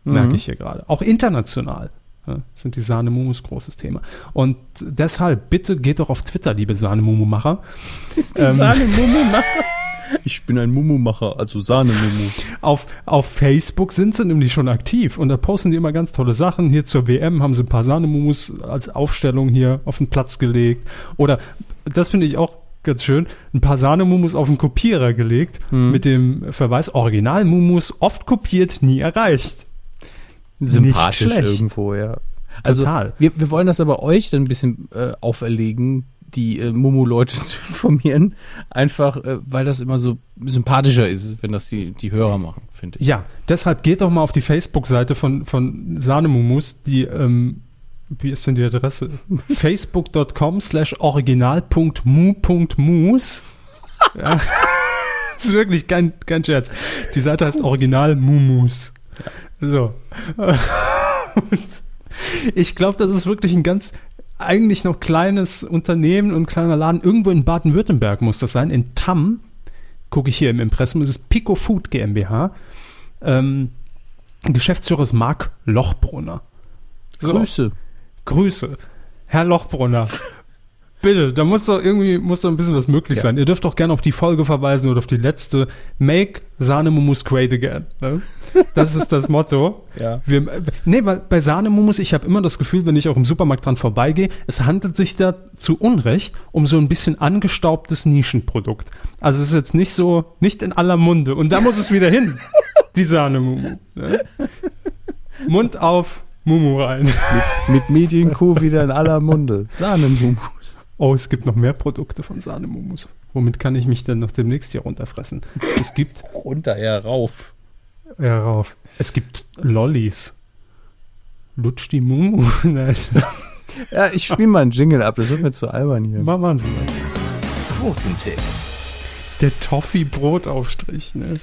merke Mhm. ich hier gerade. Auch international ja, sind die Sahnemumus großes Thema. Und deshalb, bitte geht doch auf Twitter, liebe Sahnemumu-Macher. <laughs> Ähm, Sahne-Mumu-Macher. Ich bin ein Mumu-Macher, also Sahne-Mumu. Auf, auf Facebook sind sie nämlich schon aktiv und da posten die immer ganz tolle Sachen. Hier zur WM haben sie ein paar Sahnemumus als Aufstellung hier auf den Platz gelegt. Oder, das finde ich auch ganz schön, ein paar Sahnemumus auf den Kopierer gelegt Mhm. mit dem Verweis Original-Mumus oft kopiert, nie erreicht. Sympathisch irgendwo, ja. Also Total. Wir, wir wollen das aber euch dann ein bisschen äh, auferlegen, die äh, Mumu-Leute <laughs> zu informieren. Einfach, äh, weil das immer so sympathischer ist, wenn das die, die Hörer machen, finde ich. Ja, deshalb geht doch mal auf die Facebook-Seite von, von Sahnemumus, die, ähm, wie ist denn die Adresse? <laughs> Facebook.com slash original.mu.mus. <laughs> Ja. Das ist wirklich kein, kein Scherz. Die Seite heißt Original Mumus. So. <laughs> Ich glaube, das ist wirklich ein ganz eigentlich noch kleines Unternehmen und kleiner Laden. Irgendwo in Baden-Württemberg muss das sein. In Tamm, gucke ich hier im Impressum, das ist Pico Food GmbH. Ähm, Geschäftsführer ist Marc Lochbrunner. So. Grüße. Grüße. Herr Lochbrunner. Bitte, da muss doch irgendwie muss doch ein bisschen was möglich Ja. sein. Ihr dürft doch gerne auf die Folge verweisen oder auf die letzte. Make Sahnemumus great again. Ne? Das ist das Motto. <laughs> Ja. Wir, nee, weil bei Sahnemumus, ich habe immer das Gefühl, wenn ich auch im Supermarkt dran vorbeigehe, es handelt sich da zu Unrecht um so ein bisschen angestaubtes Nischenprodukt. Also es ist jetzt nicht so, nicht in aller Munde. Und da muss es wieder hin, die Sahnemumu. Ne? Mund auf, Mumu rein. Mit Medienkuh wieder in aller Munde. Sahnemumus. Oh, es gibt noch mehr Produkte von Sahnemumus. Womit kann ich mich denn noch demnächst hier runterfressen? Es gibt, <laughs> Runter, eher rauf. ja, rauf. Es gibt Lollis. Lutsch die Mumu. <laughs> Nein, Ja, ich spiele mal einen Jingle ab, das wird mir zu albern hier. machen Sie mal. Quotentipp. Der Toffee-Brotaufstrich, ne?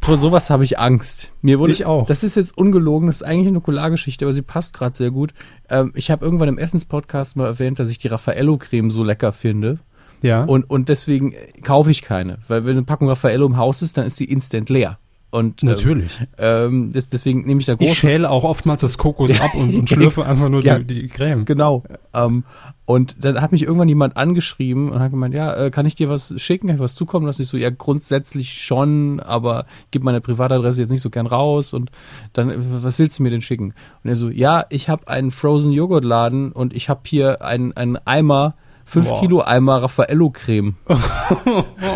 Vor sowas habe ich Angst. Mir wurde, Ich auch. Das ist jetzt ungelogen, das ist eigentlich eine Nukulargeschichte, aber sie passt gerade sehr gut. Ähm, ich habe irgendwann im Essenspodcast mal erwähnt, dass ich die Raffaello-Creme so lecker finde. Ja. Und, und deswegen kaufe ich keine. Weil wenn eine Packung Raffaello im Haus ist, dann ist die instant leer. Und ähm, Natürlich. ähm, das, deswegen nehme ich da Ich große schäle auch oftmals das Kokos ab und, und <laughs> schlürfe einfach nur Ja. die, die Creme. Genau. Ähm, und dann hat mich irgendwann jemand angeschrieben und hat gemeint, ja, äh, kann ich dir was schicken, kann ich was zukommen lassen? Ich so, ja, grundsätzlich schon, aber gib meine Privatadresse jetzt nicht so gern raus und dann, äh, was willst du mir denn schicken? Und er so, ja, ich habe einen Frozen Joghurt Laden und ich habe hier einen, einen Eimer, 5 Boah. Kilo Eimer Raffaello Creme. <laughs>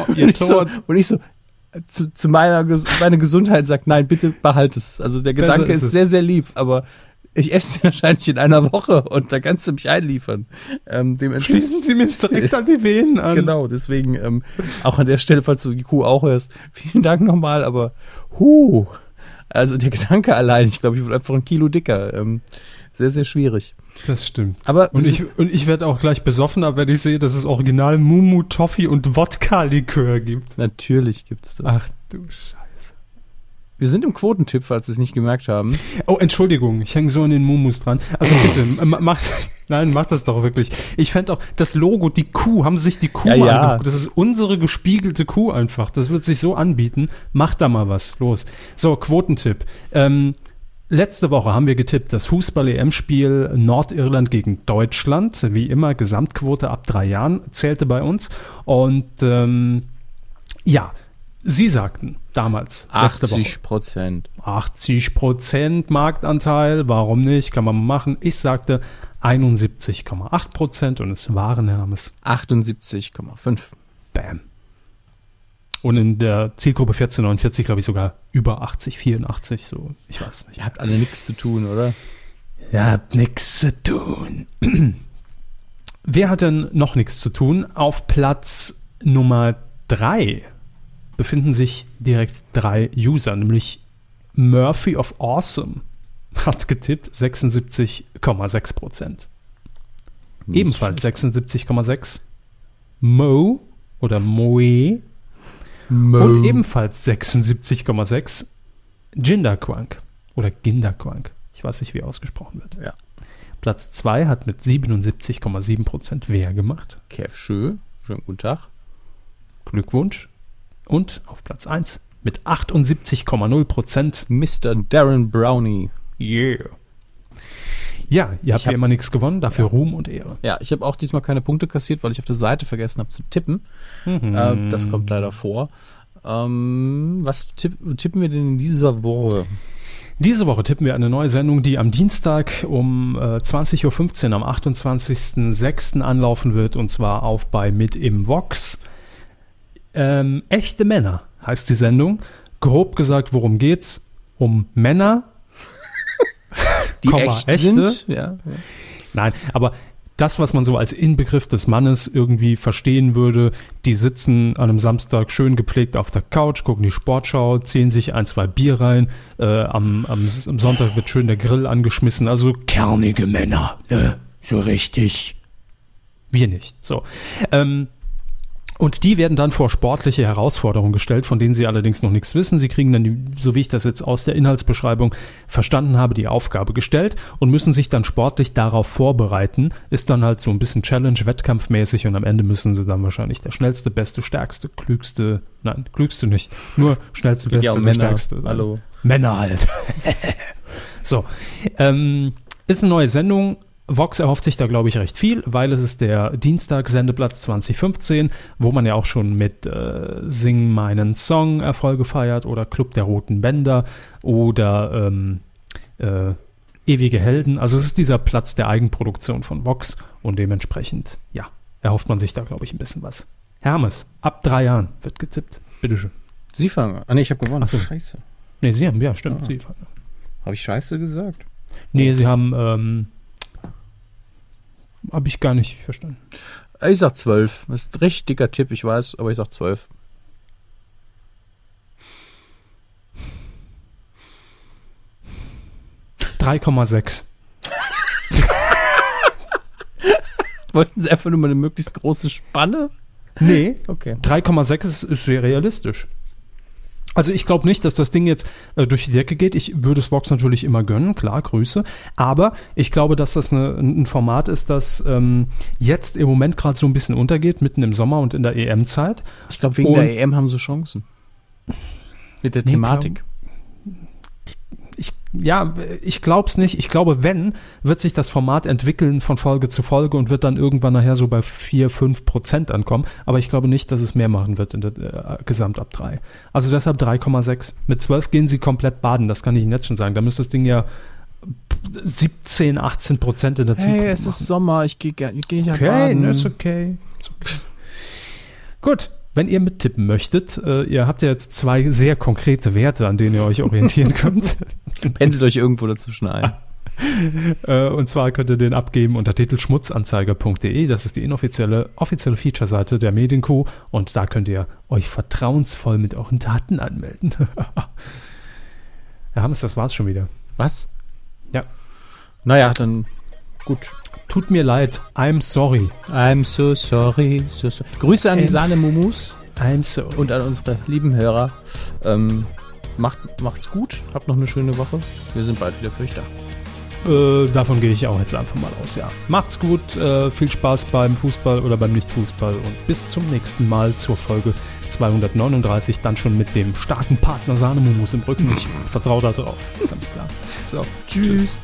Und ich so, und ich so zu, zu meiner meine Gesundheit sagt, nein, bitte behalt es. Also der Gedanke ist ist sehr, sehr lieb, aber ich esse <laughs> wahrscheinlich in einer Woche und da kannst du mich einliefern. Ähm, dementsprechend, Schließen Sie mir direkt an die Venen an. <laughs> genau, deswegen ähm, auch an der Stelle, falls du die Kuh auch hörst, <laughs> vielen Dank nochmal, aber huh, also der Gedanke allein, ich glaube, ich wurde einfach ein Kilo dicker. Ähm, sehr, sehr schwierig. Das stimmt. Aber Und ich, und ich werde auch gleich besoffener, wenn ich sehe, dass es original Mumu, Toffee und Wodka-Likör gibt. natürlich gibt's das. Ach du Scheiße. Wir sind im Quotentipp, falls Sie es nicht gemerkt haben. Oh, Entschuldigung, ich hänge so an den Mumus dran. Also bitte, <laughs> ma- mach, nein, mach das doch wirklich. Ich fände auch, das Logo, die Kuh, haben sich die Kuh Ja, mal ja. angeguckt? Das ist unsere gespiegelte Kuh einfach. Das wird sich so anbieten. Mach da mal was. Los. So, Quotentipp. Ähm, Letzte Woche haben wir getippt, das Fußball-EM-Spiel Nordirland gegen Deutschland. Wie immer, Gesamtquote ab drei Jahren zählte bei uns. Und ähm, ja, Sie sagten damals, letzte Woche, 80 Prozent. 80% Marktanteil, warum nicht, kann man machen. Ich sagte 71,8% und es waren, Herr Hammes, 78,5. bam. Und in der Zielgruppe 1449 glaube ich sogar über 80, 84, so, ich weiß nicht. Ihr habt alle nichts zu tun, oder? Ihr habt nichts zu tun. <clears throat> Wer hat denn noch nichts zu tun? Auf Platz Nummer 3 befinden sich direkt drei User, nämlich Murphy of Awesome hat getippt 76,6 Prozent. Ebenfalls 76,6. Mo oder Moe und ebenfalls 76,6 Jindaquank oder Gindaquank. Ich weiß nicht, wie ausgesprochen wird. Ja. Platz 2 hat mit 77,7% Wer gemacht. Kev Schö, schönen guten Tag. Glückwunsch. Und auf Platz 1 mit 78,0%. Mr. Darren Brownie. Yeah. Ja, ihr habt hab- wie immer nichts gewonnen, dafür Ruhm und Ehre. Ja, ich habe auch diesmal keine Punkte kassiert, weil ich auf der Seite vergessen habe zu tippen. Mhm. Äh, das kommt leider vor. Ähm, was tipp, tippen wir denn in dieser Woche? Diese Woche tippen wir eine neue Sendung, die am Dienstag um äh, 20.15 Uhr am 28.06. anlaufen wird und zwar auf bei Mit im Vox. Ähm, Echte Männer heißt die Sendung. Grob gesagt, worum geht's? Um Männer. Die Komma, echt echte? sind? Ja. Nein, aber das, was man so als Inbegriff des Mannes irgendwie verstehen würde, die sitzen an einem Samstag schön gepflegt auf der Couch, gucken die Sportschau, ziehen sich ein, zwei Bier rein, äh, am, am, am Sonntag wird schön der Grill angeschmissen, also kernige Männer, ne? so richtig. Wir nicht. So. Ähm, und die werden dann vor sportliche Herausforderungen gestellt, von denen sie allerdings noch nichts wissen. Sie kriegen dann, so wie ich das jetzt aus der Inhaltsbeschreibung verstanden habe, die Aufgabe gestellt und müssen sich dann sportlich darauf vorbereiten. Ist dann halt so ein bisschen Challenge, wettkampfmäßig und am Ende müssen sie dann wahrscheinlich der schnellste, beste, stärkste, klügste, nein, klügste nicht, nur schnellste, beste ja Männer. stärkste. sein. Hallo. Männer halt. <laughs> so. Ähm, ist eine neue Sendung. Vox erhofft sich da, glaube ich, recht viel, weil es ist der Dienstag-Sendeplatz 2015, wo man ja auch schon mit äh, Sing meinen Song Erfolge feiert oder Club der Roten Bänder oder ähm, äh, Ewige Helden. Also es ist dieser Platz der Eigenproduktion von Vox und dementsprechend, ja, erhofft man sich da, glaube ich, ein bisschen was. Hermes, ab drei Jahren wird getippt. Bitteschön. Sie fangen. Ah, nee, ich habe gewonnen. Ach so. Scheiße. Nee, Sie haben, ja, stimmt. Ah. Sie, Habe ich Scheiße gesagt? nee, Sie haben, ähm, habe ich gar nicht verstanden. Ich sag zwölf. Das ist ein richtig dicker Tipp, ich weiß, aber ich sag zwölf. Drei Komma sechs. <laughs> Wollten Sie einfach nur mal eine möglichst große Spanne? Nee, Okay. 3,6 ist, ist sehr realistisch. Also ich glaube nicht, dass das Ding jetzt äh, durch die Decke geht. Ich würde es Vox natürlich immer gönnen, klar, Grüße. Aber ich glaube, dass das eine, ein Format ist, das ähm, jetzt im Moment gerade so ein bisschen untergeht, mitten im Sommer und in der EM-Zeit. Ich glaube, wegen Und- der EM haben sie Chancen. Mit der Nee, Thematik. Ich, ja, ich glaube es nicht. Ich glaube, wenn, wird sich das Format entwickeln von Folge zu Folge und wird dann irgendwann nachher so bei 4, 5 Prozent ankommen. Aber ich glaube nicht, dass es mehr machen wird in der äh, Gesamt ab 3. Also deshalb 3,6. Mit 12 gehen sie komplett baden, das kann ich Ihnen jetzt schon sagen. Da müsste das Ding ja 17, 18 Prozent in der Zukunft Hey, es ist Sommer, ich gehe geh ja Okay, baden. ne, ist okay. Ist okay. Gut, wenn ihr mittippen möchtet, äh, ihr habt ja jetzt zwei sehr konkrete Werte, an denen ihr euch orientieren könnt. <laughs> <laughs> Pendelt euch irgendwo dazwischen ein. <laughs> Äh, und zwar könnt ihr den abgeben unter titelschmutzanzeiger.de. Das ist die inoffizielle, offizielle Feature-Seite der Medienco. Und da könnt ihr euch vertrauensvoll mit euren Daten anmelden. <laughs> Herr Hammes, das war's schon wieder. Was? Ja. Naja, dann gut. Tut mir leid. I'm sorry. I'm so sorry. So sorry. Grüße an die. Sahne Mumus I'm so. und an unsere lieben Hörer. Ähm, macht, macht's gut, habt noch eine schöne Woche. Wir sind bald wieder für euch da. Äh, davon gehe ich auch jetzt einfach mal aus, ja. Macht's gut, äh, viel Spaß beim Fußball oder beim Nicht-Fußball und bis zum nächsten Mal zur Folge 239, dann schon mit dem starken Partner Sahnemumus im Rücken. Ich vertraue da drauf, ganz klar. So, Tschüss.